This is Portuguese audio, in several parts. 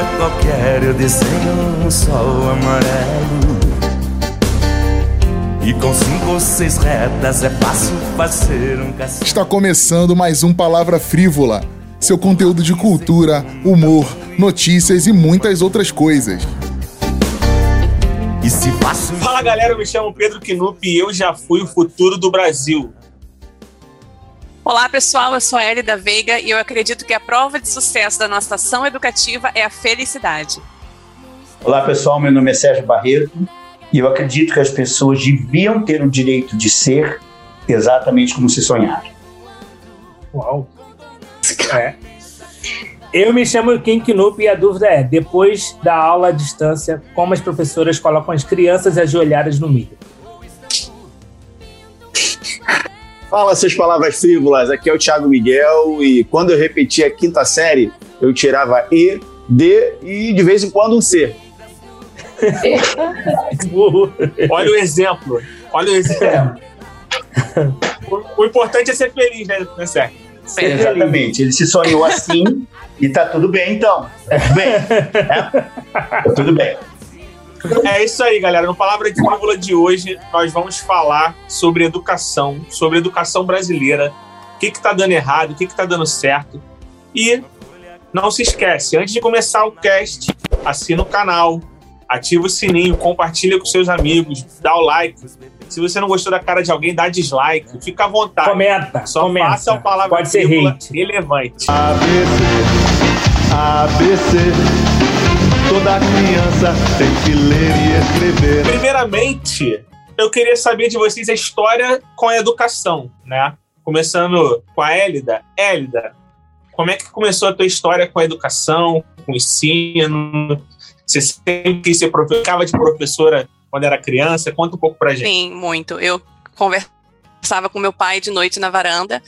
dia qualquer eu desenho um sol amarelo. E com cinco ou seis retas é fácil fazer um castelo. Está começando mais um Palavra Frívola. Seu conteúdo de cultura, humor, notícias e muitas outras coisas. E se faço. Fala galera, eu me chamo Pedro Knupp e eu já fui o futuro do Brasil. Olá pessoal, eu sou a Ellie da Veiga e eu acredito que a prova de sucesso da nossa ação educativa é a felicidade. Olá pessoal, meu nome é Sérgio Barreto e eu acredito que as pessoas deviam ter o direito de ser exatamente como se sonharam. Uau! É. Eu me chamo Kim Knupp e a dúvida é, depois da aula à distância, como as professoras colocam as crianças ajoelhadas no milho? Fala, suas palavras frívolas. Aqui é o Thiago Miguel e quando eu repetia a quinta série, eu tirava E, D e de vez em quando um C. Olha o exemplo. Olha o exemplo. O, o importante é ser feliz, né, né Sérgio? Exatamente. Ele se sonhou assim e tá tudo bem, então. Tá tudo bem. É? Tá tudo bem. É isso aí, galera. No Palavra de Frívola de hoje, nós vamos falar sobre educação, sobre educação brasileira, o que está dando errado, o que está dando certo. E não se esquece, antes de começar o cast, assina o canal, ativa o sininho, compartilha com seus amigos, dá o like. Se você não gostou da cara de alguém, dá dislike. Fica à vontade. Comenta. Só comenta. faça o palavra Pode ser relevante. ABC, ABC, toda criança tem que ler e escrever. Primeiramente, eu queria saber de vocês a história com a educação, né? Começando com a Élida. Élida, como é que começou a tua história com a educação, com o ensino? Você sempre quis ser profe- ficava de professora quando era criança? Conta um pouco pra gente. Sim, muito. Eu conversava com meu pai de noite na varanda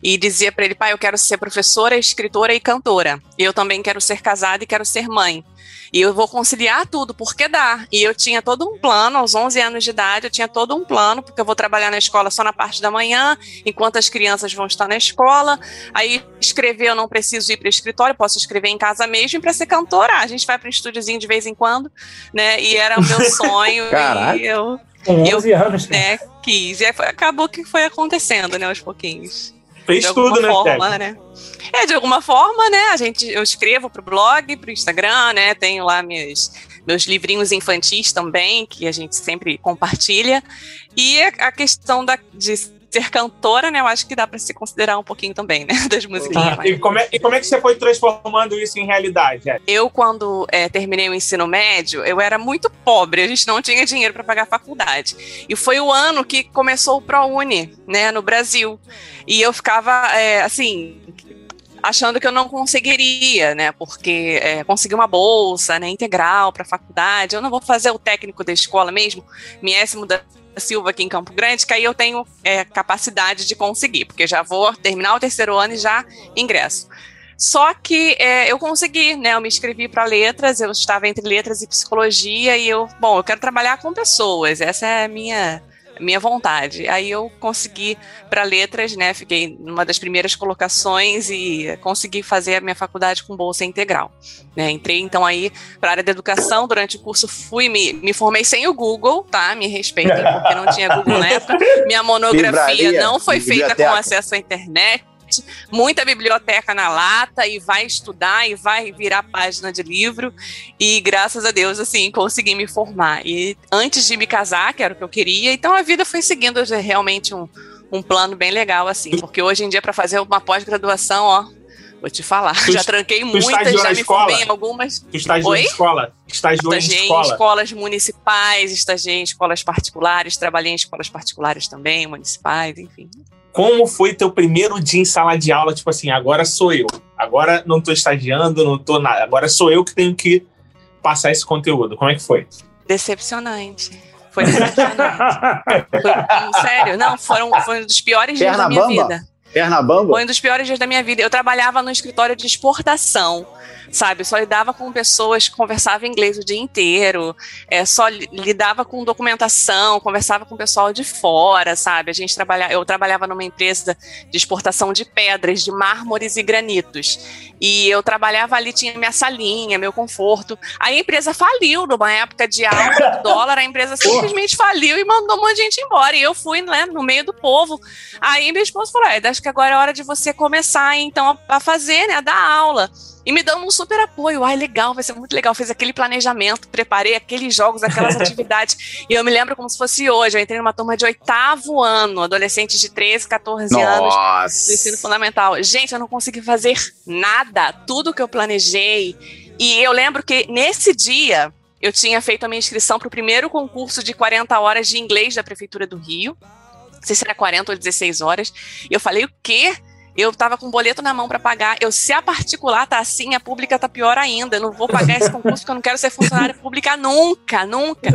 e dizia para ele, pai, eu quero ser professora, escritora e cantora. E eu também quero ser casada e quero ser mãe. E eu vou conciliar tudo, porque dá. E eu tinha todo um plano, aos 11 anos de idade, eu tinha todo um plano, porque eu vou trabalhar na escola só na parte da manhã, enquanto as crianças vão estar na escola. Aí, escrever, eu não preciso ir para o escritório, posso escrever em casa mesmo. E para ser cantora, a gente vai para um estúdiozinho de vez em quando, né? E era o meu sonho. Caraca. e eu Com Eu- 11 anos. né, quis. E aí foi- acabou que foi acontecendo, né, aos pouquinhos. Fez de tudo, né, forma, né? É, de alguma forma, né? A gente, eu escrevo pro blog, pro Instagram, né? Tenho lá meus, meus livrinhos infantis também, que a gente sempre compartilha. E a a questão da, de ser cantora, né? Eu acho que dá para se considerar um pouquinho também, né? Das musiquinhas. Ah, E como, é, e como é que você foi transformando isso em realidade? Élida? Eu, quando é, terminei o ensino médio, eu era muito pobre, a gente não tinha dinheiro para pagar a faculdade. E foi o ano que começou o ProUni, né, no Brasil. E eu ficava, é, assim, achando que eu não conseguiria, né, porque é, conseguir uma bolsa, né, integral para faculdade, eu não vou fazer o técnico da escola mesmo, Miésimo da Silva aqui em Campo Grande, que aí eu tenho é, capacidade de conseguir, porque já vou terminar o terceiro ano e já ingresso. Só que é, eu consegui, né? Eu me inscrevi para letras, eu estava entre letras e psicologia, e eu, bom, eu quero trabalhar com pessoas, essa é a minha, minha vontade. Aí eu consegui para letras, né? Fiquei numa das primeiras colocações e consegui fazer a minha faculdade com bolsa integral. Né? Entrei então aí para a área da educação, durante o curso fui, me, me formei sem o Google, tá? Me respeitem, porque não tinha Google na época. Minha monografia Livraria, não foi feita biblioteca. com acesso à internet muita biblioteca na lata e vai estudar e vai virar página de livro e graças a Deus assim consegui me formar e antes de me casar que era o que eu queria então a vida foi seguindo já realmente um, um plano bem legal assim porque hoje em dia para fazer uma pós-graduação ó vou te falar Tu- já tranquei muitas já me escola? formei em algumas Tu estagiou Oi? em escola? Estagiou Estagiei em escola? escolas municipais, estagiei em escolas particulares, trabalhei em escolas particulares também, municipais, enfim. Como foi teu primeiro dia em sala de aula? Tipo assim, agora sou eu. Agora não tô estagiando, não tô nada. Agora sou eu que tenho que passar esse conteúdo. Como é que foi? Decepcionante. Foi decepcionante. Foi- sério, não, foram, foi um dos piores dias Perna da minha bamba? vida. Perna bamba? Foi um dos piores dias da minha vida. Eu trabalhava no escritório de exportação sabe? Só lidava com pessoas que conversavam inglês o dia inteiro, é, só lidava com documentação, conversava com o pessoal de fora, sabe? A gente trabalha, eu trabalhava numa empresa de exportação de pedras, de mármores e granitos. E eu trabalhava ali, tinha minha salinha, meu conforto. Aí a empresa faliu numa época de alta do dólar, a empresa simplesmente faliu e mandou um monte de gente embora. E eu fui, né, no meio do povo. Aí meu esposo falou: é, acho que agora é hora de você começar, então, a fazer, né, a dar aula e me dando um super apoio. Ai, legal, vai ser muito legal. Fiz aquele planejamento, preparei aqueles jogos, aquelas atividades. E eu me lembro como se fosse hoje. Eu entrei numa turma de oitavo ano, adolescentes de 13, 14 Nossa. anos do ensino fundamental. Gente, eu não consegui fazer nada, tudo que eu planejei. E eu lembro que nesse dia eu tinha feito a minha inscrição para o primeiro concurso de 40 horas de inglês da Prefeitura do Rio. Sei se era 40 ou 16 horas. E eu falei, o quê? Eu tava com um boleto na mão para pagar. Eu, se a particular tá assim, a pública tá pior ainda. Eu não vou pagar esse concurso porque eu não quero ser funcionária pública nunca, nunca.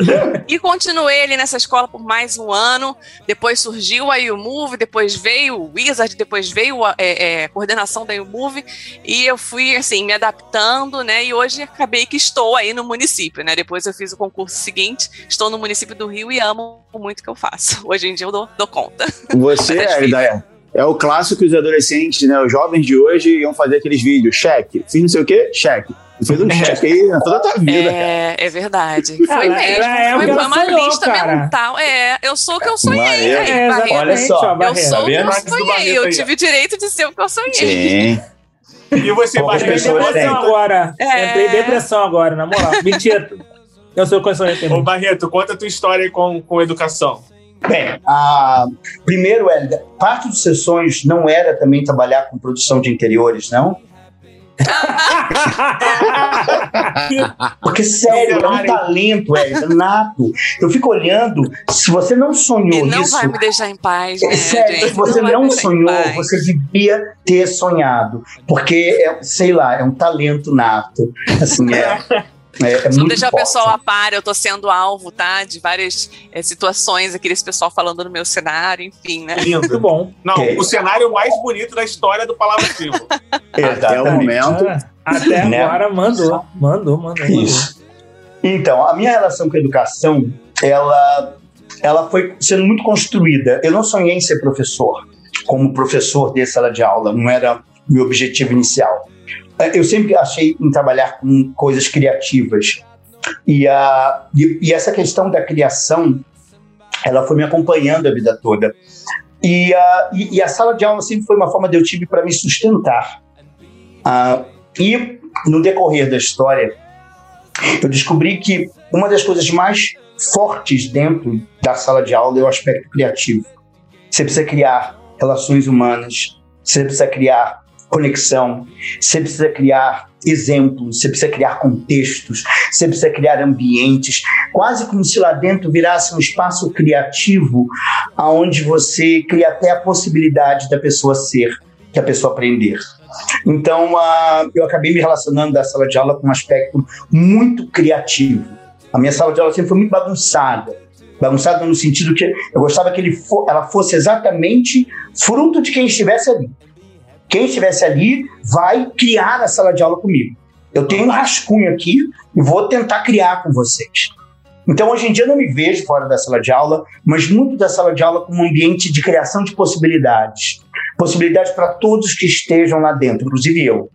E continuei ali nessa escola por mais um ano. Depois surgiu a YouMove, depois veio o Wizard, depois veio a é, é, coordenação da YouMove. E eu fui, assim, me adaptando, né? E hoje acabei que estou aí no município, né? Depois eu fiz o concurso seguinte, estou no município do Rio e amo muito o que eu faço. Hoje em dia eu dou, dou conta. Você, é. Daia, é o clássico que os adolescentes, né, os jovens de hoje iam fazer aqueles vídeos, cheque, fiz não sei o quê, cheque. Fez um cheque aí na toda a tua vida, cara. É, é verdade. Foi Cara, mesmo. é- é foi, foi uma sonhou, lista cara. mental. É, eu sou o que eu sonhei. Aí, É, Barreto. Olha só, Eu sou o que eu sonhei. Eu tive o direito de ser o que eu sonhei. Sim. E você, Barreto? pessoas depressão agora. É. Entrei depressão agora, na moral. Mentira. Eu sou o que eu sonhei Ô, também. Barreto, conta a tua história aí com, com educação. Bem, a, primeiro, Hélida, parte dos seus sonhos não era também trabalhar com produção de interiores, não? Porque, sério, é um talento, Hélida, nato. Eu fico olhando, se você não sonhou Ele não isso, vai me deixar em paz, né, é sério, gente? se você não em sonhou, você devia ter sonhado. Porque, é, sei lá, é um talento nato. Assim, é, é, é Só muito deixar o forte. pessoal a par, eu tô sendo alvo, tá? De várias eh, situações, aqueles pessoal falando no meu cenário, enfim, né? Muito Lindo. bom. Não, Ok. o cenário mais bonito da história do Palavra Vivo. Até o momento. Ah, Até Né? agora mandou. Mandou, mandou. mandou. Isso. Então, a minha relação com a educação, ela, ela foi sendo muito construída. Eu não sonhei em ser professor, como professor de sala de aula, não era o meu objetivo inicial. Eh, Eu sempre achei em trabalhar com coisas criativas. E, a, e, e essa questão da criação, ela foi me acompanhando a vida toda. E a, e, e a sala de aula sempre foi uma forma de eu tive para me sustentar. Ah, e no decorrer da história, eu descobri que uma das coisas mais fortes dentro da sala de aula é o aspecto criativo. Você precisa criar relações humanas, você precisa criar conexão, você precisa criar exemplos, você precisa criar contextos, você precisa criar ambientes, quase como se lá dentro virasse um espaço criativo aonde você cria até a possibilidade da pessoa ser, da pessoa aprender. Então, ah, eu acabei me relacionando da sala de aula com um aspecto muito criativo. A minha sala de aula sempre foi muito bagunçada. Bagunçada no sentido que eu gostava que fo- ela fosse exatamente fruto de quem estivesse ali. Quem estivesse ali vai criar a sala de aula comigo. Eu tenho um rascunho aqui e vou tentar criar com vocês. Então, hoje em dia, eu não me vejo fora da sala de aula, mas muito da sala de aula como um ambiente de criação de possibilidades. Possibilidades para todos que estejam lá dentro, inclusive eu.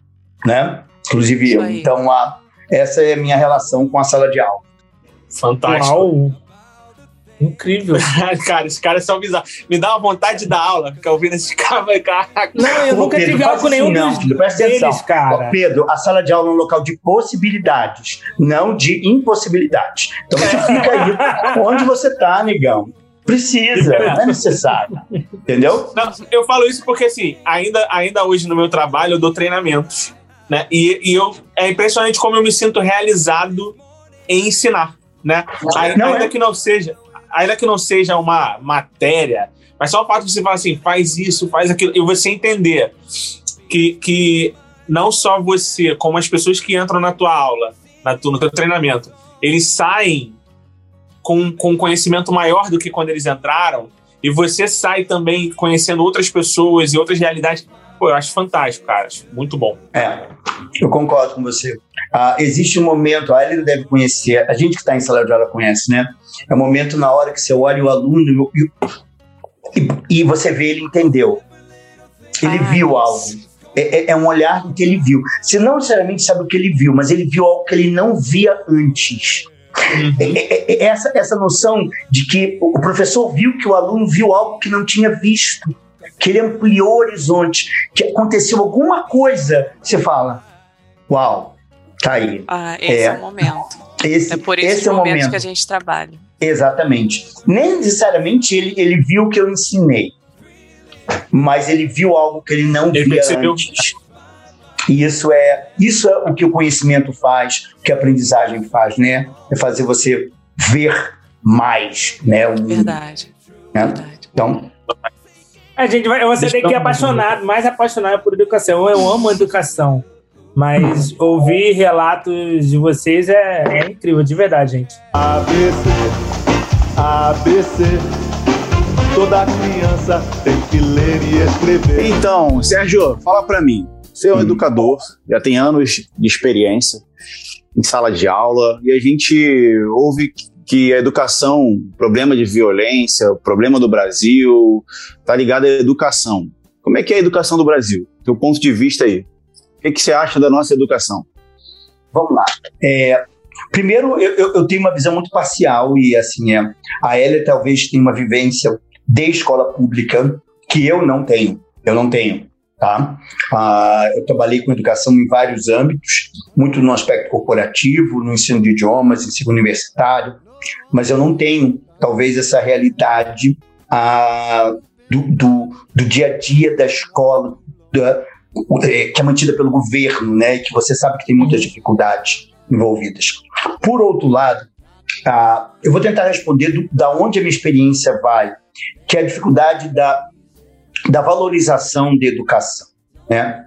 Né? Inclusive Isso eu. aí. Então, a, essa é a minha relação com a sala de aula. Fantástico. Uau. Incrível. cara, esses caras são bizarros. Me dá uma vontade de dar aula, ficar ouvindo esses caras, caraca. Não, eu Ô, nunca Pedro, tive aula com nenhum não, dos presta deles, atenção. cara. Pedro, a sala de aula é um local de possibilidades, não de impossibilidades. Então você fica aí onde você tá, negão. Precisa, não é necessário. Entendeu? Não, eu falo isso porque, assim, ainda, ainda hoje no meu trabalho eu dou treinamentos, né? E, e eu, é impressionante como eu me sinto realizado em ensinar, né? Não, ainda é. que não seja, ainda que não seja uma matéria, mas só o fato de você falar assim, faz isso, faz aquilo, e você entender que, que não só você, como as pessoas que entram na tua aula, na tua, no teu treinamento, eles saem com, com conhecimento maior do que quando eles entraram, e você sai também conhecendo outras pessoas e outras realidades. Pô, eu acho fantástico, cara. Acho muito bom. É, eu concordo com você. Ah, existe um momento, a Elida deve conhecer, a gente que está em sala de aula conhece, né? É o um momento na hora que você olha o aluno e, e, e você vê ele entendeu. Ele Ah, viu isso. algo. É, é- é um olhar do que ele viu. Você não necessariamente sabe o que ele viu, mas ele viu algo que ele não via antes. É- é- é- essa, essa noção de que o professor viu que o aluno viu algo que não tinha visto, que ele ampliou o horizonte, que aconteceu alguma coisa, você fala: Uau, tá aí. Ah, esse é, É. o momento. Esse, É por esses esse é o momento. que a gente trabalha. Exatamente. Nem necessariamente ele, ele viu o que eu ensinei, mas ele viu algo que ele não Ele via percebeu. antes. E isso é, isso é o que o conhecimento faz, o que a aprendizagem faz, né? É fazer você ver mais, né? O mundo, Verdade. né? Verdade. Então, A gente vai, você tem que ir apaixonado, mais apaixonado por educação. Eu amo a educação. Mas ouvir relatos de vocês é, é incrível, de verdade, gente. ABC, ABC. Toda criança tem que ler e escrever. Então, Sérgio, fala pra mim. Você é um Hum. educador, já tem anos de experiência em sala de aula, e a gente ouve que a educação, problema de violência, o problema do Brasil, tá ligado à educação. Como é que é a educação do Brasil? Teu ponto de vista aí. O que, que você acha da nossa educação? vamos lá. É, primeiro, eu, eu- eu tenho uma visão muito parcial e assim é. A Elia talvez tenha uma vivência de escola pública que eu não tenho. Eu não tenho. Tá? Ah, eu trabalhei com educação em vários âmbitos, muito no aspecto corporativo, no ensino de idiomas, ensino universitário, mas eu não tenho, talvez, essa realidade ah, do, do, do dia a dia da escola, da, é, que é mantida pelo governo, né, e que você sabe que tem muitas dificuldades envolvidas. Por outro lado, ah, eu vou tentar responder do, da onde a minha experiência vai, que é a dificuldade da, da valorização da educação. Né?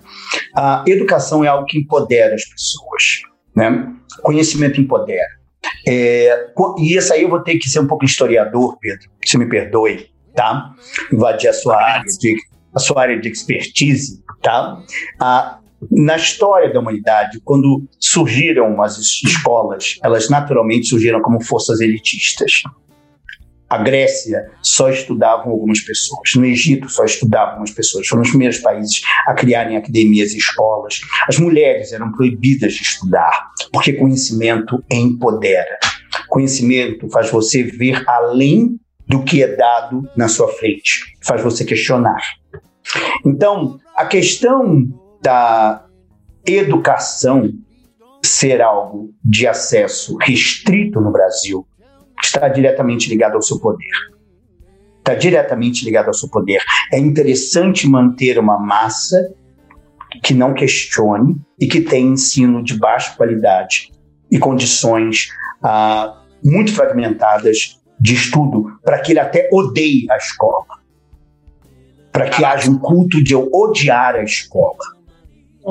A educação é algo que empodera as pessoas. Né? Conhecimento empodera. É, e isso aí eu vou ter que ser um pouco historiador, Pedro, se me perdoe, tá? Invadir a sua área de, a sua área de expertise, tá? Ah, na história da humanidade, quando surgiram as es- escolas, elas naturalmente surgiram como forças elitistas. A Grécia só estudavam algumas pessoas. No Egito só estudavam algumas pessoas. Foram os primeiros países a criarem academias e escolas. As mulheres eram proibidas de estudar, porque conhecimento empodera. Conhecimento faz você ver além do que é dado na sua frente, faz você questionar. Então, a questão da educação ser algo de acesso restrito no Brasil está diretamente ligado ao seu poder. Está diretamente ligado ao seu poder. É interessante manter uma massa que não questione e que tem ensino de baixa qualidade e condições ah, muito fragmentadas de estudo para que ele até odeie a escola. Para que haja um culto de eu odiar a escola.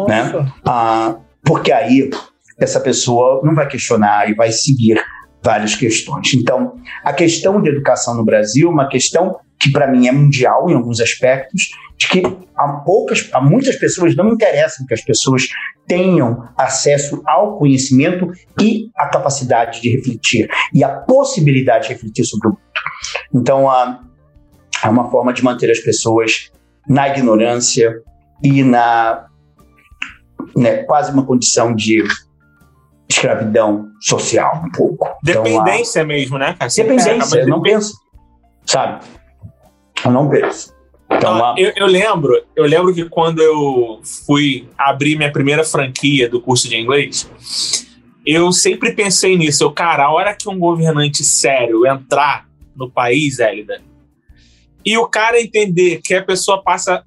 Né? Ah, porque aí essa pessoa não vai questionar e vai seguir várias questões. Então, a questão de educação no Brasil é uma questão que para mim é mundial em alguns aspectos, de que há poucas, há muitas pessoas não interessam que as pessoas tenham acesso ao conhecimento e a capacidade de refletir e a possibilidade de refletir sobre o mundo. Então, há, há uma forma de manter as pessoas na ignorância e na né, quase uma condição de escravidão social, um pouco. Então, Dependência mesmo, né? Você Dependência, eu de não penso. Sabe? Eu não penso. Então, Ah, eu, eu lembro, eu lembro que quando eu fui abrir minha primeira franquia do curso de inglês, eu sempre pensei nisso. Eu, cara, a hora que um governante sério entrar no país, Hélida, e o cara entender que a pessoa passa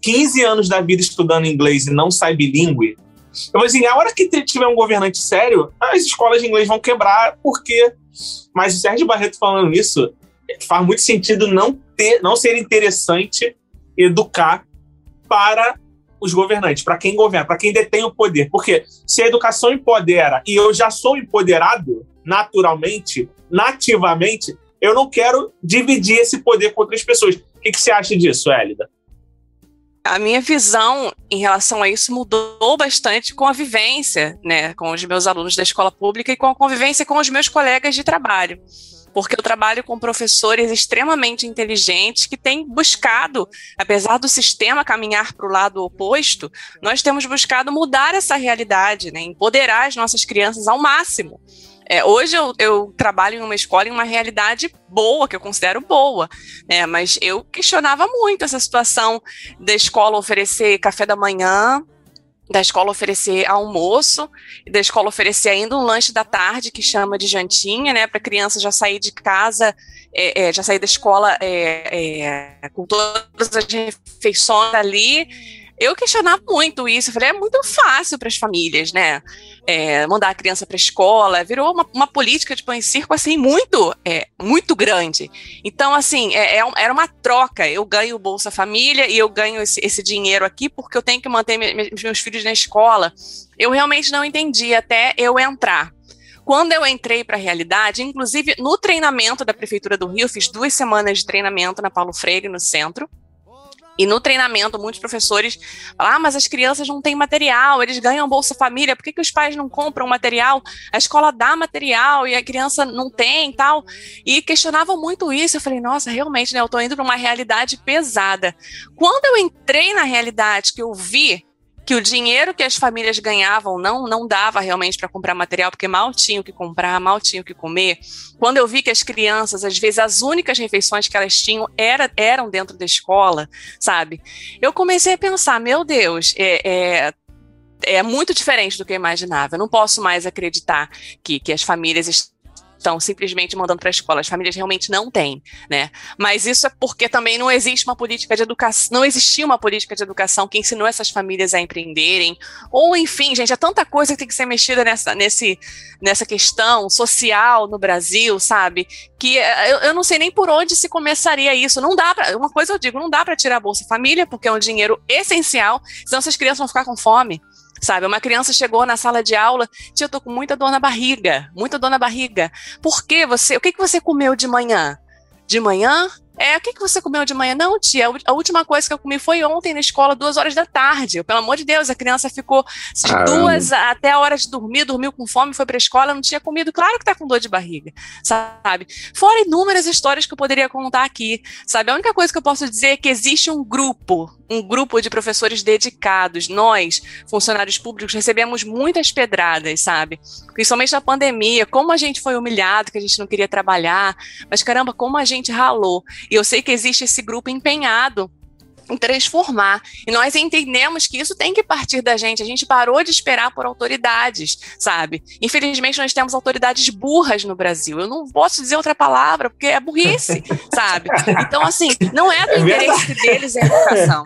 15 anos da vida estudando inglês e não sai bilíngue, eu vou assim, a hora que tiver um governante sério, as escolas de inglês vão quebrar, porque. Mas o Sérgio Barreto falando isso, faz muito sentido não ter, não ser interessante educar para os governantes, para quem governa, para quem detém o poder. Porque se a educação empodera e eu já sou empoderado naturalmente, nativamente, eu não quero dividir esse poder com outras pessoas. O que, que você acha disso, Hélida? A minha visão em relação a isso mudou bastante com a vivência, né, com os meus alunos da escola pública e com a convivência com os meus colegas de trabalho. Porque eu trabalho com professores extremamente inteligentes que têm buscado, apesar do sistema caminhar para o lado oposto, nós temos buscado mudar essa realidade, né, empoderar as nossas crianças ao máximo. É, hoje eu, eu, trabalho em uma escola em uma realidade boa, que eu considero boa, né? Mas eu questionava muito essa situação da escola oferecer café da manhã, da escola oferecer almoço, da escola oferecer ainda um lanche da tarde que chama de jantinha, né? Para a criança já sair de casa, é, é, já sair da escola é, é com todas as refeições ali eu questionava muito isso. Eu falei, é muito fácil para as famílias, né? É, mandar a criança para a escola. Virou uma, uma, política de pão e circo, assim, muito, é, muito grande. Então, assim, é, é era uma troca. Eu ganho Bolsa Família e eu ganho esse, esse dinheiro aqui porque eu tenho que manter me, meus filhos na escola. Eu realmente não entendi até eu entrar. Quando eu entrei para a realidade, inclusive no treinamento da Prefeitura do Rio, fiz duas semanas de treinamento na Paulo Freire, no centro. E no treinamento, muitos professores falam: ah, mas as crianças não têm material, eles ganham Bolsa Família, por que, que os pais não compram material? A escola dá material e a criança não tem tal. E questionavam muito isso. Eu falei: nossa, realmente, né, eu estou indo para uma realidade pesada. Quando eu entrei na realidade, que eu vi que o dinheiro que as famílias ganhavam não não dava realmente para comprar material, porque mal tinham o que comprar, mal tinham o que comer. Quando eu vi que as crianças, às vezes, as únicas refeições que elas tinham era, eram dentro da escola, sabe? Eu comecei a pensar, meu Deus, é, é é muito diferente do que eu imaginava. Eu não posso mais acreditar que, que as famílias estão simplesmente mandando para a escola. As famílias realmente não têm, né? Mas isso é porque também não existe uma política de educação, não existia uma política de educação que ensinou essas famílias a empreenderem. Ou, enfim, gente, é tanta coisa que tem que ser mexida nessa, nesse, nessa questão social no Brasil, sabe? Que eh, eu, eu não sei nem por onde se começaria isso. Não dá para. Uma coisa eu digo, não dá para tirar a Bolsa Família, porque é um dinheiro essencial, senão essas crianças vão ficar com fome sabe? Uma criança chegou na sala de aula, tia, eu tô com muita dor na barriga, muita dor na barriga. Por que você, o que, que você comeu de manhã? De manhã, é, o que, que você comeu de manhã? Não, tia, a última coisa que eu comi foi ontem na escola, duas horas da tarde. Eu, pelo amor de Deus, a criança ficou de duas até a hora de dormir, dormiu com fome, foi para a escola, não tinha comido. Claro que tá com dor de barriga, sabe? Fora inúmeras histórias que eu poderia contar aqui, sabe? A única coisa que eu posso dizer é que existe um grupo, um grupo de professores dedicados. Nós, funcionários públicos, recebemos muitas pedradas, sabe? Principalmente na pandemia, como a gente foi humilhado, que a gente não queria trabalhar, mas caramba, como a gente ralou. E eu sei que existe esse grupo empenhado em transformar. E nós entendemos que isso tem que partir da gente. A gente parou de esperar por autoridades, sabe? Infelizmente, nós temos autoridades burras no Brasil. Eu não posso dizer outra palavra, porque é burrice, sabe? Então, assim, não é do é interesse deles a educação.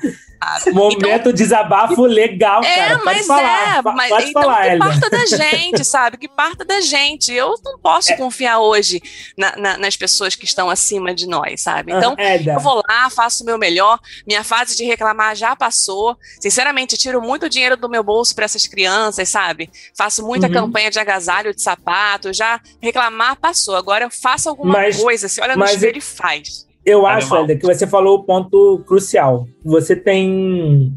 Momento então, desabafo legal, é, cara. Pode mas falar, é, mas pode então falar, que parta da gente, sabe? Que parta da gente. Eu não posso é. confiar hoje na, na, nas pessoas que estão acima de nós, sabe? Então, é, eu vou lá, faço o meu melhor. Minha fase de reclamar já passou. Sinceramente, tiro muito dinheiro do meu bolso para essas crianças, sabe? Faço muita uhum. campanha de agasalho, de sapato. Já reclamar passou. Agora eu faço alguma mas, coisa. Se olha no espelho e faz. Eu acho, Helder, que você falou o ponto crucial. Você tem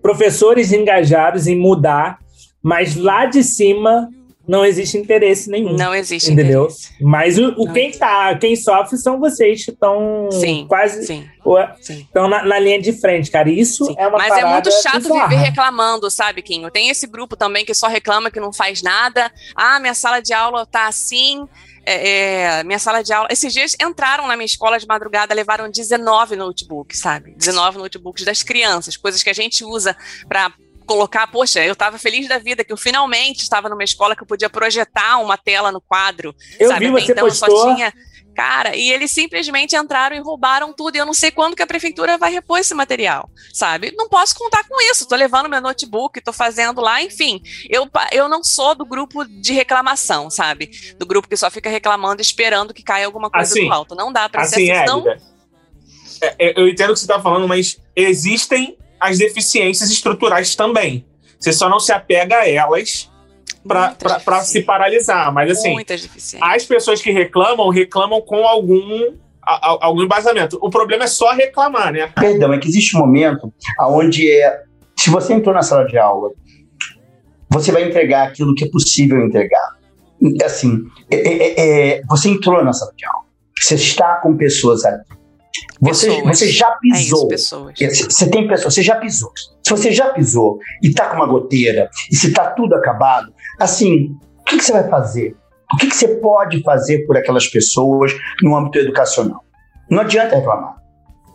professores engajados em mudar, mas lá de cima não existe interesse nenhum. Não existe entendeu? Interesse. Mas o, o quem tá, quem sofre são vocês que estão quase estão na, na, linha de frente, cara. Isso sim. é uma Mas é muito chato bizarra. viver reclamando, sabe, Kim? Tem esse grupo também que só reclama que não faz nada. Ah, minha sala de aula tá assim. É, é, minha sala de aula. Esses dias entraram na minha escola de madrugada, levaram 19 notebooks, sabe? 19 notebooks das crianças, coisas que a gente usa para colocar, poxa, eu estava feliz da vida que eu finalmente estava numa escola que eu podia projetar uma tela no quadro. Eu sabe? vi Até você então postou. só tinha cara, e eles simplesmente entraram e roubaram tudo, e eu não sei quando que a prefeitura vai repor esse material, sabe? Não posso contar com isso, tô levando meu notebook, tô fazendo lá, enfim, eu, eu não sou do grupo de reclamação, sabe? Do grupo que só fica reclamando, esperando que caia alguma coisa assim, do alto, não dá pra assim, ser assim, não... É, é, eu entendo o que você está falando, mas existem as deficiências estruturais também. Você só não se apega a elas para se paralisar. Mas assim, as pessoas que reclamam, reclamam com algum, a- algum embasamento. O problema é só reclamar, né? Perdão, é que existe um momento onde é. Se você entrou na sala de aula, você vai entregar aquilo que é possível entregar. Assim, é- é- é- você entrou na sala de aula. Você está com pessoas ali. Você, Pessoas. você já É isso, pisou. pessoas. Você tem pessoas, você já pisou. Se você já pisou e tá com uma goteira, e se tá tudo acabado, assim, o que, que você vai fazer? O que, que você pode fazer por aquelas pessoas no âmbito educacional? Não adianta reclamar.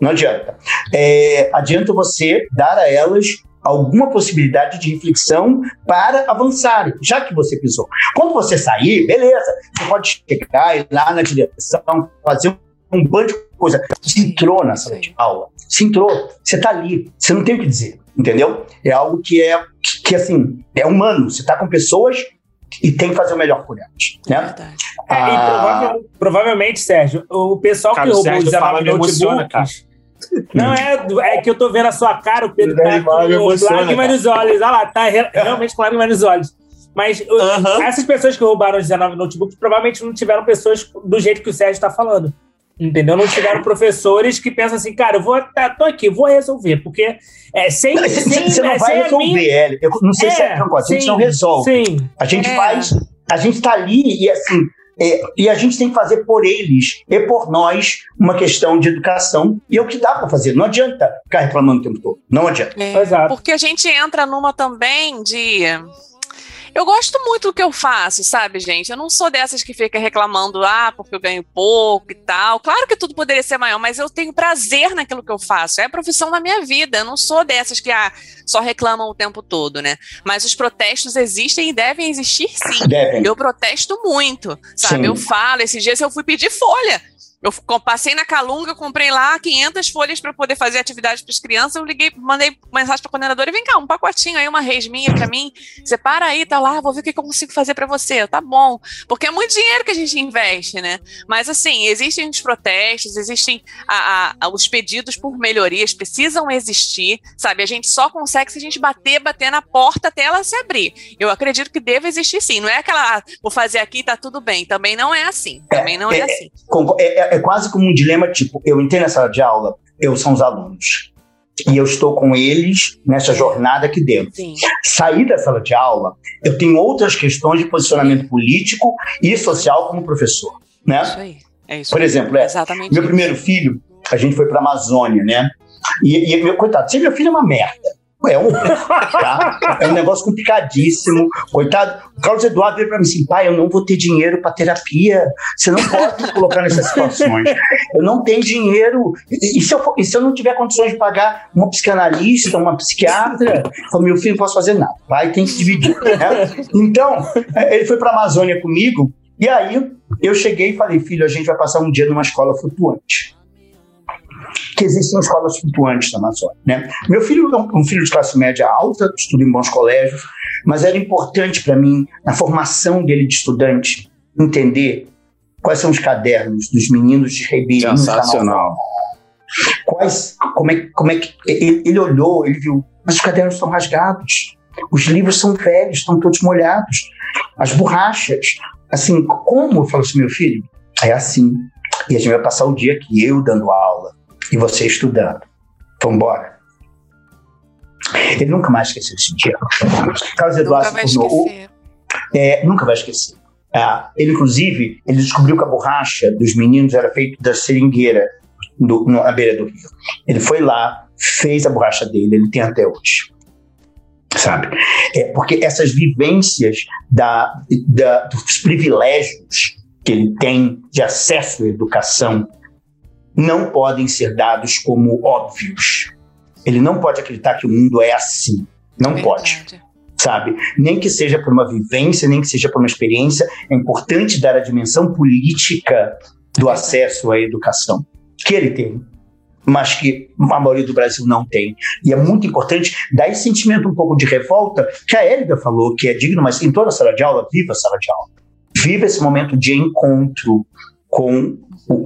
Não adianta. É, adianta você dar a elas alguma possibilidade de reflexão para avançarem, já que você pisou. Quando você sair, beleza, você pode chegar ir lá na direção, fazer um bando de coisa. Você entrou na sala de aula, você entrou, você está ali, você não tem o que dizer, entendeu? É algo que é, que assim, é humano, você está com pessoas e tem que fazer o melhor por elas, né? Verdade. É, Ah. provavel- provavelmente, Sérgio, o pessoal Cara, que roubou Sérgio 19 fala, me emociona, notebooks. Não é, é que eu tô vendo a sua cara, o Pedro tá com lágrimas nos olhos. Olha lá, tá re- realmente com lágrimas nos olhos. Mas essas pessoas que roubaram os 19 notebooks provavelmente não tiveram pessoas do jeito que o Sérgio está falando. Entendeu? Não tiveram professores que pensam assim, cara, eu vou, tá, tô aqui, vou resolver, porque é, sem, Não, sem, Você não é, vai resolver, Hélio. Eu não sei se é concorda, a gente sim, não resolve. Sim, A gente É. faz, a gente tá ali e assim, é, e a gente tem que fazer por eles e por nós uma questão de educação. E é o que dá para fazer. Não adianta ficar reclamando o tempo todo. Não adianta. É, Exato. Porque a gente entra numa também de. Eu gosto muito do que eu faço, sabe, gente? Eu não sou dessas que fica reclamando, ah, porque eu ganho pouco e tal. Claro que tudo poderia ser maior, mas eu tenho prazer naquilo que eu faço. É a profissão da minha vida. Eu não sou dessas que ah, só reclamam o tempo todo, né? Mas os protestos existem e devem existir sim. Devem. Eu protesto muito, sabe? Sim. Eu falo, esses dias eu fui pedir folha. Eu passei na Calunga, comprei lá 500 folhas para poder fazer atividade para as crianças. Eu liguei, mandei mensagem para a coordenadora: vem cá, um pacotinho aí, uma resminha para mim. Você para aí, tá lá, vou ver o que eu consigo fazer para você. Tá bom. Porque é muito dinheiro que a gente investe, né? Mas assim, existem os protestos, existem a- a- os pedidos por melhorias, precisam existir, sabe? A gente só consegue se a gente bater, bater na porta até ela se abrir. Eu acredito que deve existir sim. Não é aquela, ah, vou fazer aqui tá tudo bem. Também não é assim. Também não é, é, assim. Concor- É, é- é quase como um dilema, tipo, eu entrei na sala de aula, eu são os alunos. E eu estou com eles nessa jornada aqui dentro. Sim. Sair da sala de aula, eu tenho outras questões de posicionamento político e social como professor, né? Isso aí. É isso Por exemplo, é, Exatamente. Meu isso. primeiro filho, a gente foi pra Amazônia, né? E, e meu coitado, ser meu filho é uma merda. É um, tá? é um negócio complicadíssimo. Coitado, o Carlos Eduardo veio pra mim assim: pai, eu não vou ter dinheiro pra terapia. Você não pode me colocar nessas situações. Eu não tenho dinheiro. E, e se, eu, e se eu não tiver condições de pagar uma psicanalista, uma psiquiatra? Falei, meu filho, não posso fazer nada. Pai, tem que dividir. né? Então, ele foi pra Amazônia comigo. E aí, eu cheguei e falei, filho, a gente vai passar um dia numa escola flutuante que existem escolas flutuantes na Amazônia. Né? Meu filho é um, filho de classe média alta, estuda em bons colégios, mas era importante para mim, na formação dele de estudante, entender quais são os cadernos dos meninos de Ribeirinho. Sensacional. Quais, como é, como é que ele, ele olhou, ele viu, mas os cadernos estão rasgados, os livros são velhos, estão todos molhados, as borrachas, assim, como? Eu falo assim, meu filho, é assim. E a gente vai passar o dia aqui, eu dando aula e você estudando. Vamos embora. Ele nunca mais esqueceu esse dia. Carlos Eduardo Nunca vai tornou é, nunca vai esquecer. Ah, ele, inclusive, ele descobriu que a borracha dos meninos era feita da seringueira do, no- na beira do rio. Ele foi lá, fez a borracha dele, ele tem até hoje. Sabe? É, porque essas vivências da, da- dos privilégios que ele tem de acesso à educação não podem ser dados como óbvios. Ele não pode acreditar que o mundo é assim. Não pode Verdade. sabe? Nem que seja por uma vivência, nem que seja por uma experiência, é importante dar a dimensão política do acesso à educação, que ele tem, mas que a maioria do Brasil não tem. E é muito importante dar esse sentimento um pouco de revolta, que a Hélida falou, que é digno, mas em toda sala de aula, viva a sala de aula. Viva esse momento de encontro com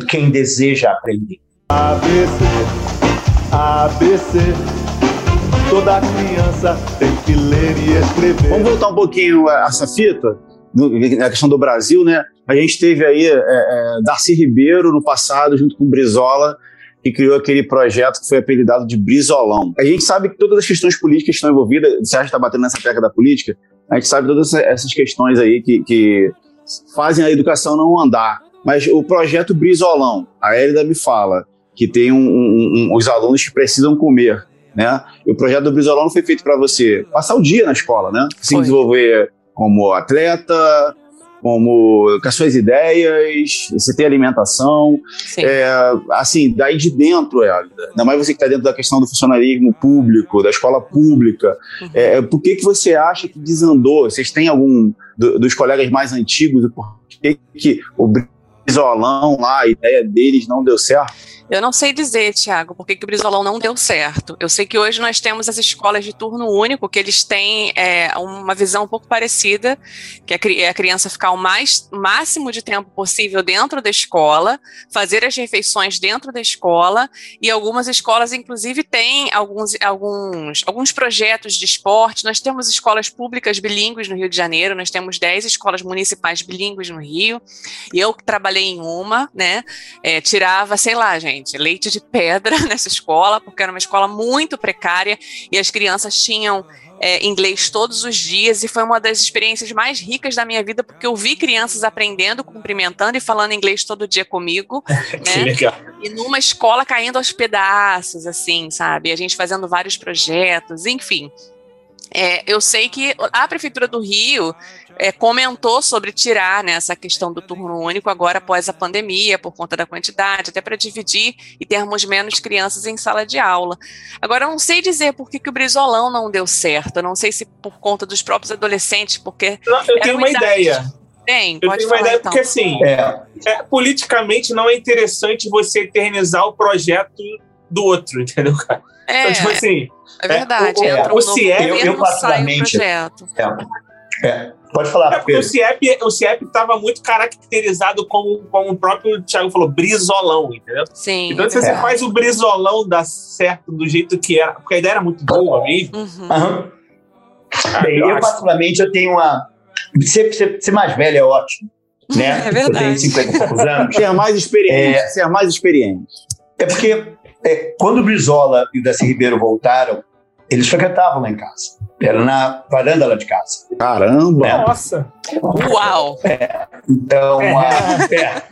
quem deseja aprender. ABC, ABC, Toda criança tem que ler e escrever. Vamos voltar um pouquinho a essa fita, na questão do Brasil, né? A gente teve aí é, é, Darcy Ribeiro no passado, junto com Brizola, que criou aquele projeto que foi apelidado de Brizolão. A gente sabe que todas as questões políticas estão envolvidas, o Sérgio está batendo nessa tecla da política, a gente sabe todas essa- essas questões aí que, que fazem a educação não andar. Mas o projeto Brizolão, a Hélida me fala que tem um- um- um- os alunos que precisam comer, né? E o projeto do Brizolão não foi feito para você passar o dia na escola, né? Se Foi. desenvolver como atleta, como com as suas ideias, você ter alimentação, é, assim, daí de dentro, Hélida, ainda mais você que está dentro da questão do funcionalismo público, da escola pública, Uhum. é, por que, que você acha que desandou? Vocês têm algum do- dos colegas mais antigos, o porquê que o Brizolão lá, a ideia deles não deu certo? Eu não sei dizer, Tiago, por que, o Brizolão não deu certo. Eu sei que hoje nós temos as escolas de turno único, que eles têm é, uma visão um pouco parecida, que cri- é a criança ficar o mais máximo de tempo possível dentro da escola, fazer as refeições dentro da escola, e algumas escolas, inclusive, têm alguns, alguns, alguns projetos de esporte. Nós temos escolas públicas bilíngues no Rio de Janeiro, nós temos 10 escolas municipais bilíngues no Rio, e eu trabalhei em uma, né? é, tirava, sei lá, gente, leite de pedra nessa escola, porque era uma escola muito precária e as crianças tinham é, inglês todos os dias e foi uma das experiências mais ricas da minha vida, porque eu vi crianças aprendendo, cumprimentando e falando inglês todo dia comigo, Que né? legal. E numa escola caindo aos pedaços, assim, sabe? A gente fazendo vários projetos, enfim. É, eu sei que a Prefeitura do Rio é, comentou sobre tirar né, essa questão do turno único agora após a pandemia, por conta da quantidade, até para dividir e termos menos crianças em sala de aula. Agora, eu não sei dizer por que, que o Brizolão não deu certo, eu não sei se por conta dos próprios adolescentes, porque. Não, eu tenho uma idade. ideia. Tem, Eu tenho uma ideia então. porque assim, É, é, politicamente não é interessante você eternizar o projeto do outro, entendeu, cara? É, Então, tipo assim, é verdade, o- o- entra o um novo CIEP, governo, eu- eu o particularmente-. É. Pode falar, é porque o Pedro. CIEP, o CIEP estava muito caracterizado como, como o próprio Thiago falou, brizolão, entendeu? Sim. Então, se você É. faz o brizolão dar certo do jeito que era, porque a ideia era muito boa mesmo, Uhum. Cara, Bem, eu eu, particularmente, eu tenho uma. Ser, ser, ser mais velho é ótimo. Né? É verdade. Eu tenho 50 e poucos anos. Ser mais experiente, ser mais experiente. É porque é, quando o Brizola e o Darcy Ribeiro voltaram, eles frequentavam lá em casa. Era na varanda lá de casa. Caramba! É. Nossa. Uau! Então, a, é.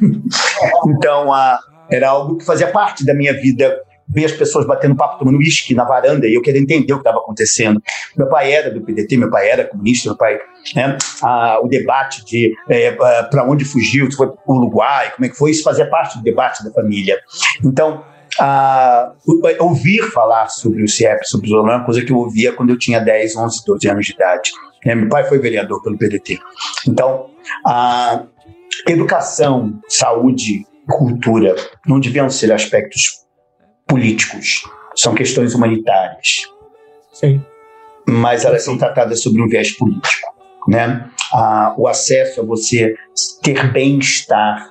então a, era algo que fazia parte da minha vida. Ver as pessoas batendo papo, tomando uísque na varanda e eu queria entender o que estava acontecendo. Meu pai era do PDT, meu pai era comunista, meu pai. Né, a, o debate de para onde fugiu, se foi para o Uruguai, como é que foi, isso fazia parte do debate da família. Então, a, o- ouvir falar sobre o CIEP, sobre o Zolan, é uma coisa que eu ouvia quando eu tinha 10, 11, 12 anos de idade. né? Meu pai foi vereador pelo PDT. Então, a educação, saúde, cultura não deviam ser aspectos políticos, são questões humanitárias, Sim. mas elas são tratadas sobre um viés político, né? Ah, o acesso a você ter bem-estar,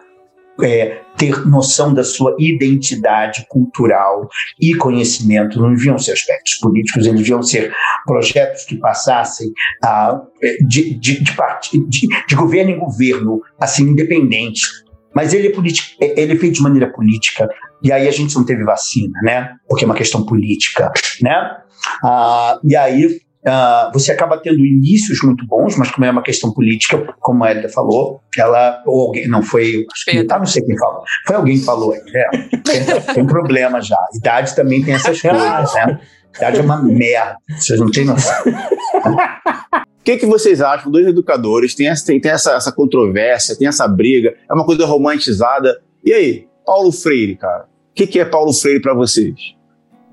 é, ter noção da sua identidade cultural e conhecimento não deviam ser aspectos políticos, eles deviam ser projetos que passassem ah, de, de, de, parti- de- de governo em governo, assim, independente. Mas ele é, ele é feito de maneira política, e aí a gente não teve vacina, né? Porque é uma questão política, né? Ah, e aí ah, você acaba tendo inícios muito bons, mas como é uma questão política, como a Elida falou, ela, ou alguém, não foi, Pedro. ah, não sei quem falou, foi alguém que falou aí, é, tem, tem problema já, idade também tem essas coisas, né? Idade é uma merda, vocês não têm noção. O que, que vocês acham? Dois educadores, tem, essa, tem, tem essa, essa controvérsia, tem essa briga, é uma coisa romantizada. E aí, Paulo Freire, cara? O que, que é Paulo Freire para vocês?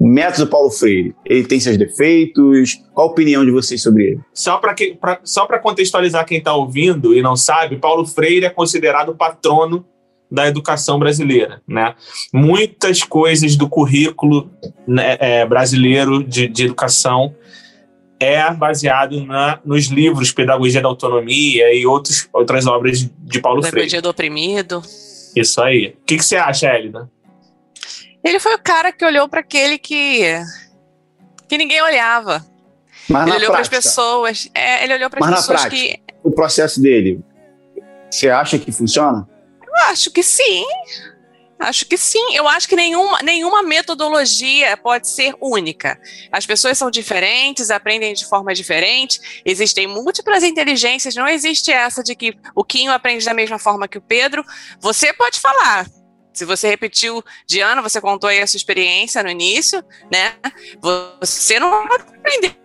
O método Paulo Freire, ele tem seus defeitos? Qual a opinião de vocês sobre ele? Só para só para contextualizar quem está ouvindo e não sabe, Paulo Freire é considerado o patrono da educação brasileira, né? Muitas coisas do currículo né, é, brasileiro de, de educação é baseado na, nos livros Pedagogia da Autonomia e outros, outras obras de Paulo Freire. Pedagogia do oprimido. Isso aí. O que, que você acha, Elida? Ele foi o cara que olhou para aquele que que ninguém olhava. Mas ele olhou para as pessoas. É, ele olhou para as pessoas prática? que. o processo dele, você acha que funciona? Eu acho que sim. Acho que sim. Eu acho que nenhuma, nenhuma metodologia pode ser única. As pessoas são diferentes, aprendem de forma diferente, existem múltiplas inteligências, não existe essa de que o Quinho aprende da mesma forma que o Pedro. Você pode falar. Se você repetiu, Diana, você contou aí a sua experiência no início, né? Você não aprendeu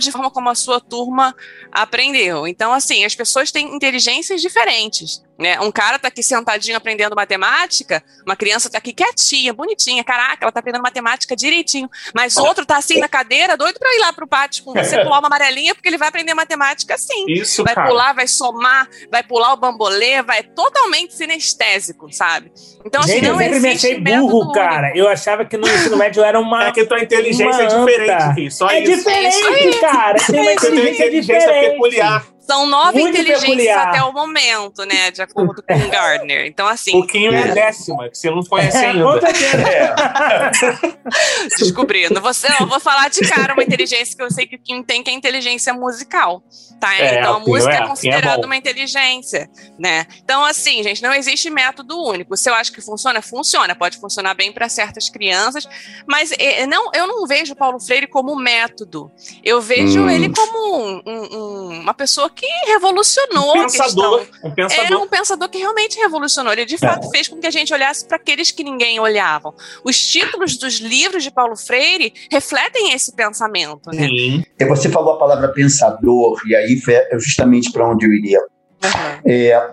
de forma como a sua turma aprendeu. Então, assim, as pessoas têm inteligências diferentes. Né? Um cara tá aqui sentadinho aprendendo matemática, uma criança tá aqui quietinha, bonitinha, caraca, ela tá aprendendo matemática direitinho, mas outro tá assim na cadeira, doido para ir lá pro pátio com você pular uma amarelinha, porque ele vai aprender matemática assim. Isso, Vai cara. pular, vai somar, vai pular o bambolê, vai totalmente sinestésico, sabe? Então, assim, Gente, eu não sempre me achei burro, único. cara. Eu achava que no ensino médio era uma. É que tua inteligência é uma diferente, só é isso. diferente, É isso cara. Tem uma Você tem inteligência inteligência diferente. peculiar. São nove Muito inteligências peculiar. até o momento, né? De acordo com Gardner. Então, assim, Pouquinho é a décima, que você não conhece É, ainda. certeza. descobrindo. Você, eu vou falar de cara uma inteligência que eu sei que o Kim tem, que é a inteligência musical, tá? É, então a o música é, é, o é considerada uma inteligência, né? Então, assim, gente, não existe método único. Se eu acho que funciona, funciona. Pode funcionar bem para certas crianças, mas não, eu não vejo o Paulo Freire como método. Eu vejo Hum. ele como um- um- uma pessoa que revolucionou Um a questão. pensador. Um Era pensador. um pensador que realmente revolucionou. Ele de fato fez com que a gente olhasse para aqueles que ninguém olhava. Os títulos dos livros de Paulo Freire refletem esse pensamento, né? Sim. E Você falou a palavra pensador, e aí foi justamente para onde eu iria. Uhum. É,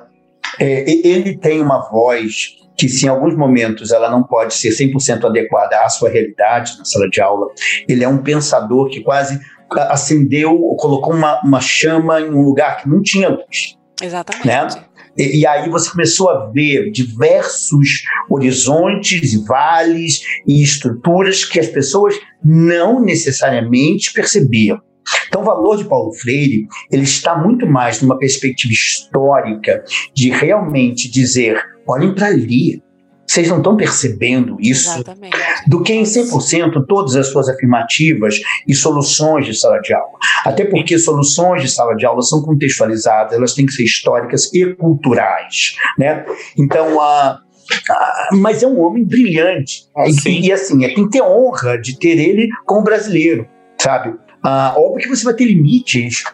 é, ele tem uma voz que, se em alguns momentos ela não pode ser 100% adequada à sua realidade na sala de aula, ele é um pensador que quase acendeu, colocou uma, uma chama em um lugar que não tinha luz. Exatamente. Né? E, e aí você começou a ver diversos horizontes e vales e estruturas que as pessoas não necessariamente percebiam. Então, o valor de Paulo Freire ele está muito mais numa perspectiva histórica de realmente dizer: olhem para ali, vocês não estão percebendo isso, Exatamente. do que em 100% todas as suas afirmativas e soluções de sala de aula. Até porque soluções de sala de aula são contextualizadas, elas têm que ser históricas e culturais, né? Então, a a- mas é um homem brilhante. Ah, e, e, assim, é, tem que ter honra de ter ele como brasileiro, sabe? Ah, óbvio que você vai ter limites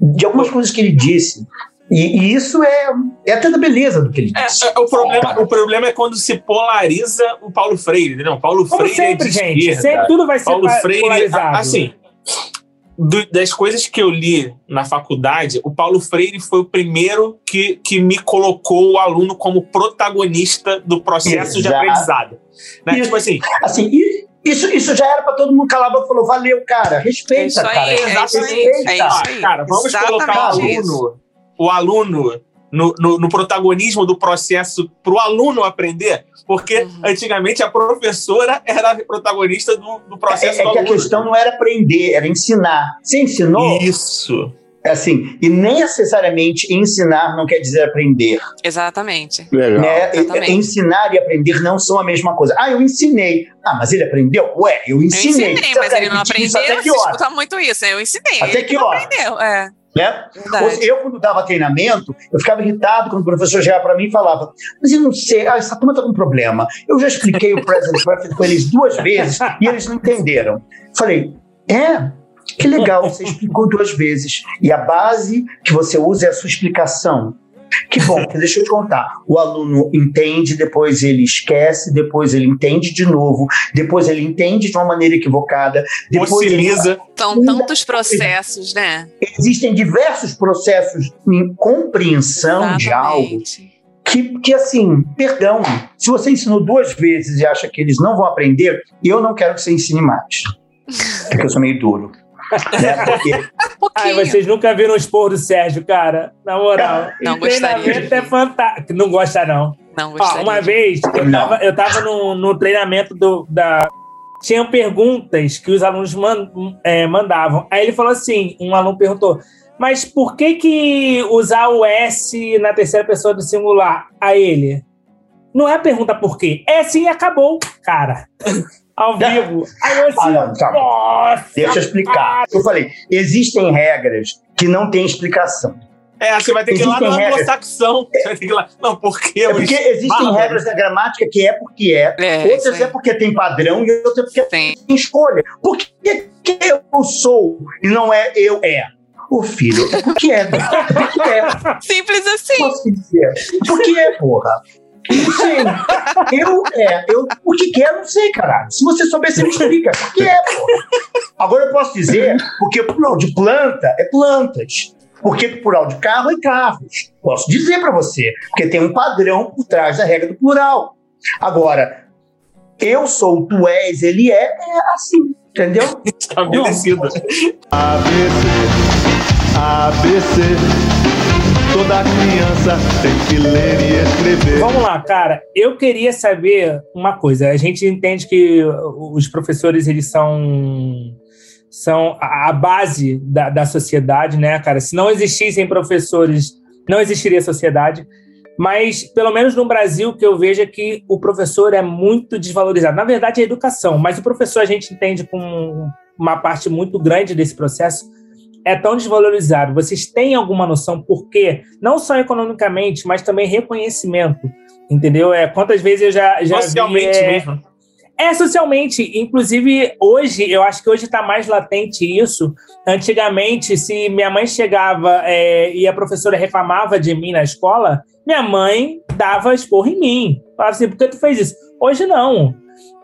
de algumas coisas que ele disse. E, e isso é, é até da beleza do que ele É, disse. é, o, problema, o problema é quando se polariza o Paulo Freire, entendeu? Paulo Como Freire sempre, é de gente. esquerda. Sempre tudo vai ser Paulo pa- Freire, polarizado. assim, do- das coisas que eu li na faculdade, o Paulo Freire foi o primeiro que, que me colocou o aluno como protagonista do processo de Exato. aprendizado. Né? Isso. Tipo assim, Assim, isso, isso já era para todo mundo calar a boca e falou: valeu, cara, É respeita, isso aí, cara. é isso aí, respeita. é isso aí. cara, vamos colocar o Exatamente isso. Aluno, o aluno no, no- no protagonismo do processo para o aluno aprender, porque Uhum. antigamente a professora era a protagonista do, do É, processo é do que a aluno. questão não era aprender, era ensinar. Você ensinou, Isso. assim, e nem necessariamente ensinar não quer dizer aprender. Exatamente. Legal. Né? exatamente. Ensinar e aprender não são a mesma coisa. Ah, eu ensinei. Ah, mas ele aprendeu? Ué, eu Eu ensinei. ensinei, Você mas ele não aprendeu. Até que Você escuta muito isso. né? Eu ensinei. Até ele que não hora? aprendeu. É, Né? Eu, quando dava treinamento, eu ficava irritado quando o professor chegava para mim e falava: Mas eu não sei, ah, essa turma está com um problema. Eu já expliquei o Present Perfect com eles duas vezes e eles não entenderam. Falei: É, que legal, você explicou duas vezes. E a base que você usa é a sua explicação. Que bom, porque deixa eu te contar. O aluno entende, depois ele esquece, depois ele entende de novo, depois ele entende de uma maneira equivocada, depois ele Fossiliza. São tantos processos, né? existem diversos processos em compreensão de algo Exatamente. que, que, assim, perdão, se você ensinou duas vezes e acha que eles não vão aprender, eu não quero que você ensine mais. Porque eu sou meio duro. Né? Porque Um Ai, pouquinho. vocês nunca viram o expor do Sérgio, cara. Na moral. Não o gostaria treinamento é fantástico. Não gosta, não. Não Ó, gostaria. uma vez, eu Não. tava, eu tava no, no treinamento do, da. Tinham perguntas que os alunos man- é, mandavam. Aí ele falou assim: um aluno perguntou, mas por que, que usar o S na terceira pessoa do singular? A ele. Não é pergunta por quê. É sim e acabou, cara. ao vivo. Aí eu assim, Ah, não, tá. nossa, Deixa eu explicar. Eu falei, existem regras que não têm explicação. É, você vai ter que ir lá Existem na regras. anglo-saxão. Você vai ter que ir lá. Não, por quê? É porque existem regras da gramática que é porque é, É, outras é porque tem padrão e outras é porque Tem. tem escolha. Por que, que eu sou e não é eu é? Ô filho, é porque é. Porque é. Simples assim. Posso dizer? Porque é, porra. Não sei. Eu é. Eu, o que que é, não sei, caralho. Se você souber, você me explica. O que é, porra? Agora eu posso dizer, porque plural de planta é plantas. Porque plural de carro é carros. Posso dizer pra você. Porque tem um padrão por trás da regra do plural. Agora, eu sou, tu és, ele é, é assim. Entendeu? Estabelecido. ABC, ABC. Toda criança tem que ler e escrever. Vamos lá, cara. Eu queria saber uma coisa. A gente entende que os professores eles são são a base da, da sociedade, né, cara? Se não existissem professores, não existiria sociedade. Mas, pelo menos no Brasil, que eu vejo é que o professor é muito desvalorizado. Na verdade, é a educação, mas o professor a gente entende com uma parte muito grande desse processo é tão desvalorizado. Vocês têm alguma noção por quê? Não só economicamente, mas também reconhecimento. Entendeu? É, quantas vezes eu já, já Socialmente vi, é, mesmo. é, socialmente. Inclusive, hoje, eu acho que hoje está mais latente isso. Antigamente, se minha mãe chegava é, e a professora reclamava de mim na escola, minha mãe dava esporro em mim. Falava assim, por que tu fez isso? Hoje não.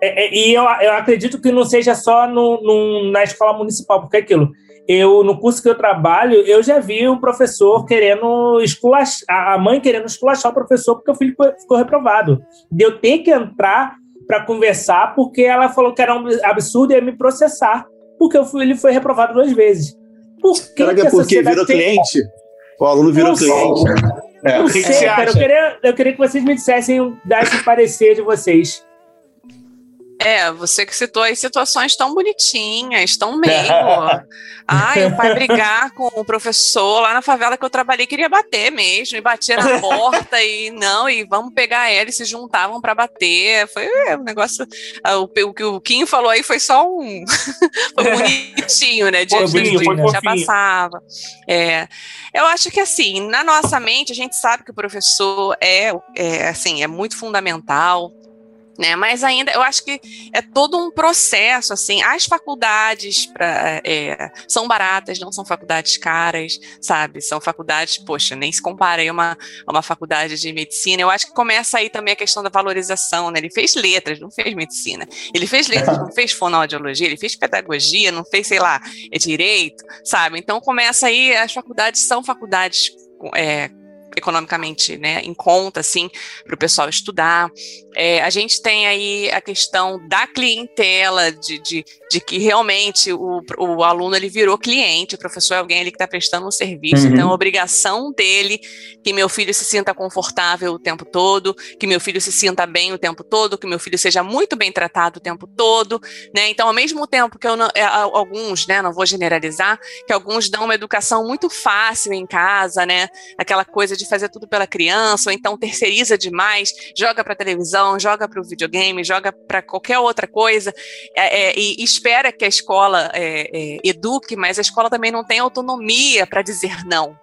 É, é, e eu, eu acredito que não seja só no, no- na escola municipal, porque é aquilo. Eu, no curso que eu trabalho, eu já vi um professor querendo esculachar, a mãe querendo esculachar o professor porque o filho ficou- reprovado. De eu ter que entrar para conversar porque ela falou que era um absurdo e ia me processar porque o filho foi reprovado duas vezes. Por que, Será que que é porque virou tem- cliente? O aluno virou Não sei. cliente. Não O que que sei, você cara. Eu queria, eu queria que vocês me dissessem, dessem parecer de vocês. É, você que citou aí situações tão bonitinhas, tão meio. Ai, o pai brigar com o professor lá na favela que eu trabalhei, queria bater mesmo, e batia na porta, e não, e vamos pegar ela, e se juntavam para bater. Foi é, um negócio. ah, O, o que o Kim falou aí foi só um. foi bonitinho, né? Diante do que foi já fofinho. passava. É, eu acho que assim, na nossa mente, a gente sabe que o professor é, é assim, é muito fundamental né? Mas ainda eu acho que é todo um processo assim. As faculdades pra, é, são baratas, não são faculdades caras, sabe? São faculdades, poxa, nem se compara a uma, uma faculdade de medicina. Eu acho que começa aí também a questão da valorização, né? Ele fez letras, não fez medicina. Ele fez letras, não fez fonoaudiologia, ele fez pedagogia, não fez, sei lá, é direito, sabe? Então começa aí, as faculdades são faculdades é, economicamente né, em conta, assim, para o pessoal estudar. É, a gente tem aí a questão da clientela, de, de, de que realmente o, o aluno ele virou cliente, o professor é alguém ali que está prestando um serviço, Uhum. então é uma obrigação dele que meu filho se sinta confortável o tempo todo, que meu filho se sinta bem o tempo todo, que meu filho seja muito bem tratado o tempo todo, né? Então, ao mesmo tempo que eu não, é, alguns, né, não vou generalizar, que alguns dão uma educação muito fácil em casa, né? Aquela coisa de fazer tudo pela criança, ou então terceiriza demais, joga para televisão, joga para o videogame, joga para qualquer outra coisa, é, é, e espera que a escola é, é, eduque, mas a escola também não tem autonomia para dizer não.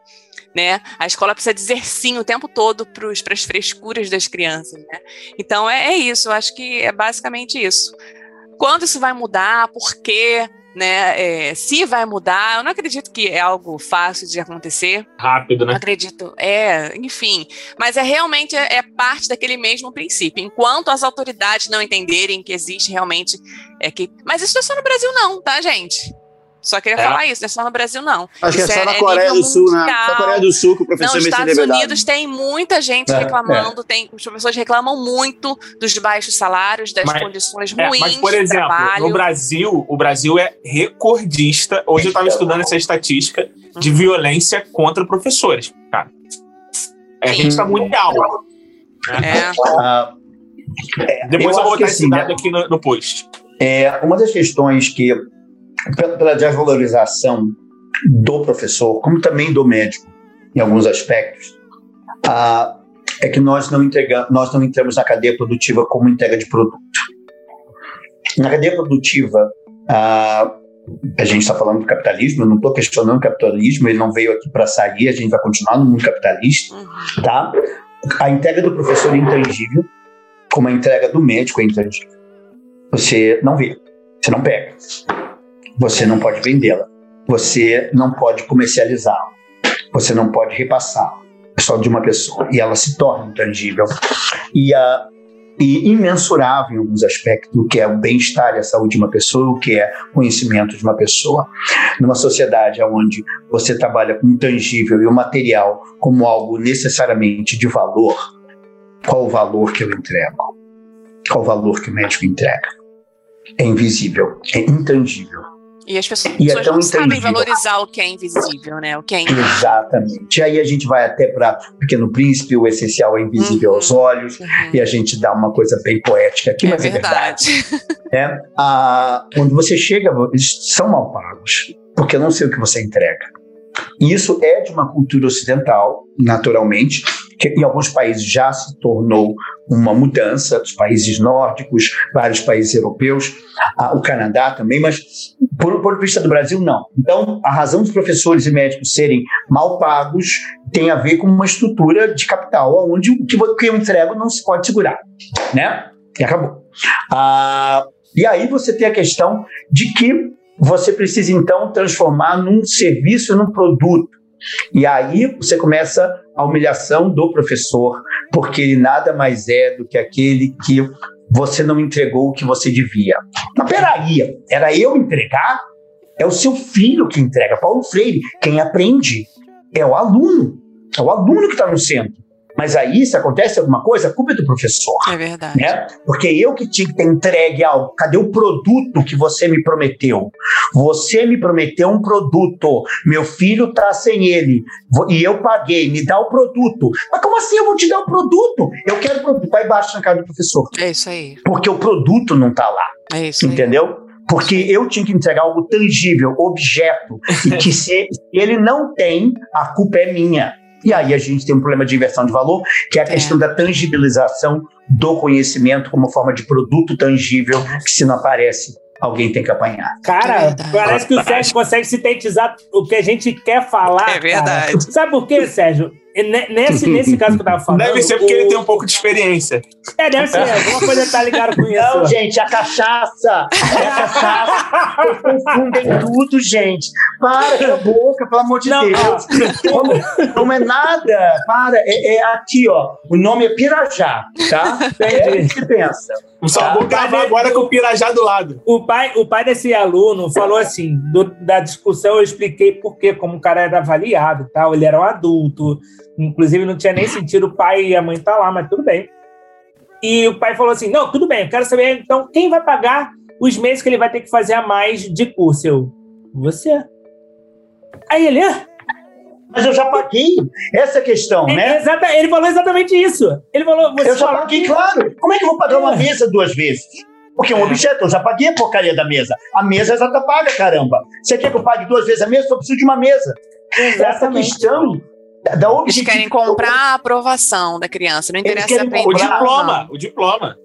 Né? A escola precisa dizer sim o tempo todo para as frescuras das crianças. Né? Então é, é isso, eu acho que é basicamente isso. Quando isso vai mudar, por quê? Né, é, se vai mudar, eu não acredito que é algo fácil de acontecer. Rápido, Não né? acredito. É, enfim. Mas é realmente é, é parte daquele mesmo princípio. Enquanto as autoridades não entenderem que existe realmente. É que, mas isso não é só no Brasil, não, tá, gente? Só queria É. falar isso, não é só no Brasil, não. Acho que é Isso só é- na é Coreia do Sul, né? Na Coreia do Sul que o Não, professor nos Estados. Unidos tem muita gente É, reclamando, tem, os professores reclamam muito dos baixos salários, das Mas- condições É, ruins mas, por de exemplo, trabalho. no Brasil, o Brasil é recordista. Hoje eu estava estudando essa estatística de Uhum. violência contra professores, cara. É, a gente tá mundial. É. Ah, Depois Eu eu, vou botar esse assim, dado né? aqui no, no post. É, uma das questões que, pela, desvalorização do professor, como também do médico, em alguns aspectos, ah, é que nós não, entregamos, nós não entramos na cadeia produtiva como entrega de produto. Na cadeia produtiva, ah, a gente está falando do capitalismo, eu não estou questionando o capitalismo, ele não veio aqui para sair, a gente vai continuar no mundo capitalista, Uhum. tá? A entrega do professor é intangível, como a entrega do médico é intangível. Você não vê, você não pega, você não pode vendê-la, você não pode comercializá-la, você não pode repassá-la. É só de uma pessoa e ela se torna intangível e, a, e imensurável em alguns aspectos, o que é o bem-estar e a saúde de uma pessoa, o que é conhecimento de uma pessoa. Numa sociedade onde você trabalha com o tangível e o material como algo necessariamente de valor, qual o valor que eu entrego? Qual o valor que o médico entrega? É invisível, é intangível. E as pessoas, E é pessoas não sabem valorizar o que é invisível, né? O que é invisível. Exatamente. E aí a gente vai até para Pequeno Príncipe, o essencial é invisível Uhum. aos olhos, Uhum. e a gente dá uma coisa bem poética aqui, É mas é verdade. verdade. né? Ah, quando você chega, eles são mal pagos, porque eu não sei o que você entrega. E isso é de uma cultura ocidental, naturalmente, que em alguns países já se tornou uma mudança, dos países nórdicos, vários países europeus, o Canadá também, mas por, por vista do Brasil, não. Então, a razão dos professores e médicos serem mal pagos tem a ver com uma estrutura de capital, onde o que o que eu entrego não se pode segurar, né? E acabou. Ah, e aí você tem a questão de que você precisa então transformar num serviço, num produto. E aí você começa a humilhação do professor, porque ele nada mais é do que aquele que você não entregou o que você devia. Mas peraí, era eu entregar? É o seu filho que entrega. Paulo Freire, quem aprende é o aluno. É o aluno que está no centro. Mas aí, se acontece alguma coisa, a culpa é do professor É verdade. né? Porque eu que tinha que ter entregue algo. Cadê o produto que você me prometeu? Você me prometeu um produto. Meu filho tá sem ele. E eu paguei. Me dá o produto. Mas como assim eu vou te dar o produto? Eu quero o produto. Vai baixo na cara do professor. É isso aí. Porque o produto não tá lá. É isso aí. Entendeu? Porque eu tinha que entregar algo tangível, objeto, e que se ele não tem, a culpa é minha. E aí a gente tem um problema de inversão de valor, que é a É. questão da tangibilização do conhecimento como forma de produto tangível, que se não aparece, alguém tem que apanhar. É Cara, verdade. parece que o Sérgio consegue sintetizar o que a gente quer falar. É verdade. cara. Sabe por quê, Sérgio? E ne- Nesse, nesse caso que eu tava falando. Deve ser porque o- ele tem um pouco de experiência. É, deve ser. Alguma coisa tá ligada com isso. Não, gente, a cachaça! A cachaça! Vocês confundem tudo, gente! Para, a boca, pelo amor de Não, Deus! Não, não é nada! Para, é, é aqui, ó. O nome é Pirajá, tá? É isso que pensa. Só Tá. vou gravar agora com o Pirajá do lado. O pai, o pai desse aluno falou assim: do- da discussão eu expliquei por quê, como o cara era avaliado e tal, ele era um adulto, inclusive não tinha nem sentido o pai e a mãe estar lá, mas tudo bem. E o pai falou assim: não, tudo bem, eu quero saber então quem vai pagar os meses que ele vai ter que fazer a mais de curso. Eu, você. Aí ele, ah, Mas eu já paguei. Essa é a questão, é, né? exata- ele falou exatamente isso. Ele falou, você Eu já falou paguei, que- claro. Como é que eu vou pagar uma É. mesa duas vezes? Porque é um objeto, eu já paguei a porcaria da mesa. A mesa já tá paga, caramba. Você quer que eu pague duas vezes a mesa? Eu preciso de uma mesa. Essa Exatamente. questão da- da Eles querem comprar a aprovação da criança. Não interessa aprender O diploma, o diploma.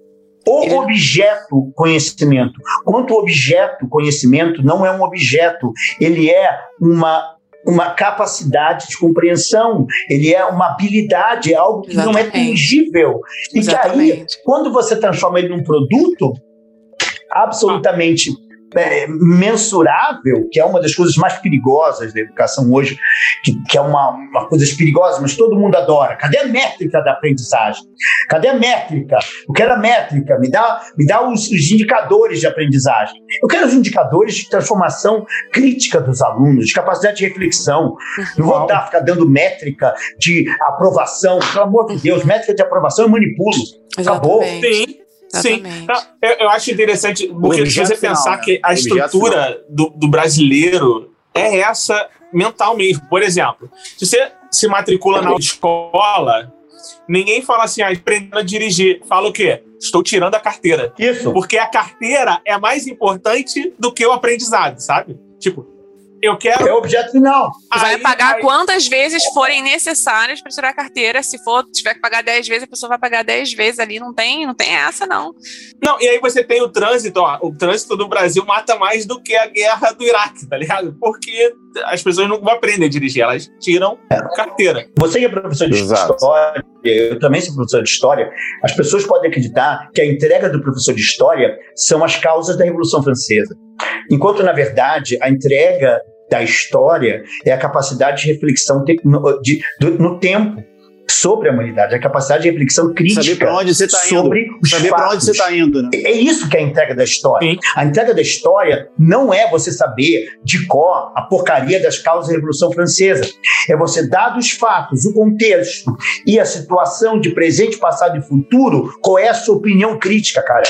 O Ele- objeto conhecimento. Quanto objeto conhecimento não é um objeto, ele é uma, uma capacidade de compreensão, ele é uma habilidade, é algo que não é Exatamente. tangível. E que aí, Exatamente. quando você transforma ele num produto absolutamente é, mensurável, que é uma das coisas mais perigosas da educação hoje, que, que é uma, uma coisa perigosa, mas todo mundo adora. Cadê a métrica da aprendizagem? Cadê a métrica? Eu quero a métrica, me dá, me dá os, os indicadores de aprendizagem. Eu quero os indicadores de transformação crítica dos alunos, de capacidade de reflexão. Não vou dar, ficar dando métrica de aprovação. Pelo amor de Deus, métrica de aprovação eu manipulo. Acabou. Exatamente. Sim, sim. Exatamente. Não, eu, eu acho interessante, porque se você final, pensar né? que a estrutura do, do brasileiro é essa mental mesmo. Por exemplo, se você se matricula na escola, ninguém fala assim, ah, aprendendo a dirigir. Fala o quê? Estou tirando a carteira. Isso. Porque a carteira é mais importante do que o aprendizado, sabe? Tipo, eu quero. É o objeto final. Vai Aí- pagar aí- quantas vezes forem necessárias para tirar a carteira. Se for, tiver que pagar 10 vezes, a pessoa vai pagar 10 vezes ali. Não tem, não tem essa, não. Não, e aí você tem o trânsito, ó. O trânsito do Brasil mata mais do que a guerra do Iraque, tá ligado? Porque as pessoas não vão aprender a dirigir, elas tiram carteira. Você que é professor de Exato. história, eu também sou professor de história, as pessoas podem acreditar que a entrega do professor de história são as causas da Revolução Francesa. Enquanto, na verdade, a entrega da história é a capacidade de reflexão te- no, de- do- no tempo sobre a humanidade, a capacidade de reflexão crítica Saber pra onde você tá indo. sobre os Saber onde você fatos. tá indo, né? É isso que é a entrega da história. Sim. A entrega da história não é você saber de cor a porcaria das causas da Revolução Francesa. É você dar os fatos, o contexto e a situação de presente, passado e futuro, qual é a sua opinião crítica, cara.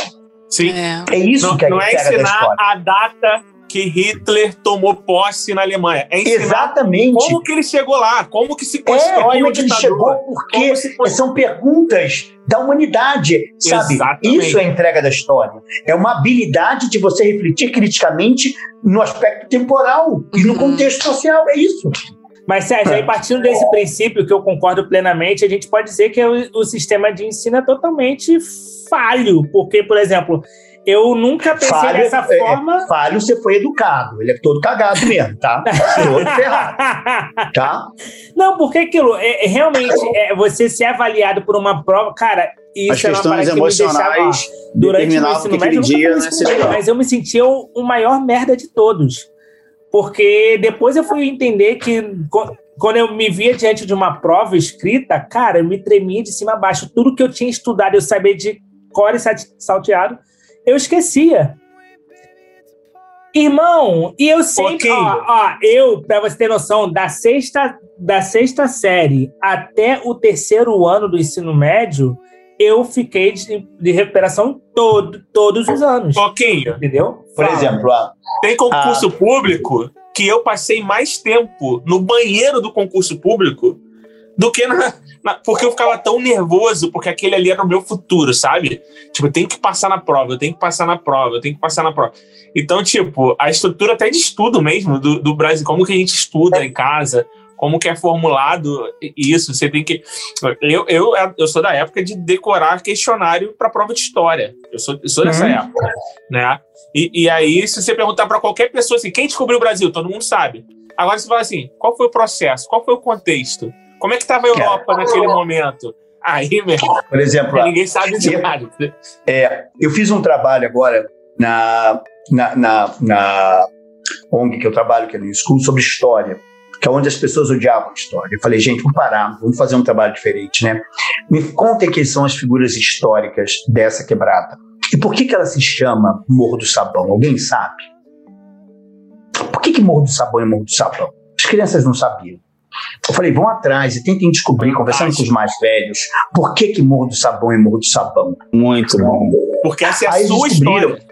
Sim. É. É isso Não, que é a não é entrega da ensinar história. a data que Hitler tomou posse na Alemanha. É Exatamente. como que ele chegou lá, como que se É, constrói como uma é que ele ditadura. chegou, porque se são perguntas da humanidade, sabe? Exatamente. Isso é a entrega da história. É uma habilidade de você refletir criticamente no aspecto temporal e no Uhum. contexto social. É isso. Mas, Sérgio, aí partindo desse princípio, que eu concordo plenamente, a gente pode dizer que o, o sistema de ensino é totalmente falho. Porque, por exemplo, eu nunca pensei Falho, dessa é, forma. Falho, você foi educado. Ele é todo cagado mesmo, tá? todo ferrado, tá? Não, porque aquilo, é, é realmente, é, você ser avaliado por uma prova, cara, isso As é uma questões que me deixava emocionais durante o ensino que médio, dia né, mas eu me sentia o, o maior merda de todos. Porque depois eu fui entender que quando eu me via diante de uma prova escrita, cara, eu me tremia de cima a baixo. Tudo que eu tinha estudado, eu sabia de cor e sal- salteado, eu esquecia. Irmão, e eu sempre, Pouquinho. ó, ó, eu, pra você ter noção, da sexta, da sexta série até o terceiro ano do ensino médio, eu fiquei de, de recuperação todo, todos os anos. Pouquinho. Entendeu? Por Fala. exemplo, a, Tem concurso público que eu passei mais tempo no banheiro do concurso público do que na- Porque eu ficava tão nervoso, porque aquele ali era o meu futuro, sabe? Tipo, eu tenho que passar na prova, eu tenho que passar na prova, eu tenho que passar na prova. Então, tipo, a estrutura até de estudo mesmo do, do Brasil, como que a gente estuda em casa, como que é formulado isso, você tem que. Eu, eu, eu sou da época de decorar questionário para prova de história. Eu sou, eu sou dessa Uhum. época, né? E, e aí, se você perguntar para qualquer pessoa assim, quem descobriu o Brasil? Todo mundo sabe. Agora você fala assim, qual foi o processo? Qual foi o contexto? Como é que estava a Europa naquele momento? Aí, meu por exemplo, ninguém sabe de nada. É, eu fiz um trabalho agora na, na, na, na ONG que eu trabalho, que é no School, sobre história, que é onde as pessoas odiavam a história. Eu falei, gente, vamos parar, vamos fazer um trabalho diferente, né? Me contem quem são as figuras históricas dessa quebrada. E por que, que ela se chama Morro do Sabão? Alguém sabe? Por que, que Morro do Sabão é Morro do Sabão? As crianças não sabiam. Eu falei, vão atrás e tentem descobrir, conversando com os mais velhos, por que, que Morro do Sabão é Morro do Sabão. Muito bom. Porque essa é a Aí sua história.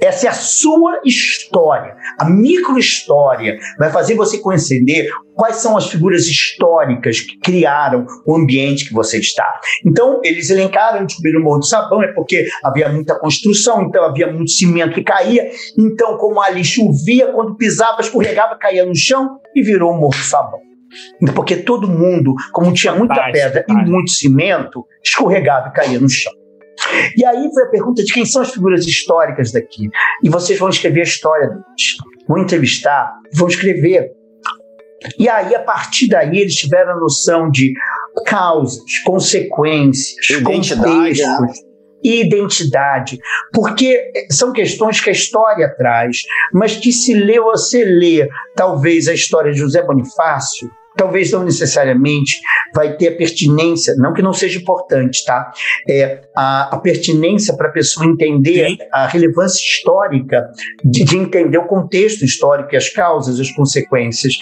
Essa é a sua história. A microhistória vai fazer você conhecer quais são as figuras históricas que criaram o ambiente que você está. Então, eles elencaram, descobriram o Morro do Sabão, é porque havia muita construção, então havia muito cimento que caía. Então, como ali chovia, quando pisava, escorregava, caía no chão e virou o Morro do Sabão. Porque todo mundo, como tinha muita pedra e muito cimento, escorregava e caía no chão. E aí foi a pergunta de quem são as figuras históricas daqui. E vocês vão escrever a história deles. Vão entrevistar, vão escrever. E aí, a partir daí, eles tiveram a noção de causas, consequências, Identidade, né? contextos, identidade. Porque são questões que a história traz, mas que se lê, você lê, talvez, a história de José Bonifácio, talvez não necessariamente vai ter a pertinência, não que não seja importante, tá? É, a, a pertinência para a pessoa entender Sim. a relevância histórica, de, de entender o contexto histórico, e as causas, as consequências.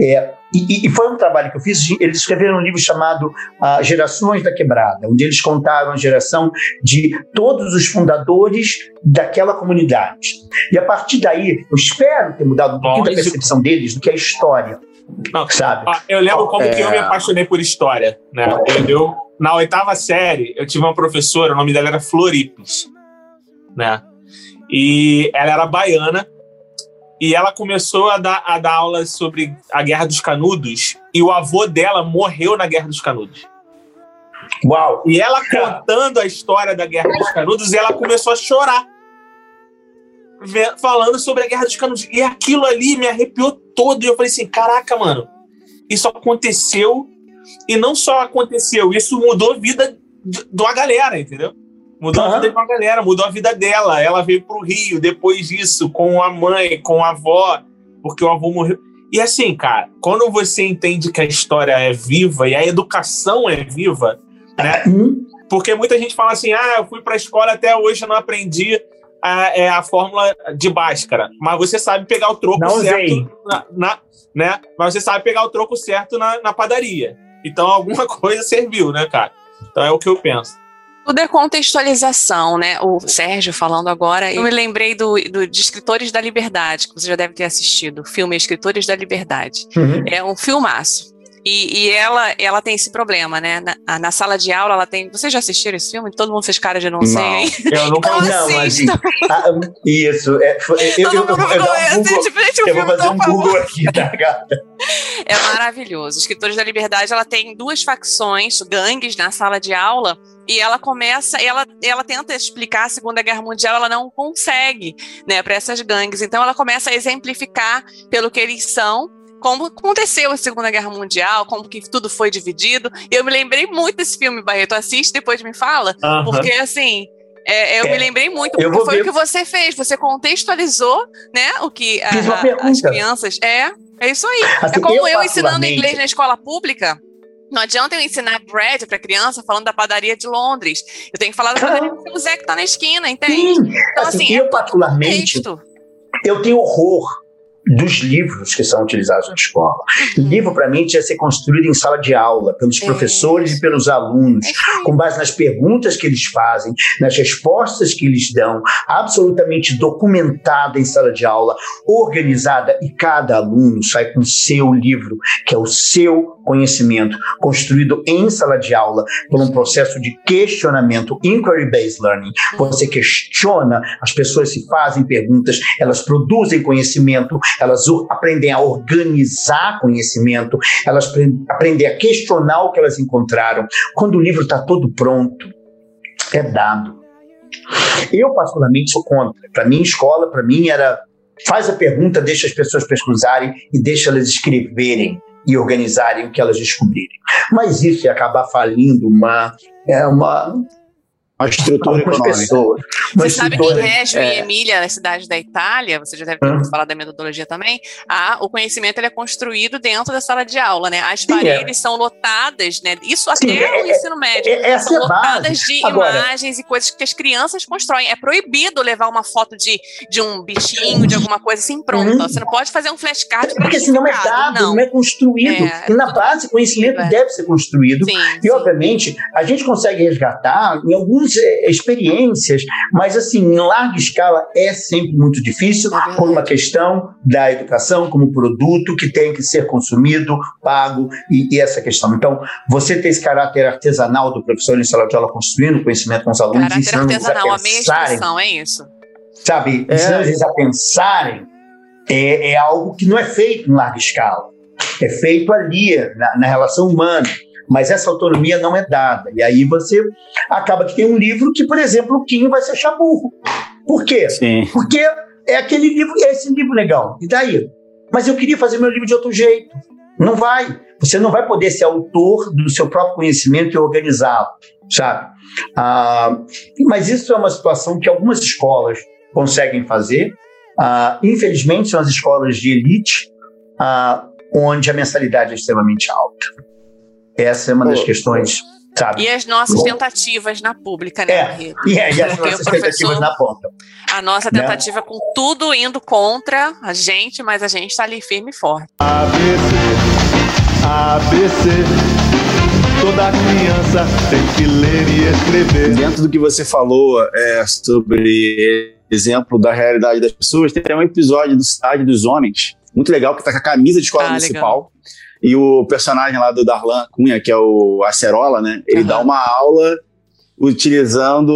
É, e, e foi um trabalho que eu fiz, eles escreveram um livro chamado ah, Gerações da Quebrada, onde eles contaram a geração de todos os fundadores daquela comunidade. E a partir daí, eu espero ter mudado um pouquinho da percepção deles do que é história, Não, sabe? Eu lembro como É. que eu me apaixonei por história, né? Eu, eu- na oitava série, eu tive uma professora, o nome dela era Floripes, né? E ela era baiana e ela começou a dar, a dar aulas sobre a Guerra dos Canudos e o avô dela morreu na Guerra dos Canudos. Uau! E ela contando a história da Guerra dos Canudos, ela começou a chorar. Falando sobre a Guerra dos Canudos. E aquilo ali me arrepiou todo. E eu falei assim: caraca, mano, isso aconteceu. E não só aconteceu, isso mudou a vida de, de uma galera, entendeu? Mudou a Aham. vida de uma galera, mudou a vida dela. Ela veio pro Rio depois disso, com a mãe, com a avó, porque o avô morreu. E assim, cara, quando você entende que a história é viva e a educação é viva, né? Hum, Porque muita gente fala assim: ah, eu fui pra escola até hoje não aprendi a, é, a fórmula de Bhaskara. Mas você sabe pegar o troco Não certo. Na, na- né? Mas você sabe pegar o troco certo na, na padaria. Então alguma coisa serviu, né, cara? Então é o que eu penso. Tudo é contextualização, né? O Sérgio falando agora, eu me lembrei do, do de Escritores da Liberdade, que você já deve ter assistido, o filme Escritores da Liberdade. uhum. É um filmaço. E, e ela, ela tem esse problema, né? Na, na sala de aula, ela tem. Vocês já assistiram esse filme? Todo mundo fez cara de não, sei, Não. hein? Eu nunca Então, Não, mas assista. ah, isso. É, eu, eu, eu, eu, o eu vou fazer um. Google aqui, tá, gata? É maravilhoso. Escritores da Liberdade, ela tem duas facções, gangues na sala de aula, e ela começa, ela, ela tenta explicar a Segunda Guerra Mundial, ela não consegue, né, para essas gangues. Então ela começa a exemplificar pelo que eles são. Como aconteceu a Segunda Guerra Mundial, como que tudo foi dividido. E eu me lembrei muito desse filme, Barreto. Assiste, depois me fala. Aham. Porque, assim, é, eu É, me lembrei muito, eu porque foi ver. o que você fez. Você contextualizou, né, o que a- a- as crianças... É, é isso aí. Assim, É como eu, ensinando particularmente- inglês na escola pública. Não adianta eu ensinar bread para criança falando da padaria de Londres. Eu tenho que falar da padaria do seu Zé que tá na esquina, entende? Sim, Então, assim, assim, eu é particularmente, eu tenho horror dos livros que são utilizados na escola. Uhum. Livro, para mim, tinha que ser construído em sala de aula, pelos É. professores e pelos alunos, É com base nas perguntas que eles fazem, nas respostas que eles dão, absolutamente documentada em sala de aula, organizada, e cada aluno sai com o seu livro, que é o seu conhecimento, construído em sala de aula por um processo de questionamento, inquiry-based learning. Você questiona, as pessoas se fazem perguntas, elas produzem conhecimento, elas aprendem a organizar conhecimento, elas pre- aprendem a questionar o que elas encontraram. Quando o livro está todo pronto, é dado. Eu, particularmente, sou contra. Para mim, escola, para mim, era faz a pergunta, deixa as pessoas pesquisarem e deixa elas escreverem e organizarem o que elas descobrirem. Mas isso ia acabar falindo uma, é uma, A estrutura algumas econômica. pessoas. Você sabe que em Reggio e é. Emília, na cidade da Itália, você já deve ter ouvido falar da metodologia também, a, o conhecimento ele é construído dentro da sala de aula, né? As Sim, é. paredes são lotadas, né? Isso até Sim, é- no ensino médio. é- essa são é a base. lotadas de Agora- imagens e coisas que as crianças constroem. É proibido levar uma foto de, de um bichinho, de alguma coisa assim pronta. Uhum. Você não pode fazer um flashcard Porque senão é dado, não, é construído. É, e na base, conhecimento é. deve ser construído. Sim, E, sim. obviamente, a gente consegue resgatar em algumas eh, experiências, mas, assim, em larga escala é sempre muito difícil, É por uma questão da educação como produto que tem que ser consumido, pago, e, e essa questão. Então, você ter esse caráter artesanal do professor em sala de aula construindo conhecimento com os alunos, Caráter ensinando eles a artesanal, a meia pensarem, expressão, é isso. sabe, É. ensinando eles a pensarem, é, é algo que não é feito em larga escala. É feito ali, na, na relação humana. Mas essa autonomia não é dada. E aí você acaba que tem um livro que, por exemplo, o Quinho vai se achar burro. Por quê? Sim. Porque é aquele livro, é esse livro legal. E daí? Mas eu queria fazer meu livro de outro jeito. Não vai. Você não vai poder ser autor do seu próprio conhecimento e organizá-lo, sabe? Ah, mas isso é uma situação que algumas escolas conseguem fazer. Ah, infelizmente, são as escolas de elite, ah, onde a mensalidade é extremamente alta. Essa é uma das questões, sabe? E as nossas tentativas na pública, né, É. E, é, e as nossas professor- na ponta. A nossa Né? tentativa com tudo indo contra a gente, mas a gente está ali firme e forte. ABC, ABC, toda criança tem que ler e escrever. Dentro do que você falou é, sobre exemplo da realidade das pessoas, tem um episódio do Cidade dos Homens, muito legal, que tá com a camisa de escola Ah, municipal. E o personagem lá do Darlan Cunha, que é o Acerola, né? Ele Aham. dá uma aula utilizando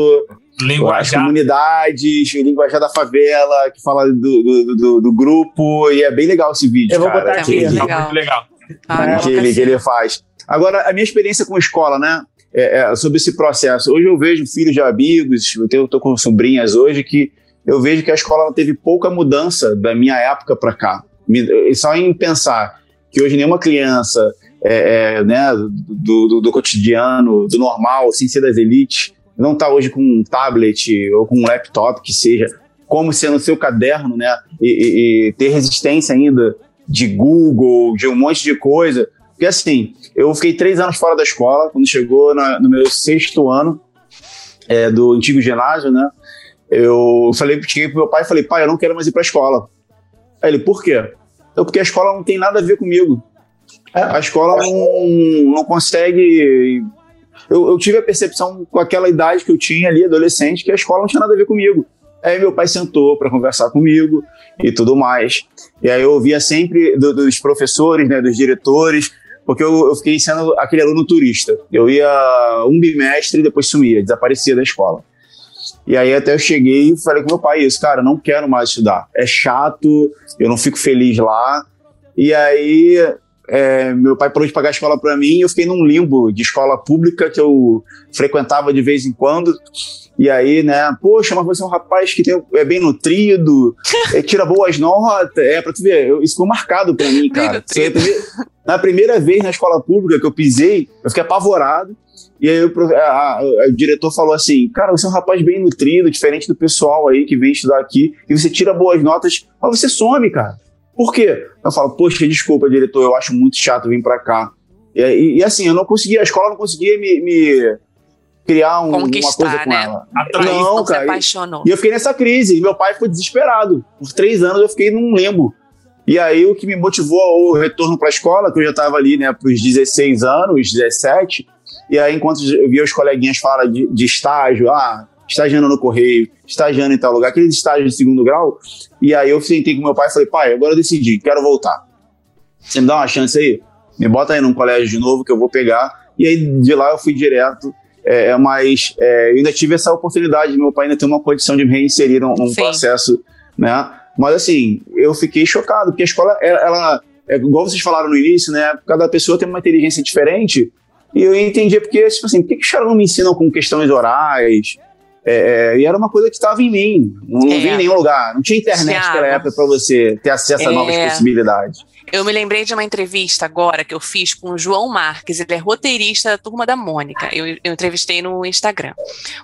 as Linguajar. comunidades, o linguajar da favela, que fala do, do, do- do grupo, e é bem legal esse vídeo, Eu vou cara. botar É aqui. muito que- legal. Muito legal. Ah, É, que ele, que ele faz. Agora, a minha experiência com escola, né? é- é sobre esse processo. Hoje eu vejo filhos de amigos, eu tenho- tô com sobrinhas hoje que eu vejo que a escola teve pouca mudança da minha época para cá. Me- Só em pensar que hoje nenhuma criança é, é, né, do, do, do cotidiano, do normal, sem ser das elites, não está hoje com um tablet ou com um laptop que seja como ser no seu caderno, né? E, e- e ter resistência ainda de Google, de um monte de coisa. Porque assim, eu fiquei três anos fora da escola, quando chegou na- no meu sexto ano é, do antigo ginásio, né? Eu falei, cheguei pro meu pai e falei, pai, eu não quero mais ir pra escola. Aí ele, por quê? Eu, porque a escola não tem nada a ver comigo. A escola não, não consegue. Eu, eu tive a percepção com aquela idade que eu tinha ali, adolescente, que a escola não tinha nada a ver comigo. Aí meu pai sentou para conversar comigo e tudo mais. E aí eu ouvia sempre do- dos professores, né, dos diretores, porque eu, eu fiquei sendo aquele aluno turista. Eu ia um bimestre e depois sumia, desaparecia da escola. E aí até eu cheguei e falei com meu pai isso, cara, não quero mais estudar. É chato, eu não fico feliz lá. E aí é, meu pai parou de pagar a escola para mim e eu fiquei num limbo de escola pública que eu frequentava de vez em quando. E aí, né, poxa, mas você é um rapaz que tem, é bem nutrido, é, tira boas notas. É, pra tu ver, eu- isso ficou marcado pra mim, cara. Na primeira vez na escola pública que eu pisei, eu fiquei apavorado. E aí o, a- a- o diretor falou assim: Cara, você é um rapaz bem nutrido, diferente do pessoal aí que vem estudar aqui, e você tira boas notas, mas você some, cara. Por quê? Eu falo, poxa, desculpa, diretor, eu acho muito chato vir pra cá. E, e- e assim, eu não conseguia, a escola não conseguia me, me criar um- uma coisa com né? ela. Atrair. Não, cara. e- apaixonou. E eu fiquei nessa crise, e meu pai ficou desesperado. Por três anos eu fiquei num limbo. E aí o que me motivou ao retorno para a escola, que eu já estava ali, né, para os 16 anos, 17, e aí enquanto eu via os coleguinhas falar de, de estágio, ah, estagiando no correio, estagiando em tal lugar, aquele estágio de segundo grau, e aí eu sentei com meu pai e falei, pai, agora eu decidi, quero voltar. Você me dá uma chance aí? Me bota aí num colégio de novo que eu vou pegar. E aí de lá eu fui direto. É, mas é, eu ainda tive essa oportunidade, meu pai ainda tem uma condição de me reinserir num, num processo, né? Mas assim, eu fiquei chocado, porque a escola, ela, ela- é, igual vocês falaram no início, né? Cada pessoa tem uma inteligência diferente. E eu entendi porque, tipo assim, por que, que os caras não me ensinam com questões orais? É, é, e era uma coisa que estava em mim, não, não É. vinha em nenhum lugar. Não tinha internet naquela época para você ter acesso a É. novas possibilidades. Eu me lembrei de uma entrevista agora que eu fiz com o João Marques, ele é roteirista da Turma da Mônica. Eu, eu entrevistei no Instagram.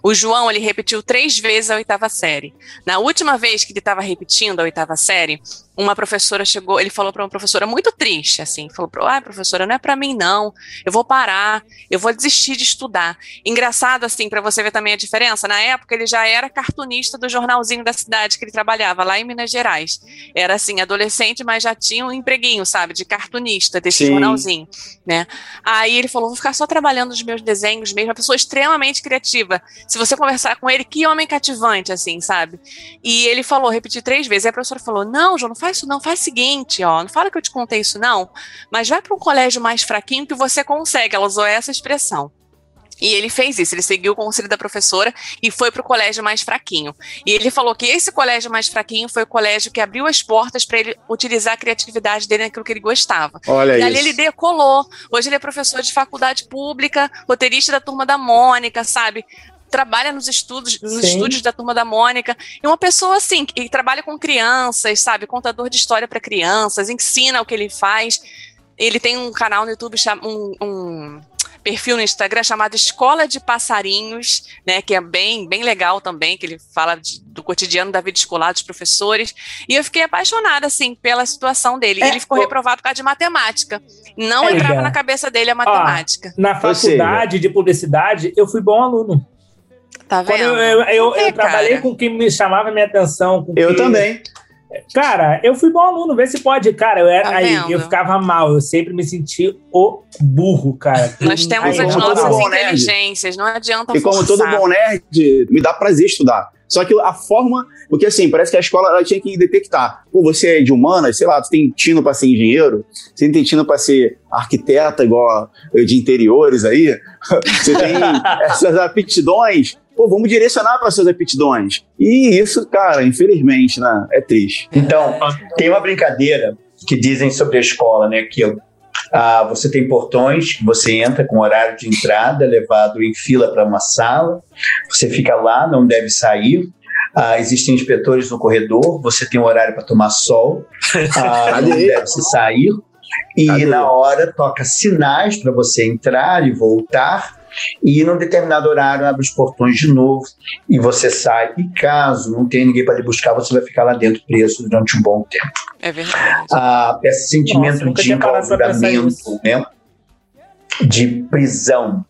O João, ele repetiu três vezes a oitava série. Na última vez que ele estava repetindo a oitava série, uma professora chegou, ele falou para uma professora muito triste, assim, falou para, ah, professora, não é para mim não, eu vou parar, eu vou desistir de estudar. Engraçado, assim, para você ver também a diferença, na época ele já era cartunista do jornalzinho da cidade que ele trabalhava, lá em Minas Gerais. Era, assim, adolescente, mas já tinha um empreguinho, sabe, de cartunista desse Sim. jornalzinho, né? Aí ele falou, vou ficar só trabalhando nos meus desenhos mesmo, uma pessoa extremamente criativa. Se você conversar com ele, que homem cativante, assim, sabe? E ele falou, repetir três vezes. Aí a professora falou: Não, João, não faz isso, não. Faz o seguinte, ó. Não fala que eu te contei isso, não. Mas vai para um colégio mais fraquinho que você consegue. Ela usou essa expressão. E ele fez isso, ele seguiu o conselho da professora e foi para o colégio mais fraquinho. E ele falou que esse colégio mais fraquinho foi o colégio que abriu as portas para ele utilizar a criatividade dele naquilo que ele gostava. Olha E ali isso. ele decolou. Hoje ele é professor de faculdade pública, roteirista da turma da Mônica, sabe? Trabalha nos estudos, nos Sim. estúdios da turma da Mônica. E uma pessoa assim, que trabalha com crianças, sabe? Contador de história para crianças, ensina o que ele faz. Ele tem um canal no YouTube, um, um perfil no Instagram chamado Escola de Passarinhos, né? Que é bem, bem legal também, que ele fala de- do cotidiano da vida escolar dos professores. E eu fiquei apaixonada, assim, pela situação dele. É, ele ficou o- reprovado por causa de matemática. Não É, entrava já. na cabeça dele a matemática. Na Ou seja- faculdade de publicidade, eu fui bom aluno. tá Quando vendo? eu, eu, eu- É, eu trabalhei com quem me chamava minha atenção. com Eu quem- também. Cara, eu fui bom aluno, vê se pode. Cara, eu era Tá aí, eu ficava mal, eu sempre me senti o burro, cara. Nós temos aí, as como nossas bom nerd. inteligências, não adianta E como forçar. todo bom nerd, me dá prazer estudar. Só que a forma. Porque assim, parece que a escola ela tinha que detectar. Pô, você é de humanas, sei lá, tu tem tino pra ser engenheiro, você tem tino pra ser arquiteta, igual de interiores aí. Você tem essas aptidões. Pô, vamos direcionar para suas aptidões. E isso, cara, infelizmente, né, é triste. Então, tem uma brincadeira que dizem sobre a escola, né? Que ah, você tem portões, você entra com horário de entrada, levado em fila para uma sala, você fica lá, não deve sair. Ah, existem inspetores no corredor, você tem um horário para tomar sol, ah, não deve se sair. E Cadê? na hora toca sinais para você entrar e voltar. E num determinado horário abre os portões de novo e você sai. E caso não tenha ninguém para lhe buscar, você vai ficar lá dentro preso durante um bom tempo. É verdade. Ah, esse sentimento Nossa, de enclausuramento, né? de prisão,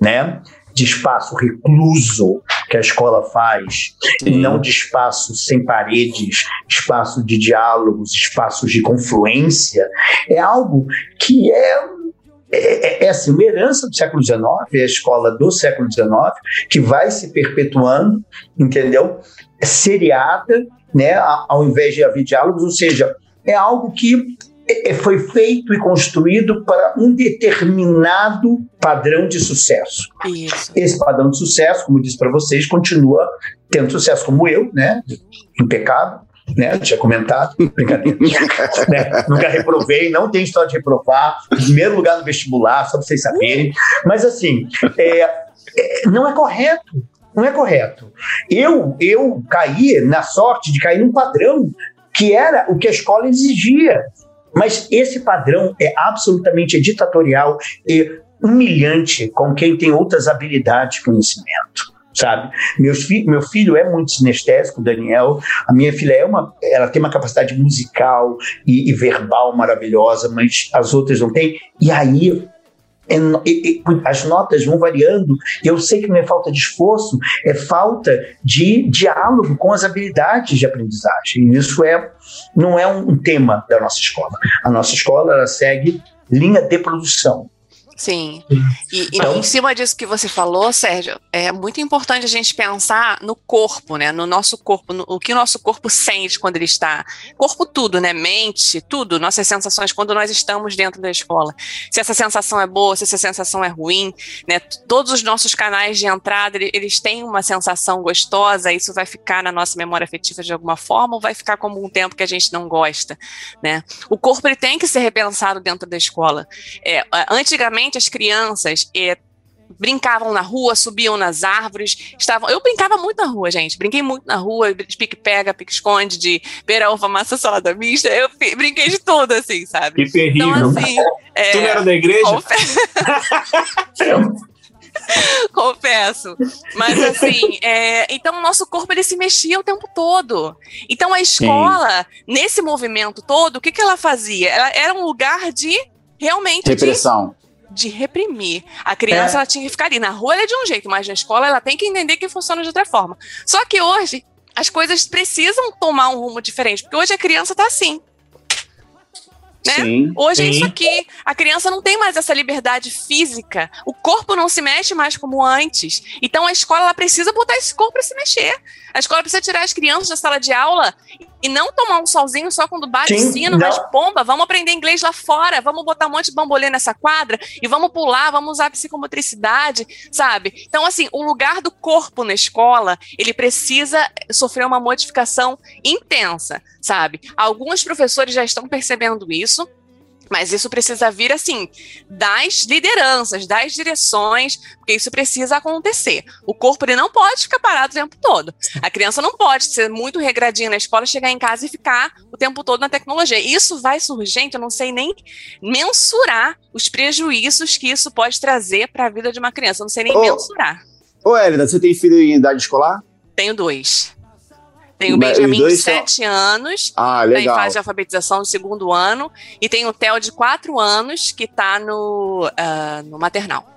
né? de espaço recluso que a escola faz, e não de espaço sem paredes, espaço de diálogos, espaços de confluência, é algo que é é, é, é assim, uma herança do século XIX, é a escola do século XIX, que vai se perpetuando, entendeu? É seriada, né, ao invés de haver diálogos, ou seja, é algo que é- é- foi feito e construído para um determinado padrão de sucesso. Isso. Esse padrão de sucesso, como disse para vocês, continua tendo sucesso como eu, né? Impecável, né? Tinha comentado, brincadeira. né? Nunca reprovei, não tem história de reprovar. Primeiro lugar no vestibular, só para vocês saberem. Mas assim, é, é, não é correto. Não é correto. Eu, eu caí na sorte de cair num padrão que era o que a escola exigia. Mas esse padrão é absolutamente ditatorial e humilhante com quem tem outras habilidades de conhecimento, sabe? Meus fi meu filho é muito sinestésico, Daniel. A minha filha é uma, ela tem uma capacidade musical e, e verbal maravilhosa, mas as outras não têm. E aí é as notas vão variando. Eu sei que não é falta de esforço, é falta de diálogo com as habilidades de aprendizagem. Isso é, não é um tema da nossa escola. A nossa escola ela segue linha de produção. Sim. E, e Então- em cima disso que você falou, Sérgio, é muito importante a gente pensar no corpo, né? No nosso corpo, no, o que o nosso corpo sente quando ele está. Corpo tudo, né? Mente, tudo, nossas sensações quando nós estamos dentro da escola. Se essa sensação é boa, se essa sensação é ruim, né? Todos os nossos canais de entrada, ele- eles têm uma sensação gostosa, isso vai ficar na nossa memória afetiva de alguma forma ou vai ficar como um tempo que a gente não gosta, né? O corpo ele tem que ser repensado dentro da escola. É, antigamente as crianças brincavam na rua, subiam nas árvores, estavam. Eu brincava muito na rua, gente. Brinquei muito na rua, de pique-pega, pique-esconde, de pera, uva, massa, salada mista. Eu brinquei de tudo, assim, sabe? Que terrível. Então, assim. é, tu era da igreja? Confesso. Confesso. Mas assim, é, então o nosso corpo ele se mexia o tempo todo. Então a escola, nesse movimento todo, o que, que ela fazia? Ela era um lugar de realmente Repressão. de reprimir. A criança É. ela tinha que ficar ali. Na rua ela é de um jeito, mas na escola ela tem que entender que funciona de outra forma. Só que hoje as coisas precisam tomar um rumo diferente, porque hoje a criança tá assim. Né? Sim. Hoje é Sim. isso aqui. A criança não tem mais essa liberdade física. O corpo não se mexe mais como antes. Então a escola ela precisa botar esse corpo para se mexer. A escola precisa tirar as crianças da sala de aula e não tomar um solzinho só quando bate Sim, sino, não. mas pomba, vamos aprender inglês lá fora, vamos botar um monte de bambolê nessa quadra e vamos pular, vamos usar psicomotricidade, sabe? Então, assim, o lugar do corpo na escola, ele precisa sofrer uma modificação intensa, sabe? Alguns professores já estão percebendo isso, mas isso precisa vir assim das lideranças, das direções, porque isso precisa acontecer. O corpo ele não pode ficar parado o tempo todo. A criança não pode ser muito regradinha na escola, chegar em casa e ficar o tempo todo na tecnologia. Isso vai surgir, gente, eu não sei nem mensurar os prejuízos que isso pode trazer para a vida de uma criança. Eu não sei nem Ô. mensurar. Ô, Hélida, você tem filho em idade escolar? Tenho dois. Tenho o Mas Benjamin de dois são- 7 anos, Ah, está em fase de alfabetização no segundo ano, e tem o Theo de 4 anos, que está no, ah, no maternal.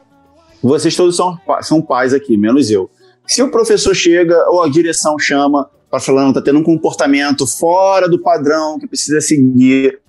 Vocês todos são, são pais aqui, menos eu. Se o professor chega ou a direção chama para falando tá tendo um comportamento fora do padrão que precisa seguir,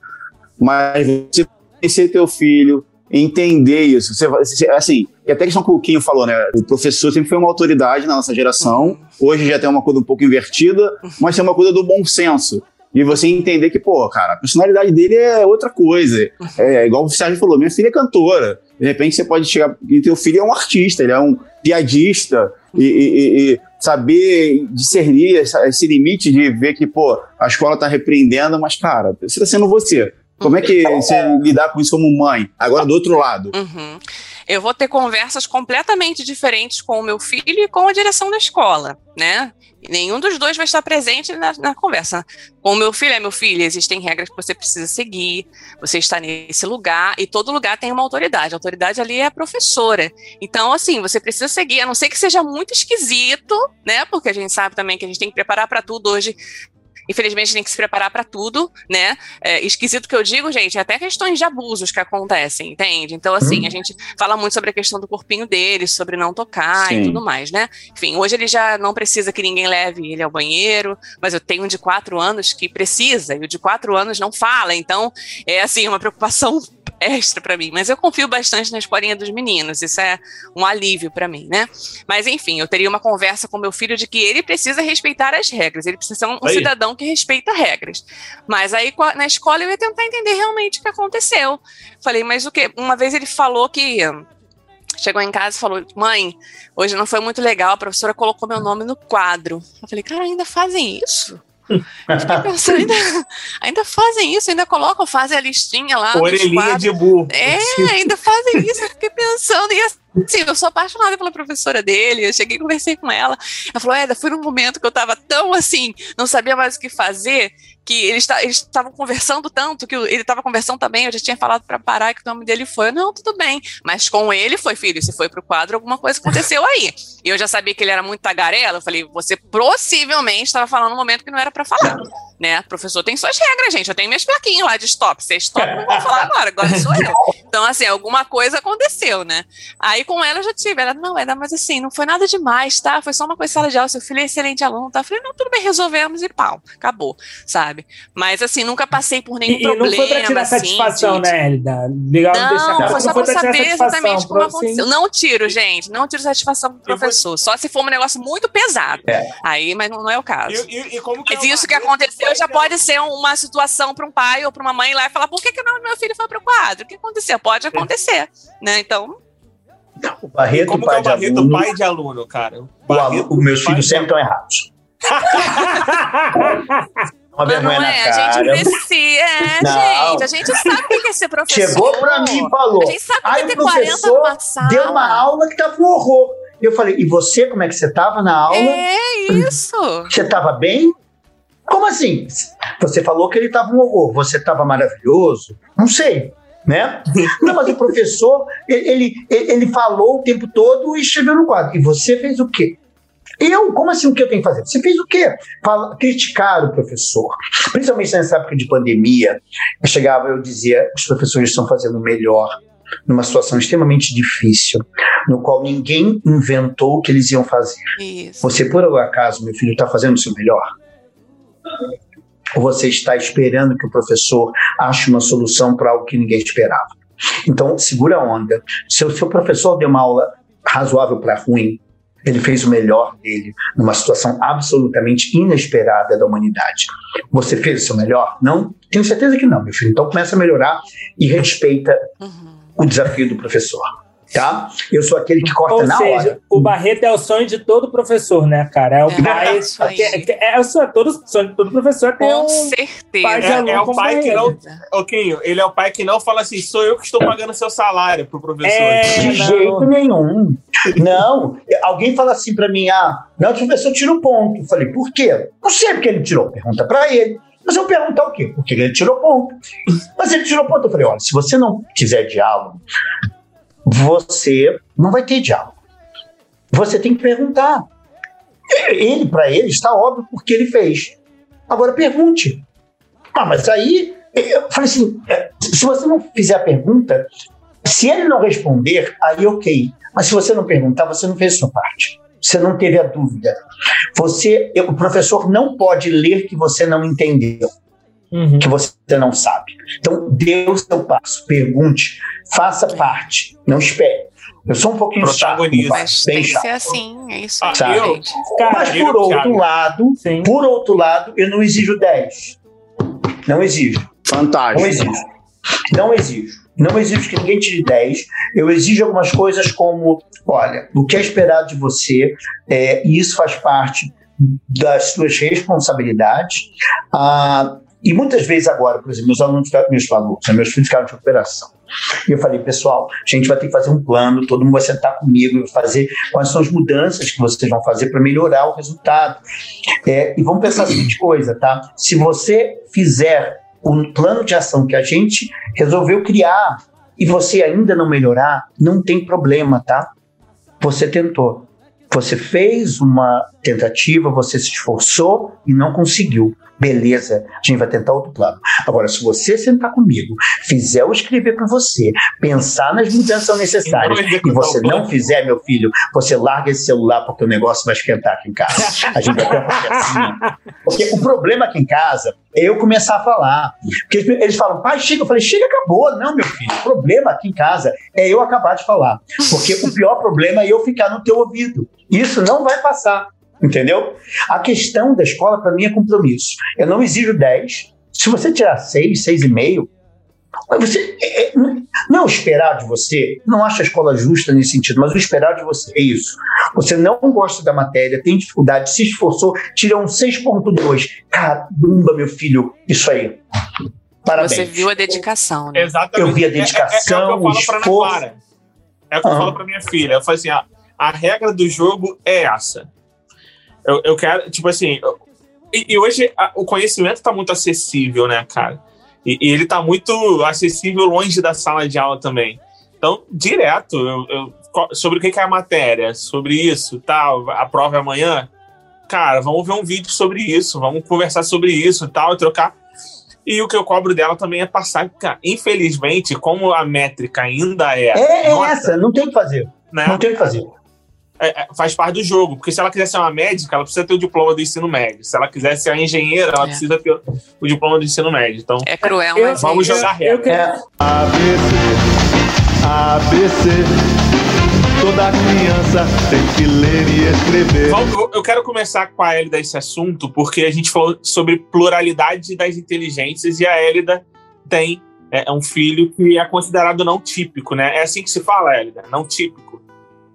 mas você conhecer teu filho, entender isso, você- assim, e até que o Quinho falou, né? O professor sempre foi uma autoridade na nossa geração. Hoje já tem uma coisa um pouco invertida, mas tem uma coisa do bom senso. E você entender que, pô, cara, a personalidade dele é outra coisa. É igual o Sérgio falou, minha filha é cantora. De repente você pode chegar. E teu filho é um artista, ele é um piadista. E, e- e saber discernir esse limite de ver que, pô, a escola tá repreendendo, mas, cara, você tá sendo você. Como é que você lidar com isso como mãe? Agora, do outro lado. Uhum. Eu vou ter conversas completamente diferentes com o meu filho e com a direção da escola, né? Nenhum dos dois vai estar presente na, na conversa. Com o meu filho, é meu filho, existem regras que você precisa seguir, você está nesse lugar, e todo lugar tem uma autoridade. A autoridade ali é a professora. Então, assim, você precisa seguir, a não ser que seja muito esquisito, né? Porque a gente sabe também que a gente tem que preparar para tudo hoje. Infelizmente, tem que se preparar para tudo, né? É, esquisito que eu digo, gente, é até questões de abusos que acontecem, entende? Então, assim, a gente fala muito sobre a questão do corpinho dele, sobre não tocar Sim. e tudo mais, né? Enfim, hoje ele já não precisa que ninguém leve ele ao banheiro, mas eu tenho um de quatro anos que precisa, e o de quatro anos não fala, então é assim, uma preocupação extra para mim, mas eu confio bastante na escolinha dos meninos, isso é um alívio para mim, né? Mas enfim, eu teria uma conversa com meu filho de que ele precisa respeitar as regras, ele precisa ser um, Aí. cidadão que respeita regras. Mas aí na escola eu ia tentar entender realmente o que aconteceu. Falei, mas o que? Uma vez ele falou que chegou em casa e falou: Mãe, hoje não foi muito legal, a professora colocou meu nome no quadro. Eu falei, cara, ainda fazem isso? Ainda, ainda fazem isso, ainda colocam, fazem a listinha lá. Orelhinha de burro. É, ainda fazem isso, eu fiquei pensando, e assim, eu sou apaixonada pela professora dele, eu cheguei e conversei com ela, ela falou, Eda, foi num momento que eu tava tão assim, não sabia mais o que fazer, que eles ta- eles estavam conversando tanto, que o- ele estava conversando também, eu já tinha falado para parar que o nome dele foi, não, tudo bem, mas com ele foi, filho, se foi pro quadro, alguma coisa aconteceu aí, e eu já sabia que ele era muito tagarela, eu falei, você possivelmente estava falando no momento que não era para falar, né, professor tem suas regras, gente, eu tenho minhas plaquinhas lá de stop, você stop, não vou falar agora, agora sou eu, então assim, alguma coisa aconteceu, né, Aí com ela eu já tive. Ela, não, Eda, mas assim, não foi nada demais, tá? Foi só uma coisa sala de aula. Seu filho é excelente aluno, tá? Eu falei, não, tudo bem, resolvemos e pau, acabou, sabe? Mas assim, nunca passei por nenhum E, e não problema. foi pra tirar assim, satisfação, de- né, Elida? Legal deixar Não, claro foi só foi pra tirar saber exatamente como pra- aconteceu. assim, Não tiro, gente, não tiro satisfação pro professor. Só se for um negócio muito pesado. É. Aí, mas não, não é o caso. E, e- e como que Mas é isso que aconteceu já pode ser uma situação para um pai ou para uma mãe ir lá e falar: por que, que não, meu filho foi pro quadro? O que aconteceu? Pode acontecer, né? Então, O Barreto, Como que é pai o de Barreto, aluno, pai de aluno, cara? o Barreto, meus pai filhos de sempre estão errados. Uma Mas vergonha não na é, a cara. gente precisa. É, Não. gente, a gente sabe o que é ser professor. Chegou pra mim e falou. A gente sabe o que é o ter 40 professor numa sala. deu uma aula que tava um horror. Eu falei, e você, como é que você tava na aula? É isso. Você tava bem? Como assim? Você falou que ele tava um horror. Você tava maravilhoso? Não sei, né? Não, mas o professor, ele, ele, ele falou o tempo todo e escreveu no quadro. E você fez o quê? Eu? Como assim o que eu tenho que fazer? Você fez o quê? Fala, criticar o professor. Principalmente nessa época de pandemia. Eu chegava, eu dizia, os professores estão fazendo o melhor numa situação extremamente difícil, no qual ninguém inventou o que eles iam fazer. Isso. Você, por acaso, meu filho, está fazendo o seu melhor? Ou você está esperando que o professor ache uma solução para algo que ninguém esperava? Então, segura a onda. Se o seu professor deu uma aula razoável para ruim, ele fez o melhor dele numa situação absolutamente inesperada da humanidade. Você fez o seu melhor? Não? Tenho certeza que não, meu filho. Então começa a melhorar e respeita Uhum. o desafio do professor. Tá? Eu sou aquele que corta Ou na seja, hora. o Barreto é o sonho de todo professor, né, cara? É o É, pai. isso aí. É, é o sonho, todo, sonho de todo professor ter Com um certeza. pai de É- aluno é o pai que. Ô, Quinho, ele é o pai que não fala assim, sou eu que estou pagando seu salário pro professor. É, De não. jeito nenhum. Não. Alguém fala assim pra mim: ah, não, o professor tira o ponto. Eu falei, por quê? Não sei porque ele tirou. Pergunta pra ele. Mas eu perguntar o quê? Porque ele tirou ponto. Mas ele tirou ponto. Eu falei: olha, se você não quiser diálogo, você não vai ter diálogo. Você tem que perguntar. Ele, pra ele, está óbvio porque ele fez. Agora pergunte. Ah, mas aí. Eu falei assim: é, se você não fizer a pergunta, se ele não responder, aí ok. Mas se você não perguntar, você não fez a sua parte. Você não teve a dúvida. Você, o professor não pode ler que você não entendeu, Uhum. que você não sabe. Então, dê o seu passo, pergunte, faça parte, não espere. Eu sou um pouquinho chato, Mas bem tem que chato. ser assim, é isso Ah, aí, eu-. Cara, Mas eu, por outro Thiago. lado, sim. por outro lado, eu não exijo 10. Não exijo. Fantástico. Não exijo. Não exijo. Não exijo que ninguém tire 10. Eu exijo algumas coisas como, olha, o que é esperado de você, é, e isso faz parte das suas responsabilidades. Ah, e muitas vezes agora, por exemplo, meus alunos, meus alunos, meus filhos ficaram de recuperação. E eu falei, pessoal, a gente vai ter que fazer um plano, todo mundo vai sentar comigo e fazer quais são as mudanças que vocês vão fazer para melhorar o resultado. É, e vamos pensar a seguinte coisa, tá? Se você fizer o plano de ação que a gente resolveu criar e você ainda não melhorar, não tem problema, tá? Você tentou. Você fez uma tentativa, você se esforçou e não conseguiu. Beleza, a gente vai tentar outro plano. Agora, se você sentar comigo, fizer eu escrever para você, pensar nas mudanças necessárias e você não fizer, meu filho, você larga esse celular porque o negócio vai esquentar aqui em casa. A gente vai ter uma conversinha. Porque o problema aqui em casa é eu começar a falar. Porque eles falam, pai, chega. Eu falei, chega, acabou. Não, meu filho, o problema aqui em casa é eu acabar de falar. Porque o pior problema é eu ficar no teu ouvido. Isso não vai passar. Entendeu? A questão da escola, para mim, é compromisso. Eu não exijo 10. Se você tirar 6, 6,5, você, é, é, não é o esperar de você, não acho a escola justa nesse sentido, mas o esperar de você é isso. Você não gosta da matéria, tem dificuldade, se esforçou, tirou um 6,2. Caramba, meu filho, isso aí. Parabéns. Você viu a dedicação, né? Exatamente. Eu vi a dedicação, é, é, é o que eu o falo pra Ana esforço. É o que eu falo pra minha filha. Eu falo assim: a, a regra do jogo é essa. Eu, eu quero, tipo assim. eu- e, e hoje a- o conhecimento tá muito acessível, né, cara? E, e ele tá muito acessível longe da sala de aula também. Então, direto, eu, eu- sobre o que é a matéria, sobre isso, tal, a prova é amanhã. Cara, vamos ver um vídeo sobre isso, vamos conversar sobre isso e tal, e trocar. E o que eu cobro dela também é passar. Cara, infelizmente, como a métrica ainda é. É, é nota, essa, não tem o que fazer. né? Não tem o que fazer. É, é, faz parte do jogo. Porque se ela quiser ser uma médica, ela precisa ter o diploma do ensino médio. Se ela quiser ser uma engenheira, ela É. precisa ter o diploma do ensino médio. Então, É cruel, Eu- mas vamos isso. jogar Eu regra. queria- É, ABC, ABC, toda criança tem que ler e escrever. Eu- eu quero começar com a Hélida esse assunto, porque a gente falou sobre pluralidade das inteligências e a Hélida tem é, um filho que é considerado não típico, né? É assim que se fala, Hélida, não típico.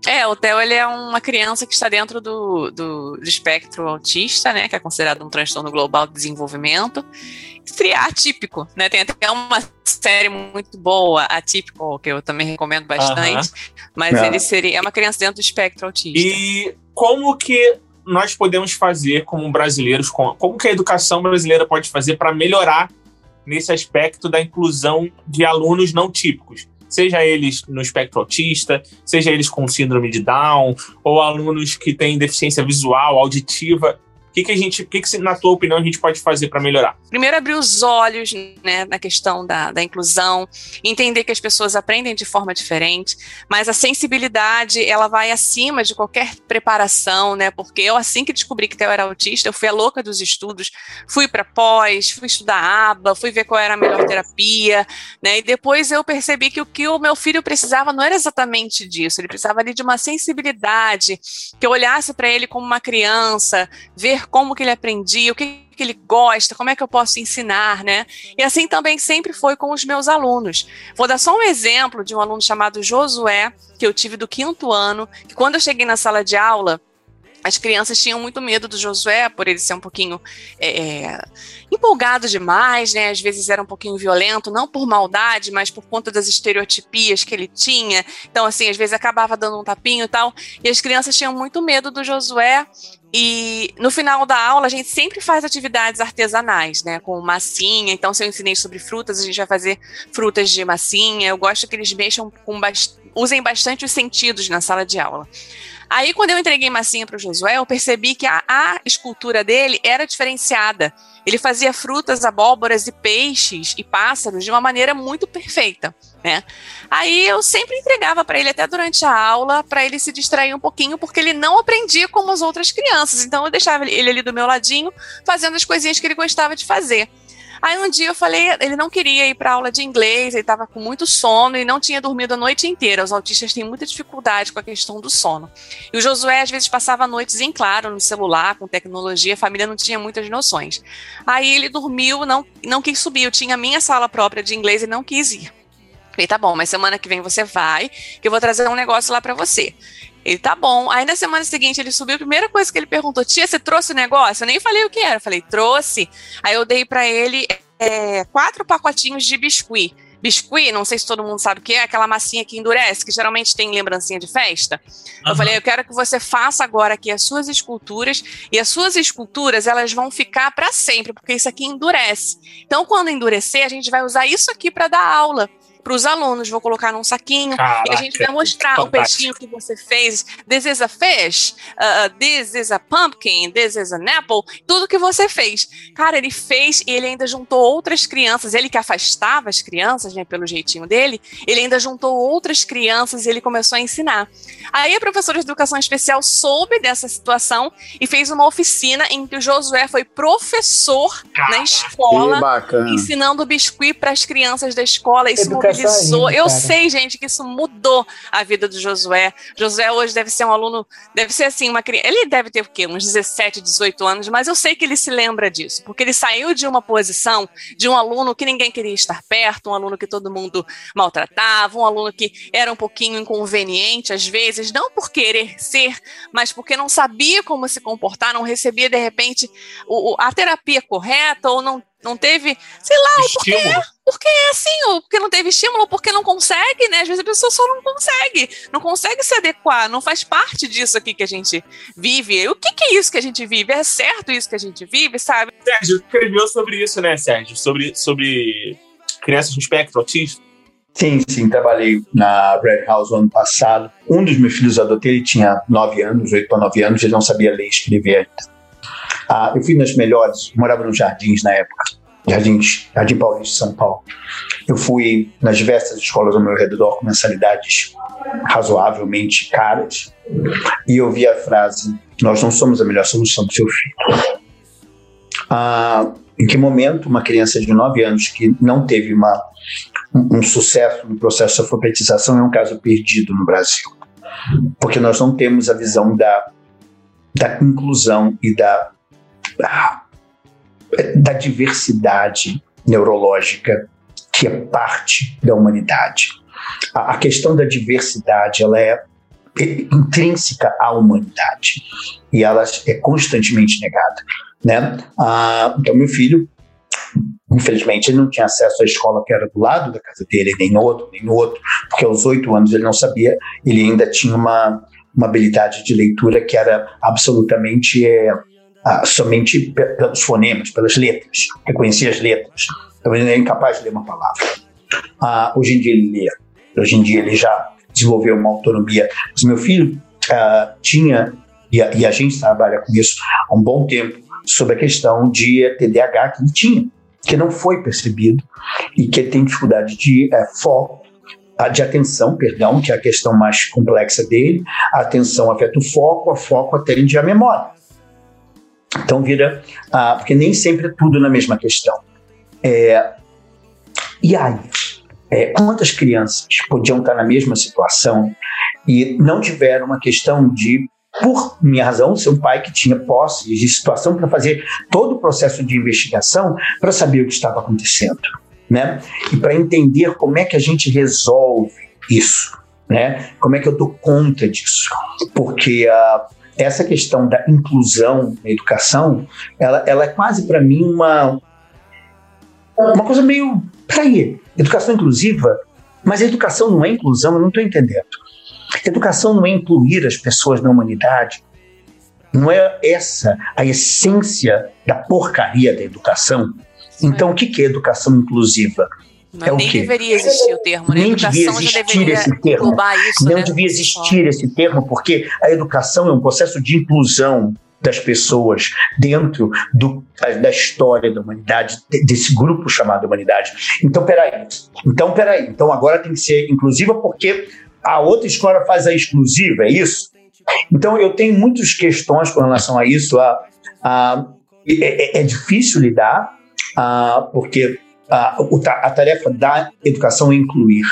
É, o Theo ele é uma criança que está dentro do, do, do espectro autista, né? Que é considerado um transtorno global de desenvolvimento. Seria atípico, né? Tem até uma série muito boa, Atípico, que eu também recomendo bastante. Mas É. ele seria é uma criança dentro do espectro autista. E como que nós podemos fazer como brasileiros, com- como que a educação brasileira pode fazer para melhorar nesse aspecto da inclusão de alunos não típicos? Seja eles no espectro autista, seja eles com síndrome de Down, ou alunos que têm deficiência visual, auditiva. Que, que a gente, que, que, na tua opinião, a gente pode fazer para melhorar? Primeiro, abrir os olhos né, na questão da, da inclusão, entender que as pessoas aprendem de forma diferente, mas a sensibilidade ela vai acima de qualquer preparação, né? Porque eu, assim que descobri que eu era autista, eu fui a louca dos estudos, fui para pós, fui estudar aba, fui ver qual era a melhor terapia, né? E depois eu percebi que o que o meu filho precisava não era exatamente disso, ele precisava ali de uma sensibilidade, que eu olhasse para ele como uma criança, ver como que ele aprendia, o que que ele gosta, como é que eu posso ensinar, né? E assim também sempre foi com os meus alunos. Vou dar só um exemplo de um aluno chamado Josué, que eu tive do quinto ano, que quando eu cheguei na sala de aula, as crianças tinham muito medo do Josué, por ele ser um pouquinho é, empolgado demais, né? Às vezes era um pouquinho violento, não por maldade, mas por conta das estereotipias que ele tinha. Então, assim, às vezes acabava dando um tapinho e tal. E as crianças tinham muito medo do Josué. E no final da aula, a gente sempre faz atividades artesanais, né? Com massinha. Então, se eu ensinei sobre frutas, a gente vai fazer frutas de massinha. Eu gosto que eles mexam com usem bastante os sentidos na sala de aula. Aí, quando eu entreguei massinha para o Josué, eu percebi que a, a, escultura dele era diferenciada. Ele fazia frutas, abóboras e peixes e pássaros de uma maneira muito perfeita, né? Aí eu sempre entregava para ele até durante a aula, para ele se distrair um pouquinho, porque ele não aprendia como as outras crianças. Então eu deixava ele ali do meu ladinho, fazendo as coisinhas que ele gostava de fazer. Aí um dia eu falei, ele não queria ir para aula de inglês, ele estava com muito sono e não tinha dormido a noite inteira. Os autistas têm muita dificuldade com a questão do sono. E o Josué às vezes passava noites em claro no celular, com tecnologia, a família não tinha muitas noções. Aí ele dormiu, não, não quis subir. Eu tinha a minha sala própria de inglês e não quis ir. Falei, tá bom, mas semana que vem você vai, que eu vou trazer um negócio lá para você. Ele, tá bom. Aí na semana seguinte ele subiu, a primeira coisa que ele perguntou, tia, você trouxe o negócio? Eu nem falei o que era. Eu falei, trouxe. Aí eu dei para ele é, quatro pacotinhos de biscuit. Biscuit, não sei se todo mundo sabe o que é, aquela massinha que endurece, que geralmente tem lembrancinha de festa. Uhum. Eu falei, eu quero que você faça agora aqui as suas esculturas, e as suas esculturas, elas vão ficar para sempre, porque isso aqui endurece. Então, quando endurecer, a gente vai usar isso aqui para dar aula para os alunos. Vou colocar num saquinho Caraca, e a gente vai mostrar fantástico. o peixinho que você fez. This is a fish, uh, uh, this is a pumpkin, this is an apple. Tudo que você fez. Cara, ele fez e ele ainda juntou outras crianças. Ele que afastava as crianças, né, pelo jeitinho dele, ele ainda juntou outras crianças e ele começou a ensinar. Aí a professora de educação especial soube dessa situação e fez uma oficina em que o Josué foi professor Caraca, na escola, ensinando biscuit para as crianças da escola. Isso Ainda, eu sei, gente, que isso mudou a vida do Josué. Josué hoje deve ser um aluno, deve ser assim, uma criança. Ele deve ter o quê? Uns 17, 18 anos, mas eu sei que ele se lembra disso, porque ele saiu de uma posição de um aluno que ninguém queria estar perto, um aluno que todo mundo maltratava, um aluno que era um pouquinho inconveniente às vezes, não por querer ser, mas porque não sabia como se comportar, não recebia de repente o, a terapia correta ou não não teve, sei lá, porque, porque é assim, ou porque não teve estímulo, ou porque não consegue, né? Às vezes a pessoa só não consegue, não consegue se adequar, não faz parte disso aqui que a gente vive. E o que, que é isso que a gente vive? É certo isso que a gente vive, sabe? Sérgio, escreveu sobre isso, né, Sérgio? Sobre, sobre crianças no espectro autista. Sim, sim, trabalhei na Red House ano passado. Um dos meus filhos eu adotei, ele tinha 9 anos, 8 para 9 anos, ele não sabia ler e escrever ainda. Ah, eu fui nas melhores, morava nos Jardins na época, Jardins, Jardim Paulista, São Paulo. Eu fui nas diversas escolas ao meu redor com mensalidades razoavelmente caras e eu vi a frase: Nós não somos a melhor solução do seu filho. Ah, em que momento uma criança de 9 anos que não teve uma, um, um sucesso no processo de alfabetização é um caso perdido no Brasil? Porque nós não temos a visão da, da inclusão e da da diversidade neurológica que é parte da humanidade. A, a questão da diversidade ela é intrínseca à humanidade e ela é constantemente negada, né? Ah, então meu filho Infelizmente, ele não tinha acesso à escola que era do lado da casa dele, nem no outro, nem no outro, porque aos oito anos ele não sabia, ele ainda tinha uma, uma habilidade de leitura que era absolutamente é, ah, somente pelos fonemas, pelas letras, reconhecia as letras. Então ele era incapaz de ler uma palavra. Ah, hoje em dia ele lê, hoje em dia ele já desenvolveu uma autonomia. Mas meu filho ah, tinha, e a, e a, gente trabalha com isso há um bom tempo, sobre a questão de TDAH que ele tinha, que não foi percebido e que tem dificuldade de é, foco, de atenção, perdão, que é a questão mais complexa dele. A atenção afeta o foco, o foco atende a memória. Então vira. Ah, porque nem sempre é tudo na mesma questão. É, e aí? É, quantas crianças podiam estar na mesma situação e não tiveram uma questão de, por minha razão, ser um pai que tinha posse de situação para fazer todo o processo de investigação para saber o que estava acontecendo, né? E para entender como é que a gente resolve isso, né? Como é que eu dou conta disso? Porque a uh, essa questão da inclusão na educação, ela, ela é quase para mim uma, uma coisa meio. Peraí, educação inclusiva? Mas a educação não é inclusão, eu não estou entendendo. Educação não é incluir as pessoas na humanidade. Não é essa a essência da porcaria da educação. Então, o que é educação inclusiva? Não, é nem deveria existir o termo, né? Nem devia existir esse termo. Isso, não né? devia existir esse termo, porque a educação é um processo de inclusão das pessoas dentro do, da história da humanidade, desse grupo chamado humanidade. Então, peraí. Então, peraí. Então, agora tem que ser inclusiva porque a outra escola faz a exclusiva, é isso? Então, eu tenho muitas questões com relação a isso. A, a, é, é, é difícil lidar, ah, porque ta- a tarefa da educação é incluir,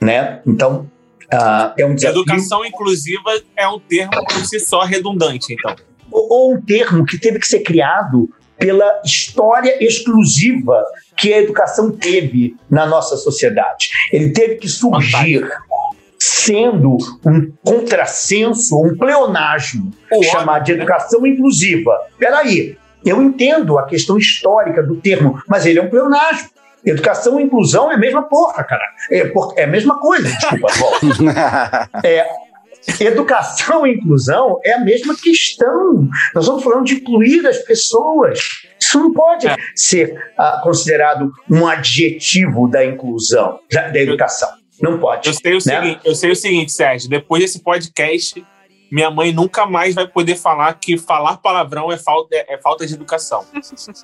né? Então, ah, é um desafio. Educação inclusiva é um termo por si só redundante, então. ou, ou um termo que teve que ser criado pela história exclusiva que a educação teve na nossa sociedade. Ele teve que surgir sendo um contrassenso, um pleonasmo, O chamar de né? educação inclusiva. Peraí, eu entendo a questão histórica do termo, mas ele é um pleonasmo. Educação e inclusão é a mesma porra, cara. É, por- é a mesma coisa, desculpa. É, educação e inclusão é a mesma questão. Nós estamos falando de incluir as pessoas. Isso não pode É. ser ah, considerado um adjetivo da inclusão, da, da educação. Não pode. Eu sei, o né? seguinte, eu sei o seguinte, Sérgio. Depois desse podcast, minha mãe nunca mais vai poder falar que falar palavrão é falta, é, é falta de educação.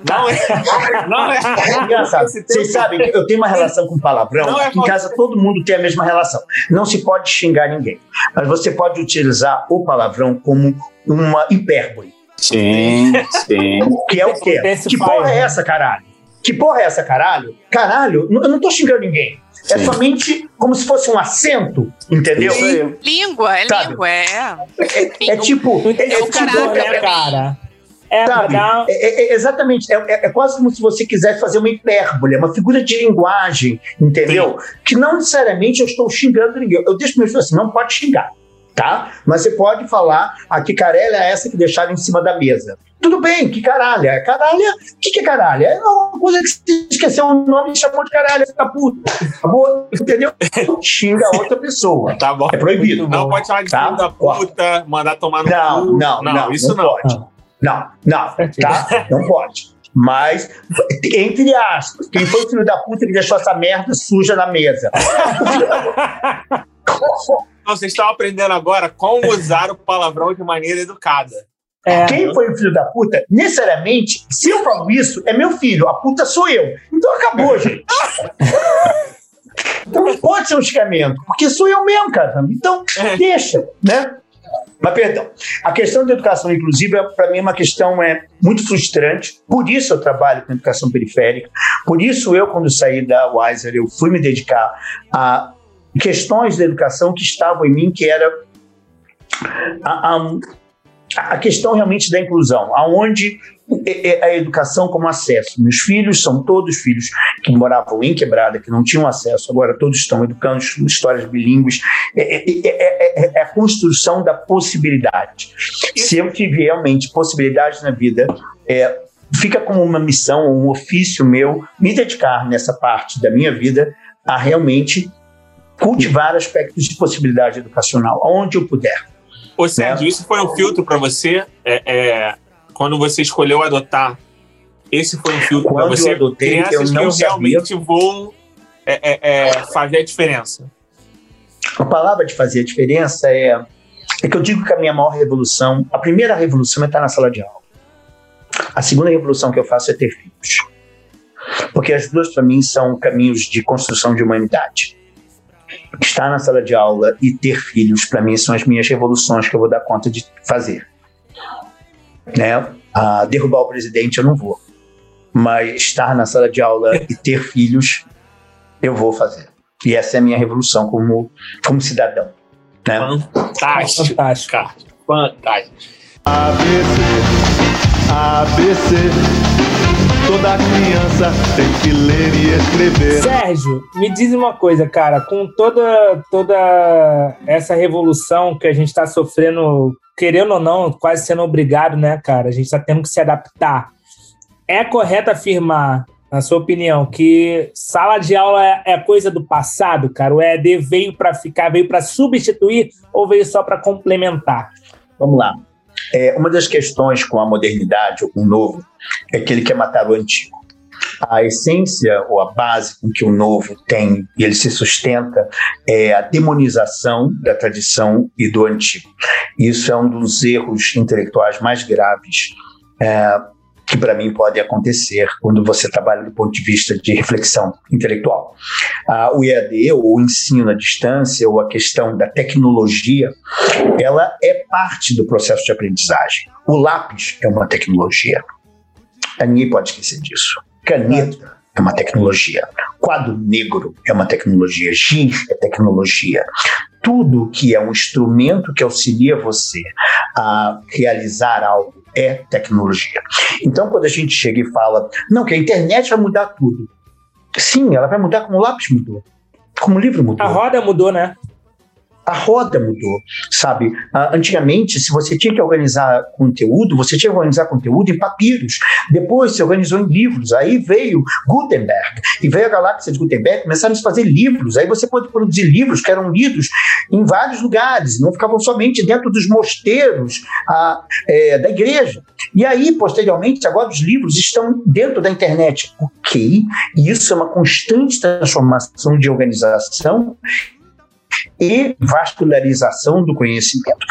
Não é. Não é. É engraçado. Vocês sabem que eu tenho uma relação com palavrão. Não é em casa todo mundo tem a mesma relação. Não se pode xingar ninguém. Mas você pode utilizar o palavrão como uma hipérbole. Sim, sim. Que é o quê? Que porra é né? essa, caralho? Que porra é essa, caralho? Caralho, eu não tô xingando ninguém. É Sim. somente como se fosse um acento, entendeu? Aí. Língua, é Sabe? língua, é. É, é tipo. Tem é, é sentido, tipo- né, cara? É, Sabe? É, é- é exatamente. É, é- é quase como se você quisesse fazer uma hipérbole, é uma figura de linguagem, entendeu? Que não necessariamente eu estou xingando ninguém. Eu deixo meus filhos assim, não pode xingar, tá? Mas você pode falar, a que caralha é essa que deixaram em cima da mesa. Tudo bem, que caralha? Caralha? O que, que é caralha? É uma coisa que você esqueceu o nome e chamou de caralha, fica puta. Acabou, entendeu? Xinga a outra pessoa. Tá bom. É proibido. Não pode chamar de Tá? filho da puta, mandar tomar no Não, cu. não, não, isso não não. pode. Não, não, tá? Não pode. Mas, entre aspas, quem foi o filho da puta que deixou essa merda suja na mesa? Então, vocês estão aprendendo agora como usar o palavrão de maneira educada. é, Quem foi o filho da puta, necessariamente, se eu falo isso, é meu filho, a puta sou eu. Então acabou, gente. Então não pode ser um xingamento, porque sou eu mesmo, cara. Então, deixa, né? Mas, perdão, a questão da educação inclusiva, para mim, é uma questão é, muito frustrante. Por isso eu trabalho com educação periférica. Por isso eu, quando saí da Wiser, eu fui me dedicar a questões da educação que estavam em mim, que era a, a- a questão realmente da inclusão, aonde é- é a educação como acesso. Meus filhos são todos filhos que moravam em quebrada, que não tinham acesso, agora todos estão educando histórias bilíngues. É, é- é- é- é a construção da possibilidade. Se eu tiver realmente possibilidades na vida, é, fica como uma missão, um ofício meu, me dedicar nessa parte da minha vida a realmente cultivar aspectos de possibilidade educacional, aonde eu puder. Ô, Sérgio, isso foi um filtro para você? É, é, quando você escolheu adotar, esse foi um filtro para Quando eu você? adotei, Crianças eu não que eu sabia. realmente vou é, é, é, fazer a diferença. A palavra de fazer a diferença é, é que eu digo que a minha maior revolução, a primeira revolução é estar na sala de aula. A segunda revolução que eu faço é ter filhos. Porque as duas, para mim, são caminhos de construção de humanidade. Estar na sala de aula e ter filhos, para mim, são as minhas revoluções que eu vou dar conta de fazer. Né? Ah, derrubar o presidente eu não vou. Mas estar na sala de aula e ter filhos, eu vou fazer. E essa é a minha revolução como, como cidadão. Né? Fantástico. Fantástico. Cara. Fantástico. ABC, ABC. Toda criança tem que ler e escrever. Sérgio, me diz uma coisa, cara, com toda, toda essa revolução que a gente está sofrendo, querendo ou não, quase sendo obrigado, né, cara? A gente está tendo que se adaptar. É correto afirmar, na sua opinião, que sala de aula é, é coisa do passado, cara? O EAD veio para ficar, veio para substituir ou veio só para complementar? Vamos lá. É, uma das questões com a modernidade ou com o novo é que ele quer matar o antigo. A essência ou a base com que o novo tem e ele se sustenta é a demonização da tradição e do antigo. Isso é um dos erros intelectuais mais graves é, que para mim pode acontecer quando você trabalha do ponto de vista de reflexão intelectual. Ah, o EAD, ou o ensino à distância, ou a questão da tecnologia, ela é parte do processo de aprendizagem. O lápis é uma tecnologia. Ninguém pode esquecer disso. Caneta é uma tecnologia. Quadro negro é uma tecnologia. Giz é tecnologia. Tudo que é um instrumento que auxilia você a realizar algo é tecnologia. Então, quando a gente chega e fala, não, que a internet vai mudar tudo. Sim, ela vai mudar como o lápis mudou, como o livro mudou. A roda mudou, né? A roda mudou, sabe? Ah, antigamente, se você tinha que organizar conteúdo, você tinha que organizar conteúdo em papiros. Depois se organizou em livros. Aí veio Gutenberg e veio a galáxia de Gutenberg, começaram a fazer livros. Aí você pode produzir livros que eram lidos em vários lugares, não ficavam somente dentro dos mosteiros ah, é, da igreja. E aí, posteriormente, agora os livros estão dentro da internet. Ok, isso é uma constante transformação de organização e vascularização do conhecimento.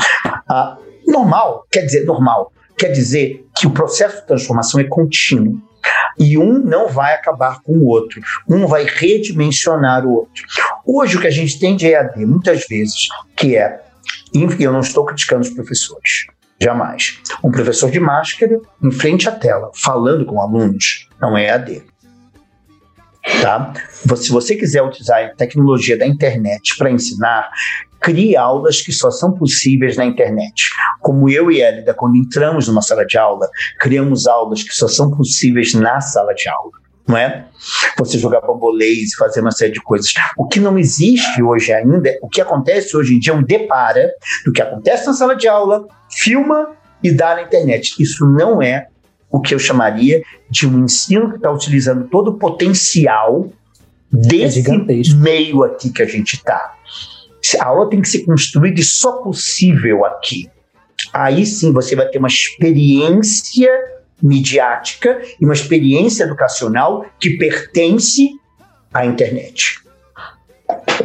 Ah, normal, quer dizer normal, quer dizer que o processo de transformação é contínuo. E um não vai acabar com o outro, um vai redimensionar o outro. Hoje o que a gente tem de EAD, muitas vezes, que é, e eu não estou criticando os professores, jamais. Um professor de máscara em frente à tela, falando com alunos, não é EAD. Tá? Se você quiser utilizar a tecnologia da internet para ensinar, crie aulas que só são possíveis na internet. Como eu e Elida, quando entramos numa sala de aula, criamos aulas que só são possíveis na sala de aula. Não é? Você jogar bambolês, fazer uma série de coisas. O que não existe hoje ainda, o que acontece hoje em dia é um depara do que acontece na sala de aula, filma e dá na internet. Isso não é o que eu chamaria de um ensino que está utilizando todo o potencial desse é meio aqui que a gente está. A aula tem que ser construída e só possível aqui. Aí sim você vai ter uma experiência midiática e uma experiência educacional que pertence à internet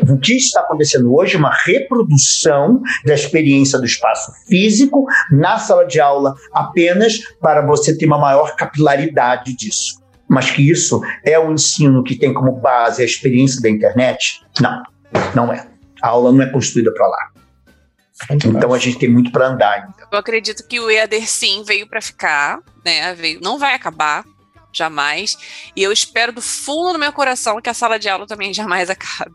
o que está acontecendo hoje é uma reprodução da experiência do espaço físico na sala de aula apenas para você ter uma maior capilaridade disso. Mas que isso é um ensino que tem como base a experiência da internet? Não, não é. A aula não é construída para lá. Então a gente tem muito para andar. Ainda. Eu acredito que o EAD sim veio para ficar, né? Veio, não vai acabar jamais. E eu espero do fundo do meu coração que a sala de aula também jamais acabe.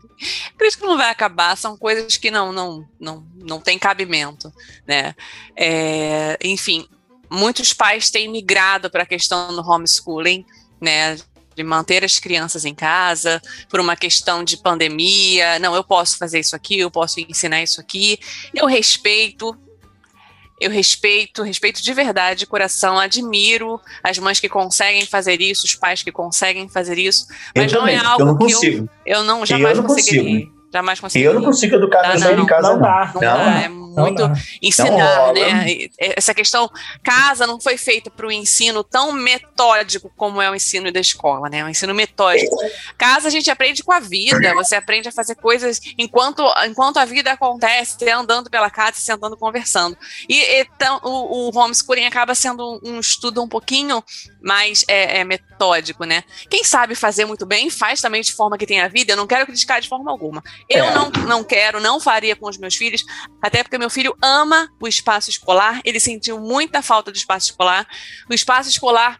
Por isso que não vai acabar, são coisas que não não não, não tem cabimento, né? É, enfim, muitos pais têm migrado para a questão do homeschooling, né? De manter as crianças em casa por uma questão de pandemia. Não, eu posso fazer isso aqui, eu posso ensinar isso aqui. Eu respeito, eu respeito, respeito de verdade, de coração, admiro as mães que conseguem fazer isso, os pais que conseguem fazer isso, mas não é algo eu não que consigo. eu, eu não jamais eu não conseguiria. consigo. Jamais conseguiria. Eu não consigo educar meus filhos em casa, não não. dá, Não Não. dá, é muito dá. ensinar, rola. né? Essa questão, casa não foi feita para o ensino tão metódico como é o ensino da escola, né? O ensino metódico. Casa a gente aprende com a vida, você aprende a fazer coisas enquanto, enquanto a vida acontece, você andando pela casa, sentando, conversando. E então o, o homeschooling acaba sendo um estudo um pouquinho mais é, é, metódico, né? Quem sabe fazer muito bem, faz também de forma que tem a vida. Eu não quero criticar de forma alguma. Eu É. não, não quero, não faria com os meus filhos, até porque meu filho ama o espaço escolar, ele sentiu muita falta do espaço escolar. O espaço escolar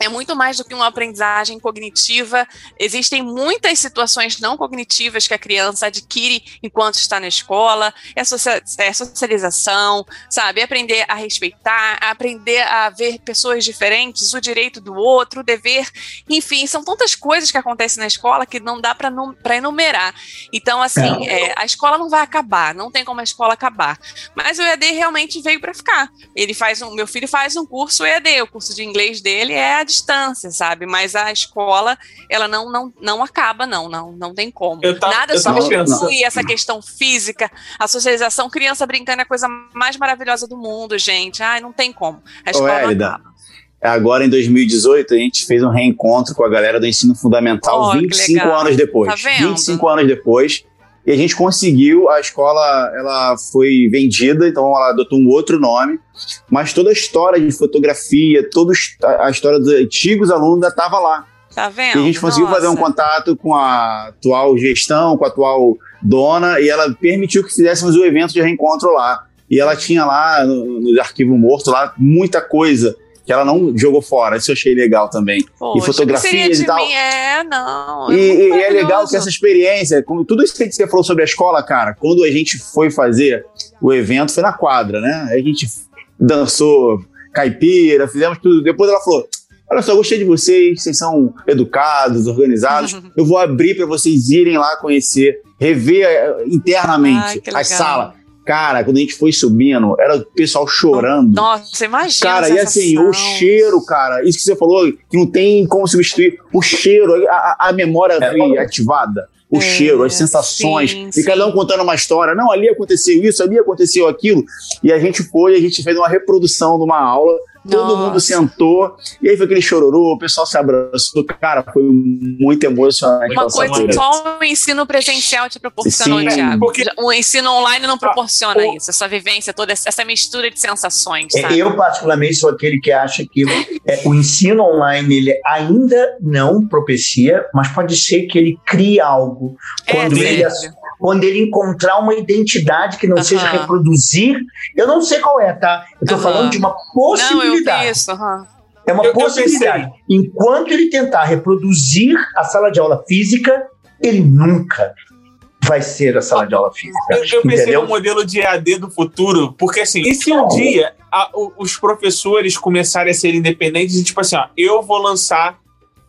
é muito mais do que uma aprendizagem cognitiva. Existem muitas situações não cognitivas que a criança adquire enquanto está na escola. É, é socialização, sabe? É aprender a respeitar, a aprender a ver pessoas diferentes, o direito do outro, o dever. Enfim, são tantas coisas que acontecem na escola que não dá para enumerar. Então, assim, é, a escola não vai acabar, não tem como a escola acabar. Mas o EAD realmente veio para ficar. Ele faz um, meu filho faz um curso EAD, o curso de inglês dele é distância, sabe? Mas a escola, ela não não, não acaba, não, não, não tem como. Eu tava- Nada eu tava substitui essa questão física, a socialização, criança brincando é a coisa mais maravilhosa do mundo, gente. Ai, não tem como. A escola Hélida, acaba. Agora, em 2018, a gente fez um reencontro com a galera do ensino fundamental Oh, que 25 legal. anos depois. Tá vendo? 25 anos depois. E a gente conseguiu, a escola ela foi vendida, então ela adotou um outro nome, mas toda a história de fotografia, toda a história dos antigos alunos ainda estava lá. Tá vendo? E a gente conseguiu Nossa. fazer um contato com a atual gestão, com a atual dona, e ela permitiu que fizéssemos o evento de reencontro lá. E ela tinha lá, no, no arquivo morto, lá, muita coisa que ela não jogou fora. Isso eu achei legal também. Poxa, e fotografias e tal. Mim? É, não. E, muito e é legal que essa experiência, como tudo isso que você falou sobre a escola, cara, quando a gente foi fazer o evento, foi na quadra, né? A gente dançou caipira, fizemos tudo. Depois ela falou: Olha só, eu gostei de vocês, vocês são educados, organizados. Eu vou abrir para vocês irem lá conhecer, rever eh, internamente Ai, a sala. Cara, quando a gente foi subindo, era o pessoal chorando. Nossa, imagina. Cara, e assim, o cheiro, cara, isso que você falou, que não tem como substituir. O cheiro, a, a- memória É, foi ativada. O É, cheiro, as sensações, sim, e cada um contando uma história. Não, ali aconteceu isso, ali aconteceu aquilo. E a gente foi, a gente fez uma reprodução de uma aula, todo Nossa. mundo sentou, e aí foi aquele chororô, o pessoal se abraçou. Cara, foi muito emocionante. Uma coisa só o ensino presencial te proporcionou, Sim. Thiago. Porque- O ensino online não proporciona o- isso, essa vivência toda, essa mistura de sensações, É, sabe? Eu, particularmente, sou aquele que acha que é, o ensino online ele ainda não propicia, mas pode ser que ele crie algo. É, Quando, ele, sério. Quando ele encontrar uma identidade que não seja reproduzir, eu não sei qual é, tá? Eu estou Aham. falando de uma Não, eu possibilidade. isso. aham. É uma Eu- eu possibilidade. Enquanto ele tentar reproduzir a sala de aula física, ele nunca vai ser a sala de aula física. Eu, eu pensei entendeu? no modelo de EAD do futuro, porque assim, e se um dia a- o- os professores começarem a ser independentes e tipo assim, ó, eu vou lançar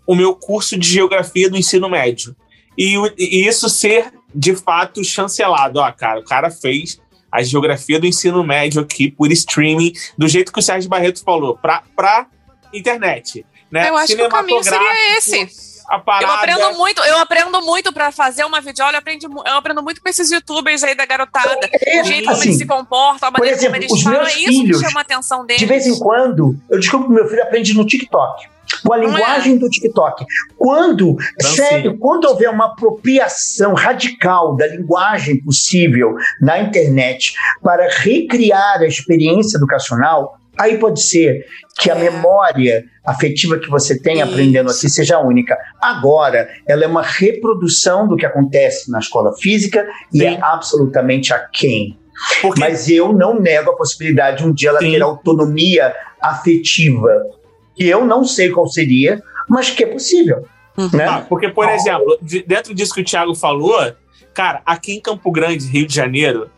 o meu curso de geografia do ensino médio. E, e isso ser de fato chancelado. Ó, cara, o cara fez a geografia do ensino médio aqui por streaming, do jeito que o Sérgio Barreto falou, pra, pra internet. Né? Eu acho que o caminho seria esse. A parada, Eu aprendo muito, eu aprendo muito pra fazer uma videoaula, eu aprendo, eu aprendo muito com esses youtubers aí da garotada. É, O jeito como assim, eles se comportam, a maneira exemplo, como eles os falam, meus é isso filhos, que chama a atenção deles. De vez em quando, eu descubro que meu filho aprende no TikTok. Com a é? linguagem do TikTok. Quando, Dancinha. sério, quando houver uma apropriação radical da linguagem possível na internet para recriar a experiência educacional, aí pode ser que a É. memória afetiva que você tem aprendendo aqui seja única. Agora, ela é uma reprodução do que acontece na escola física e Sim. é absolutamente aquém. porque Mas eu não nego a possibilidade de um dia ela Sim. ter autonomia afetiva. Que eu não sei qual seria, mas que é possível. Uhum. Né? Ah, porque, por exemplo, de- dentro disso que o Thiago falou, cara, aqui em Campo Grande, Rio de Janeiro,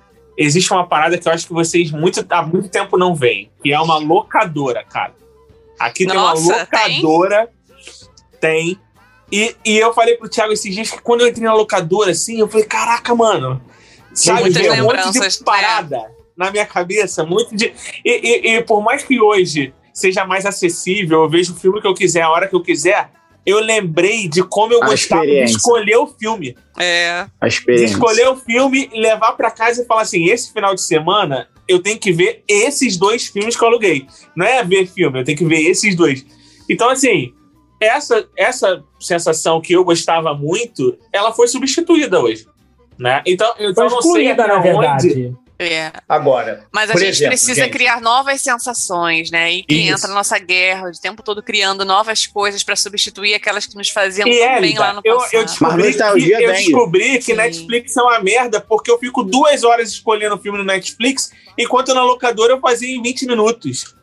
existe uma parada que eu acho que vocês muito, há muito tempo não veem, que é uma locadora, cara. Aqui Nossa, tem uma locadora, tem. E, e eu falei pro Thiago esses dias que quando eu entrei na locadora, assim, eu falei, caraca, mano, sabe, muitas veio um monte de parada na minha cabeça, muito de... E, e- e por mais que hoje seja mais acessível, eu vejo o filme que eu quiser, a hora que eu quiser, eu lembrei de como eu A gostava de escolher o filme. É. A De experiência. escolher o filme, levar pra casa e falar assim: esse final de semana eu tenho que ver esses dois filmes que eu aluguei. Não é ver filme, eu tenho que ver esses dois. Então, assim, essa, essa sensação que eu gostava muito, ela foi substituída hoje. Né? Então, Foi então, não sei na onde. É. Agora, Mas a Por gente exemplo, precisa gente. criar novas sensações, né? E que Isso. entra na nossa guerra, o tempo todo criando novas coisas para substituir aquelas que nos faziam E tão bem lá no eu, passado. eu descobri, que, eu descobri que Sim. Netflix é uma merda porque eu fico duas horas escolhendo o filme no Netflix, enquanto na locadora eu fazia em 20 minutos.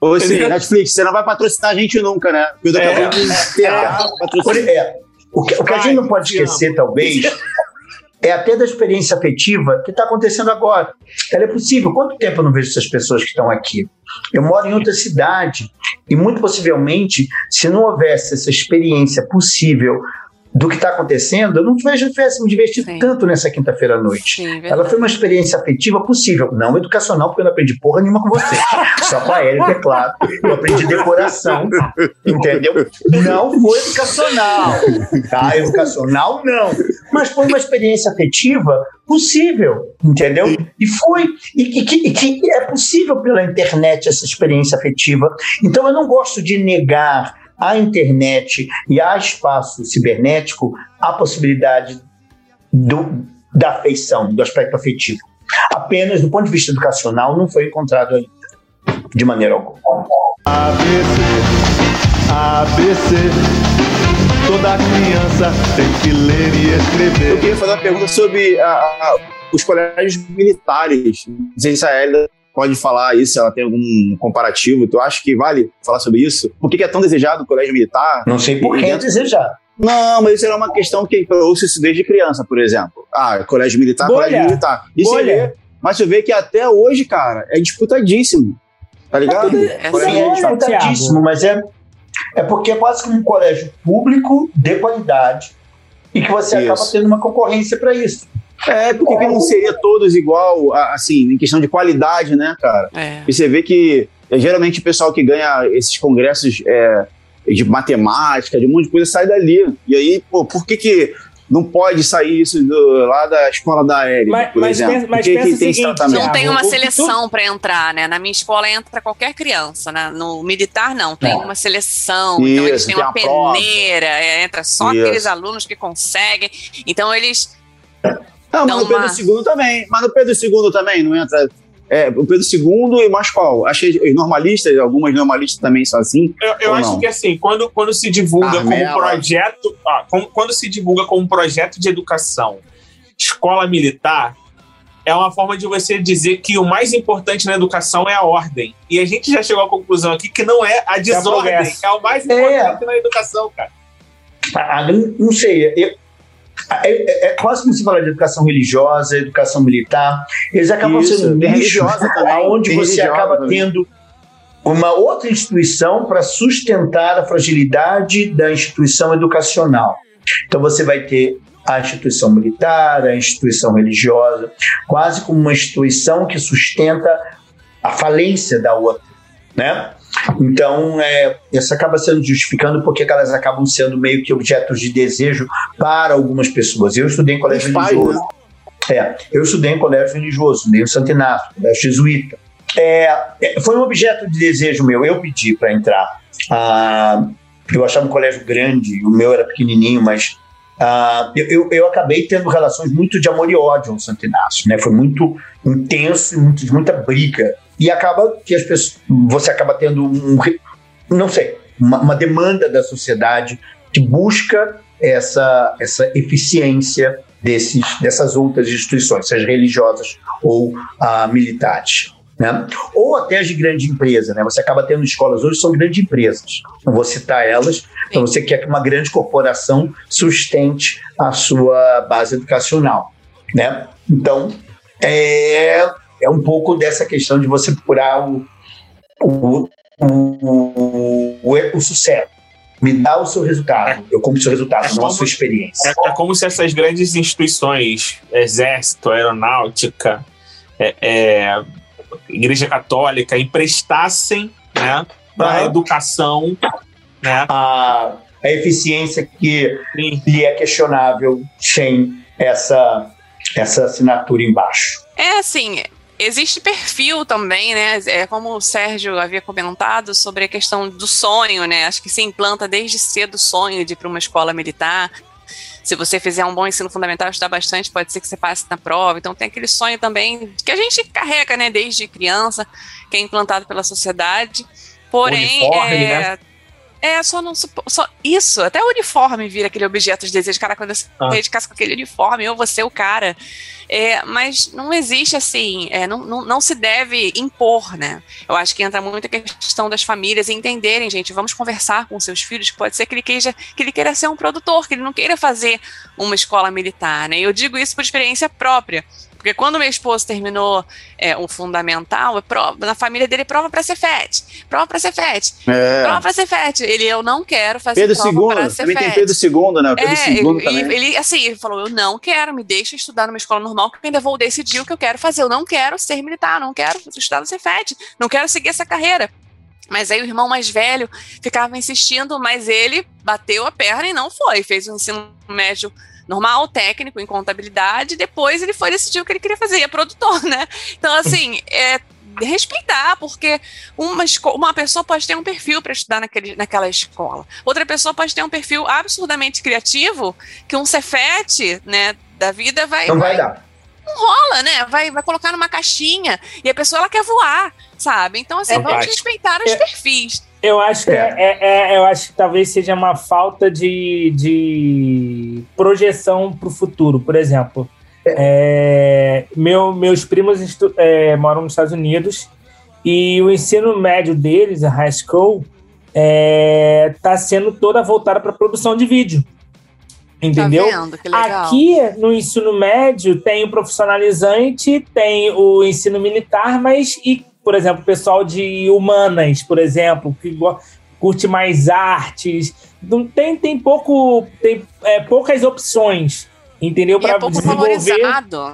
Ou assim? Netflix, você não vai patrocinar a gente nunca, né? Porque daqui É. a pouco enterrar por- patrocínio. é, o que, o que a gente não pode te amo. esquecer, talvez, é até da experiência afetiva que está acontecendo agora. Ela é possível. Quanto tempo eu não vejo essas pessoas que estão aqui? Eu moro em outra cidade e, muito possivelmente, se não houvesse essa experiência possível do que está acontecendo, eu não vejo tivesse me divertido Sim. tanto nessa quinta-feira à noite. Sim. Ela foi uma experiência afetiva possível, não educacional, porque eu não aprendi porra nenhuma com você. Só com a Érica, é claro. Eu aprendi decoração, entendeu? Não foi educacional, tá? Educacional, não. Mas foi uma experiência afetiva possível, entendeu? E foi. E, e que, e que é possível pela internet essa experiência afetiva. Então eu não gosto de negar à internet e a espaço cibernético a possibilidade do, da afeição, do aspecto afetivo. Apenas do ponto de vista educacional não foi encontrado ainda, de maneira alguma. ABC, ABC. Toda criança tem que ler e Eu escrever. queria fazer uma pergunta sobre a- a- os colégios militares. Não sei se a Hélida pode falar isso, ela tem algum comparativo. Tu acha que vale falar sobre isso? Por que, que é tão desejado o colégio militar? Não sei por que é desejado. Não, mas isso era uma questão que eu ouço isso desde criança, por exemplo. Ah, colégio militar, Bolha. colégio militar. Você Bolha. vê, mas você vê que até hoje, cara, é disputadíssimo. Tá ligado? É Colégio Sim, é Olha, disputadíssimo, mas é, é porque é quase como um colégio público de qualidade e que você Isso. acaba tendo uma concorrência para isso. É, porque que não seria todos igual, assim, em questão de qualidade, né, cara? É. E você vê que é, geralmente o pessoal que ganha esses congressos é, de matemática, de um monte de coisa, sai dali. E aí, pô, por que que não pode sair isso do- lá da escola da Aérea, Mas- por mas exemplo? pensa- mas que, pensa que o tem seguinte? Não tem uma tu- seleção para entrar, né? Na minha escola entra qualquer criança, né? No militar não, tem Não. uma seleção, então eles Isso, têm uma peneira, é, entra só Isso. aqueles alunos que conseguem. Então eles Não, mas no Pedro II também. Mas no Pedro II também não entra. É, o Pedro II e mais qual? Que os normalistas, algumas normalistas também são assim. Eu, eu acho não? que assim, quando, quando se divulga Armela. como projeto, ah, como- quando se divulga como projeto de educação, escola militar, é uma forma de você dizer que o mais importante na educação é a ordem. E a gente já chegou à conclusão aqui que não é a desordem, progresso. é o mais importante na educação, cara. Ah, ah, não não sei, eu- é, é- é quase como se falar de educação religiosa, educação militar. Eles acabam Isso, sendo nichos também, onde você acaba também. tendo uma outra instituição para sustentar a fragilidade da instituição educacional. Então você vai ter a instituição militar, a instituição religiosa, quase como uma instituição que sustenta a falência da outra, né? Então, é, isso acaba sendo justificando porque elas acabam sendo meio que objetos de desejo para algumas pessoas. Eu estudei em colégio Os pais, religioso. É, eu estudei em colégio religioso, em Santo Inácio, colégio jesuíta. É, é, foi um objeto de desejo meu, eu pedi para entrar. Ah, eu achava um colégio grande, o meu era pequenininho, mas ah, eu, eu, acabei tendo relações muito de amor e ódio ao Santo Inácio, né? Foi muito intenso e muito, muita briga. E acaba que as pessoas, você acaba tendo um, não sei, uma, uma demanda da sociedade que busca essa, essa eficiência desses, dessas outras instituições, seja religiosas ou ah, militares. Né? Ou até as de grande empresa, né? Você acaba tendo escolas hoje são grandes empresas. Não vou citar elas, então você quer que uma grande corporação sustente a sua base educacional, né? Então é, é um pouco dessa questão de você procurar o, o, o, o, o sucesso. Me dá o seu resultado. Eu compro o seu resultado, É não a como- sua experiência. É, é como se essas grandes instituições, exército, aeronáutica, é, é, igreja católica, emprestassem né, para a educação, né? A, a eficiência que Sim. lhe é questionável sem essa, essa assinatura embaixo. É assim, existe perfil também, né? É como o Sérgio havia comentado sobre a questão do sonho, né? Acho que se implanta desde cedo o sonho de ir para uma escola militar. Se você fizer um bom ensino fundamental, estudar bastante, pode ser que você passe na prova. Então tem aquele sonho também que a gente carrega, né, desde criança, que é implantado pela sociedade. Porém, Uniforme, é, né? É só não só isso, até o uniforme vira aquele objeto de desejo, cara, quando você Ah. sair de casa com aquele uniforme, eu vou ser o cara. É, mas não existe assim, é, não, não, não se deve impor, né? Eu acho que entra muito a questão das famílias entenderem, gente, vamos conversar com seus filhos, pode ser que ele, queira, que ele queira ser um produtor, que ele não queira fazer uma escola militar, né? Eu digo isso por experiência própria. Porque quando meu esposo terminou é, o fundamental, prova, na família dele prova para Cefet, prova para Cefet, É. prova para Cefet. Ele, eu não quero fazer Pedro prova para II, também tem Cefet. Pedro II, né? Pedro É, II ele, também. ele, assim, ele falou: eu não quero, me deixa estudar numa escola normal, que eu ainda vou decidir o que eu quero fazer. Eu não quero ser militar, não quero estudar no Cefet, não quero seguir essa carreira. Mas aí o irmão mais velho ficava insistindo, mas ele bateu a perna e não foi. Fez um ensino médio normal, técnico, em contabilidade, depois ele foi decidir o que ele queria fazer, e é produtor, né? Então, assim, é respeitar, porque uma, uma pessoa pode ter um perfil para estudar naquele, naquela escola. Outra pessoa pode ter um perfil absurdamente criativo, que um Cefete, né, da vida vai, Não vai dar. rola, né? Vai, vai colocar numa caixinha e a pessoa ela quer voar, sabe? Então, assim, É vamos respeitar os É. perfis. Eu acho que É. é. é- eu acho que talvez seja uma falta de, de projeção para o futuro. Por exemplo, É, meu, meus primos é, moram nos Estados Unidos e o ensino médio deles, a high school, está sendo toda voltada para produção de vídeo. Entendeu? Tá vendo? Que legal. Aqui no ensino médio tem o profissionalizante, tem o ensino militar, mas e, por exemplo, pessoal de humanas, por exemplo, que curte mais artes, não tem tem pouco tem é, poucas opções, entendeu? É Para pouco desenvolver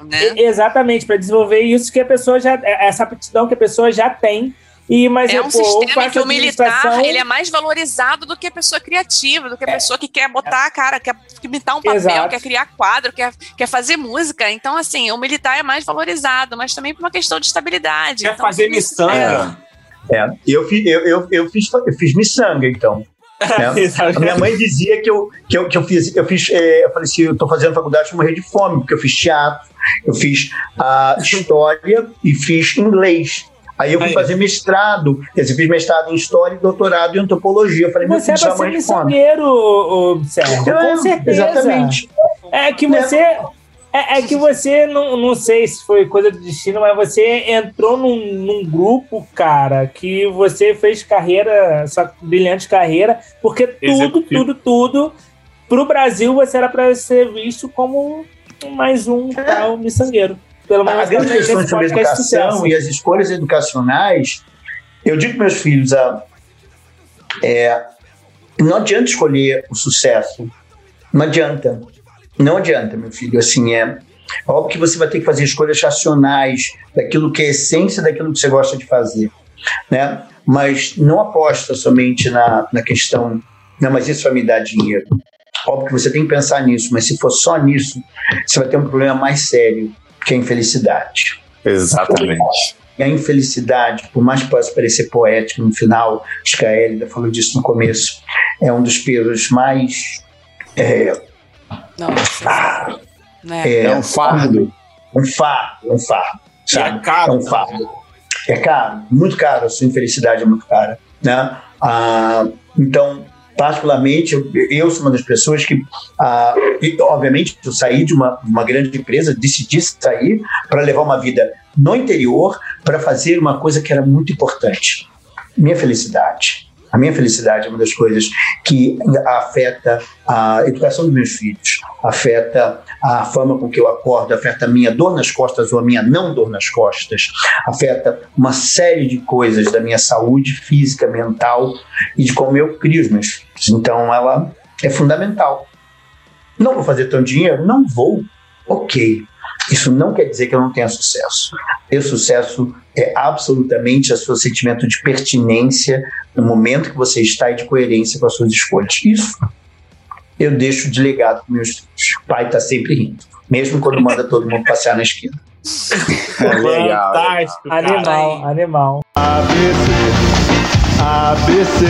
né? Exatamente, para desenvolver isso que a pessoa já. é, Essa aptidão que a pessoa já tem. E, mas, É um pô, sistema que o militar ele é mais valorizado do que a pessoa criativa, do que a pessoa que quer botar a cara, quer imitar um papel, Exato. quer criar quadro, quer, quer fazer música. Então, assim, o militar é mais valorizado, mas também por uma questão de estabilidade. Quer Então, fazer miçanga. É, eu, fi- eu, eu, eu, fiz, eu fiz miçanga, então. né? A minha mãe dizia que eu, que eu, que eu fiz, eu fiz, é, eu falei assim, eu tô fazendo faculdade de morrer de fome, porque eu fiz teatro, eu fiz a história e fiz inglês. Aí eu fui Aí. fazer mestrado, quer dizer, fiz mestrado em história e doutorado em antropologia. Eu falei, Você é para ser ô, Sérgio. É, Com certeza. Exatamente. É que você. É, é que você, não, não sei se foi coisa do destino, mas você entrou num, num grupo, cara, que você fez carreira, sua brilhante carreira, porque tudo, Executivo. tudo, tudo, pro Brasil você era para ser visto como mais um tal miçangueiro. Pelo menos A grande questão sobre a educação e as escolhas educacionais, eu digo para meus filhos, ah, é, não adianta escolher o sucesso. Não adianta. Não adianta, meu filho. Assim, é óbvio que você vai ter que fazer escolhas racionais daquilo que é a essência daquilo que você gosta de fazer, né? Mas não aposta somente na, na questão, não, mas isso vai me dar dinheiro. Óbvio que você tem que pensar nisso, mas se for só nisso, você vai ter um problema mais sério, que é a infelicidade. Exatamente. E a infelicidade, por mais que possa parecer poético no final, acho que a Hélida falou disso no começo, é um dos pesos mais. É, Nossa. Né? é, É um fardo. um fardo, um fardo, E sabe? é caro. É um fardo. É caro, muito caro, a sua infelicidade é muito cara. Né? Ah, então, particularmente, eu, sou uma das pessoas que, ah, obviamente, eu saí de uma, uma grande empresa, decidi sair para levar uma vida no interior, para fazer uma coisa que era muito importante: minha felicidade. A minha felicidade é uma das coisas que afeta a educação dos meus filhos, afeta a forma com que eu acordo, afeta a minha dor nas costas ou a minha não dor nas costas, afeta uma série de coisas da minha saúde física, mental e de como eu crio os meus filhos. Então ela é fundamental. Não vou fazer tanto dinheiro? Não vou. Ok. Isso não quer dizer que eu não tenha sucesso. O sucesso é absolutamente o seu sentimento de pertinência no momento que você está e de coerência com as suas escolhas. Isso eu deixo de legado para meus filhos. O pai está sempre rindo, mesmo quando manda todo mundo passear na esquina. É legal. Fantástico, cara. Animal, animal. ABC, ABC.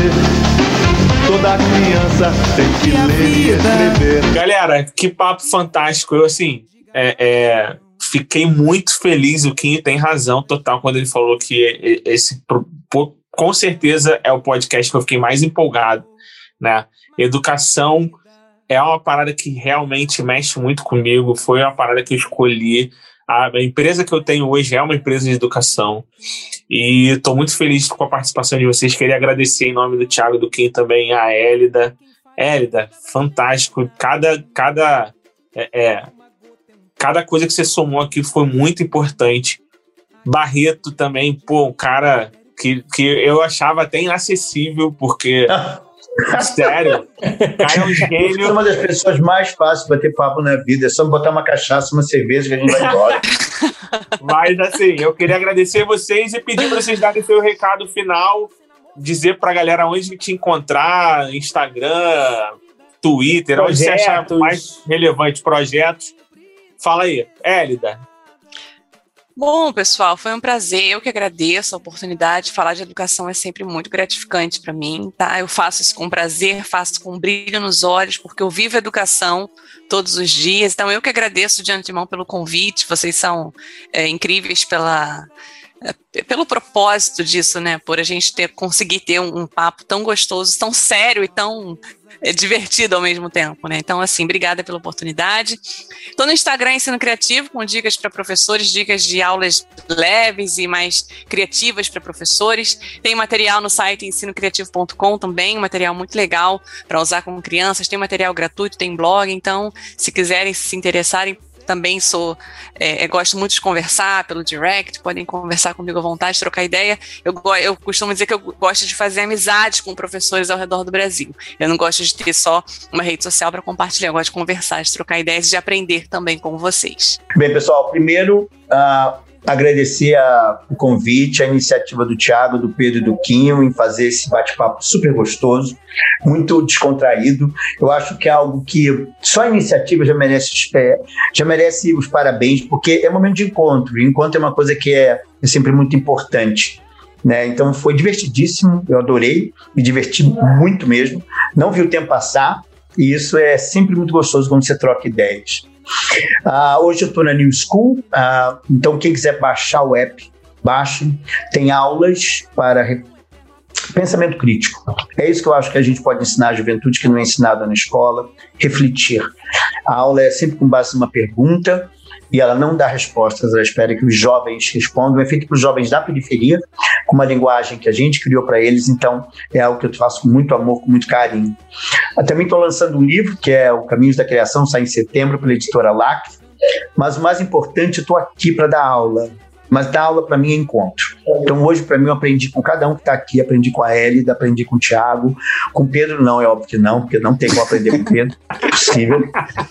Toda criança tem que ler e escrever. Galera, que papo fantástico. Eu, assim, é, é, fiquei muito feliz. O Kim tem razão total quando ele falou que esse, com certeza, é o podcast que eu fiquei mais empolgado, né? Educação é uma parada que realmente mexe muito comigo. Foi uma parada que eu escolhi. A empresa que eu tenho hoje é uma empresa de educação. E estou muito feliz com a participação de vocês. Queria agradecer em nome do Thiago do Kim também a Hélida. Hélida, fantástico. Cada, cada, é, é, cada coisa que você somou aqui foi muito importante. Barreto também, pô, um cara que, que eu achava até inacessível, porque, sério, cara é um Eu sou gênio. uma das pessoas mais fáceis para ter papo na vida. É só botar uma cachaça, uma cerveja que a gente vai embora. Mas, assim, eu queria agradecer vocês e pedir para vocês darem seu recado final, dizer pra galera onde te encontrar, Instagram, Twitter, onde você achar Projetos. mais relevante projetos. Fala aí, Hélida. Bom, pessoal, foi um prazer. Eu que agradeço a oportunidade. Falar de educação é sempre muito gratificante para mim, tá? Eu faço isso com prazer, faço com brilho nos olhos, porque eu vivo educação todos os dias. Então, eu que agradeço de antemão pelo convite. Vocês são é, incríveis pela é, pelo propósito disso, né? Por a gente ter conseguir ter um, um papo tão gostoso, tão sério e tão é divertido ao mesmo tempo, né? Então, assim, obrigada pela oportunidade. Estou no Instagram Ensino Criativo, com dicas para professores, dicas de aulas leves e mais criativas para professores. Tem material no site ensinocriativo.com também, material muito legal para usar com crianças. Tem material gratuito, tem blog. Então, se quiserem se interessarem, também sou, é, gosto muito de conversar pelo direct, podem conversar comigo à vontade, trocar ideia. Eu, eu costumo dizer que eu gosto de fazer amizade com professores ao redor do Brasil. Eu não gosto de ter só uma rede social para compartilhar, eu gosto de conversar, de trocar ideias e de aprender também com vocês. Bem, pessoal, primeiro, uh, agradecer a, o convite, a iniciativa do Tiago, do Pedro e do Quinho em fazer esse bate-papo super gostoso, muito descontraído. Eu acho que é algo que só a iniciativa já merece, é, já merece os parabéns, porque é momento de encontro. E encontro é uma coisa que é, é sempre muito importante. Né? Então foi divertidíssimo, eu adorei, me diverti muito mesmo. Não vi o tempo passar, e isso é sempre muito gostoso quando você troca ideias. Uh, hoje eu estou na New School, uh, então quem quiser baixar o app, baixe. Tem aulas para pensamento crítico. É isso que eu acho que a gente pode ensinar à juventude que não é ensinada na escola, refletir. A aula é sempre com base numa pergunta e ela não dá respostas, ela espera que os jovens respondam. É feito para os jovens da periferia, com uma linguagem que a gente criou para eles, então é algo que eu faço com muito amor, com muito carinho. Eu também estou lançando um livro, que é O Caminhos da Criação, sai em setembro pela editora LAC, mas o mais importante, eu estou aqui para dar aula mas dar aula para mim é encontro. Então hoje para mim eu aprendi com cada um que está aqui, aprendi com a Elida, aprendi com o Thiago, com o Pedro não, é óbvio que não, porque não tem como aprender com o Pedro, impossível,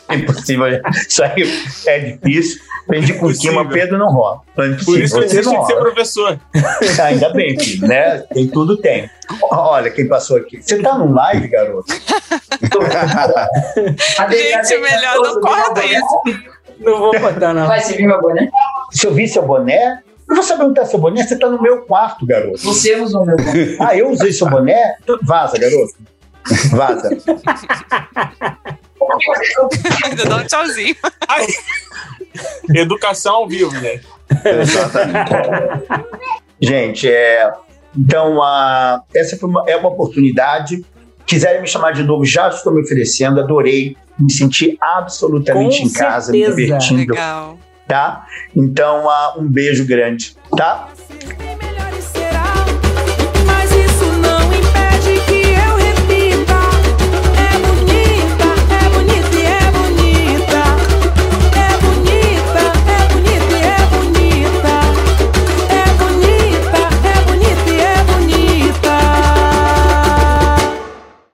impossível, isso aí é difícil. Aprendi com o Kim, mas Pedro não rola. É Por isso que existe que ser professor. Ainda bem, filho, né? Tem tudo, tem. Olha quem passou aqui. Você tá no live, garoto? Gente, melhor não corta isso. Não vou botar, não. Vai servir meu boné? Se eu vi seu boné, eu vou saber onde está seu boné. Você está no meu quarto, garoto. Você usou meu boné. Ah, eu usei seu boné? Vaza, garoto. Vaza. Ainda dá um tchauzinho. Ai. Educação ao vivo, né? Exatamente. Gente, é, então, uh, essa uma, é uma oportunidade. Quiserem me chamar de novo, já estou me oferecendo, adorei me senti absolutamente Com em casa, certeza. me divertindo. Legal. Tá? Então, uh, um beijo grande, tá?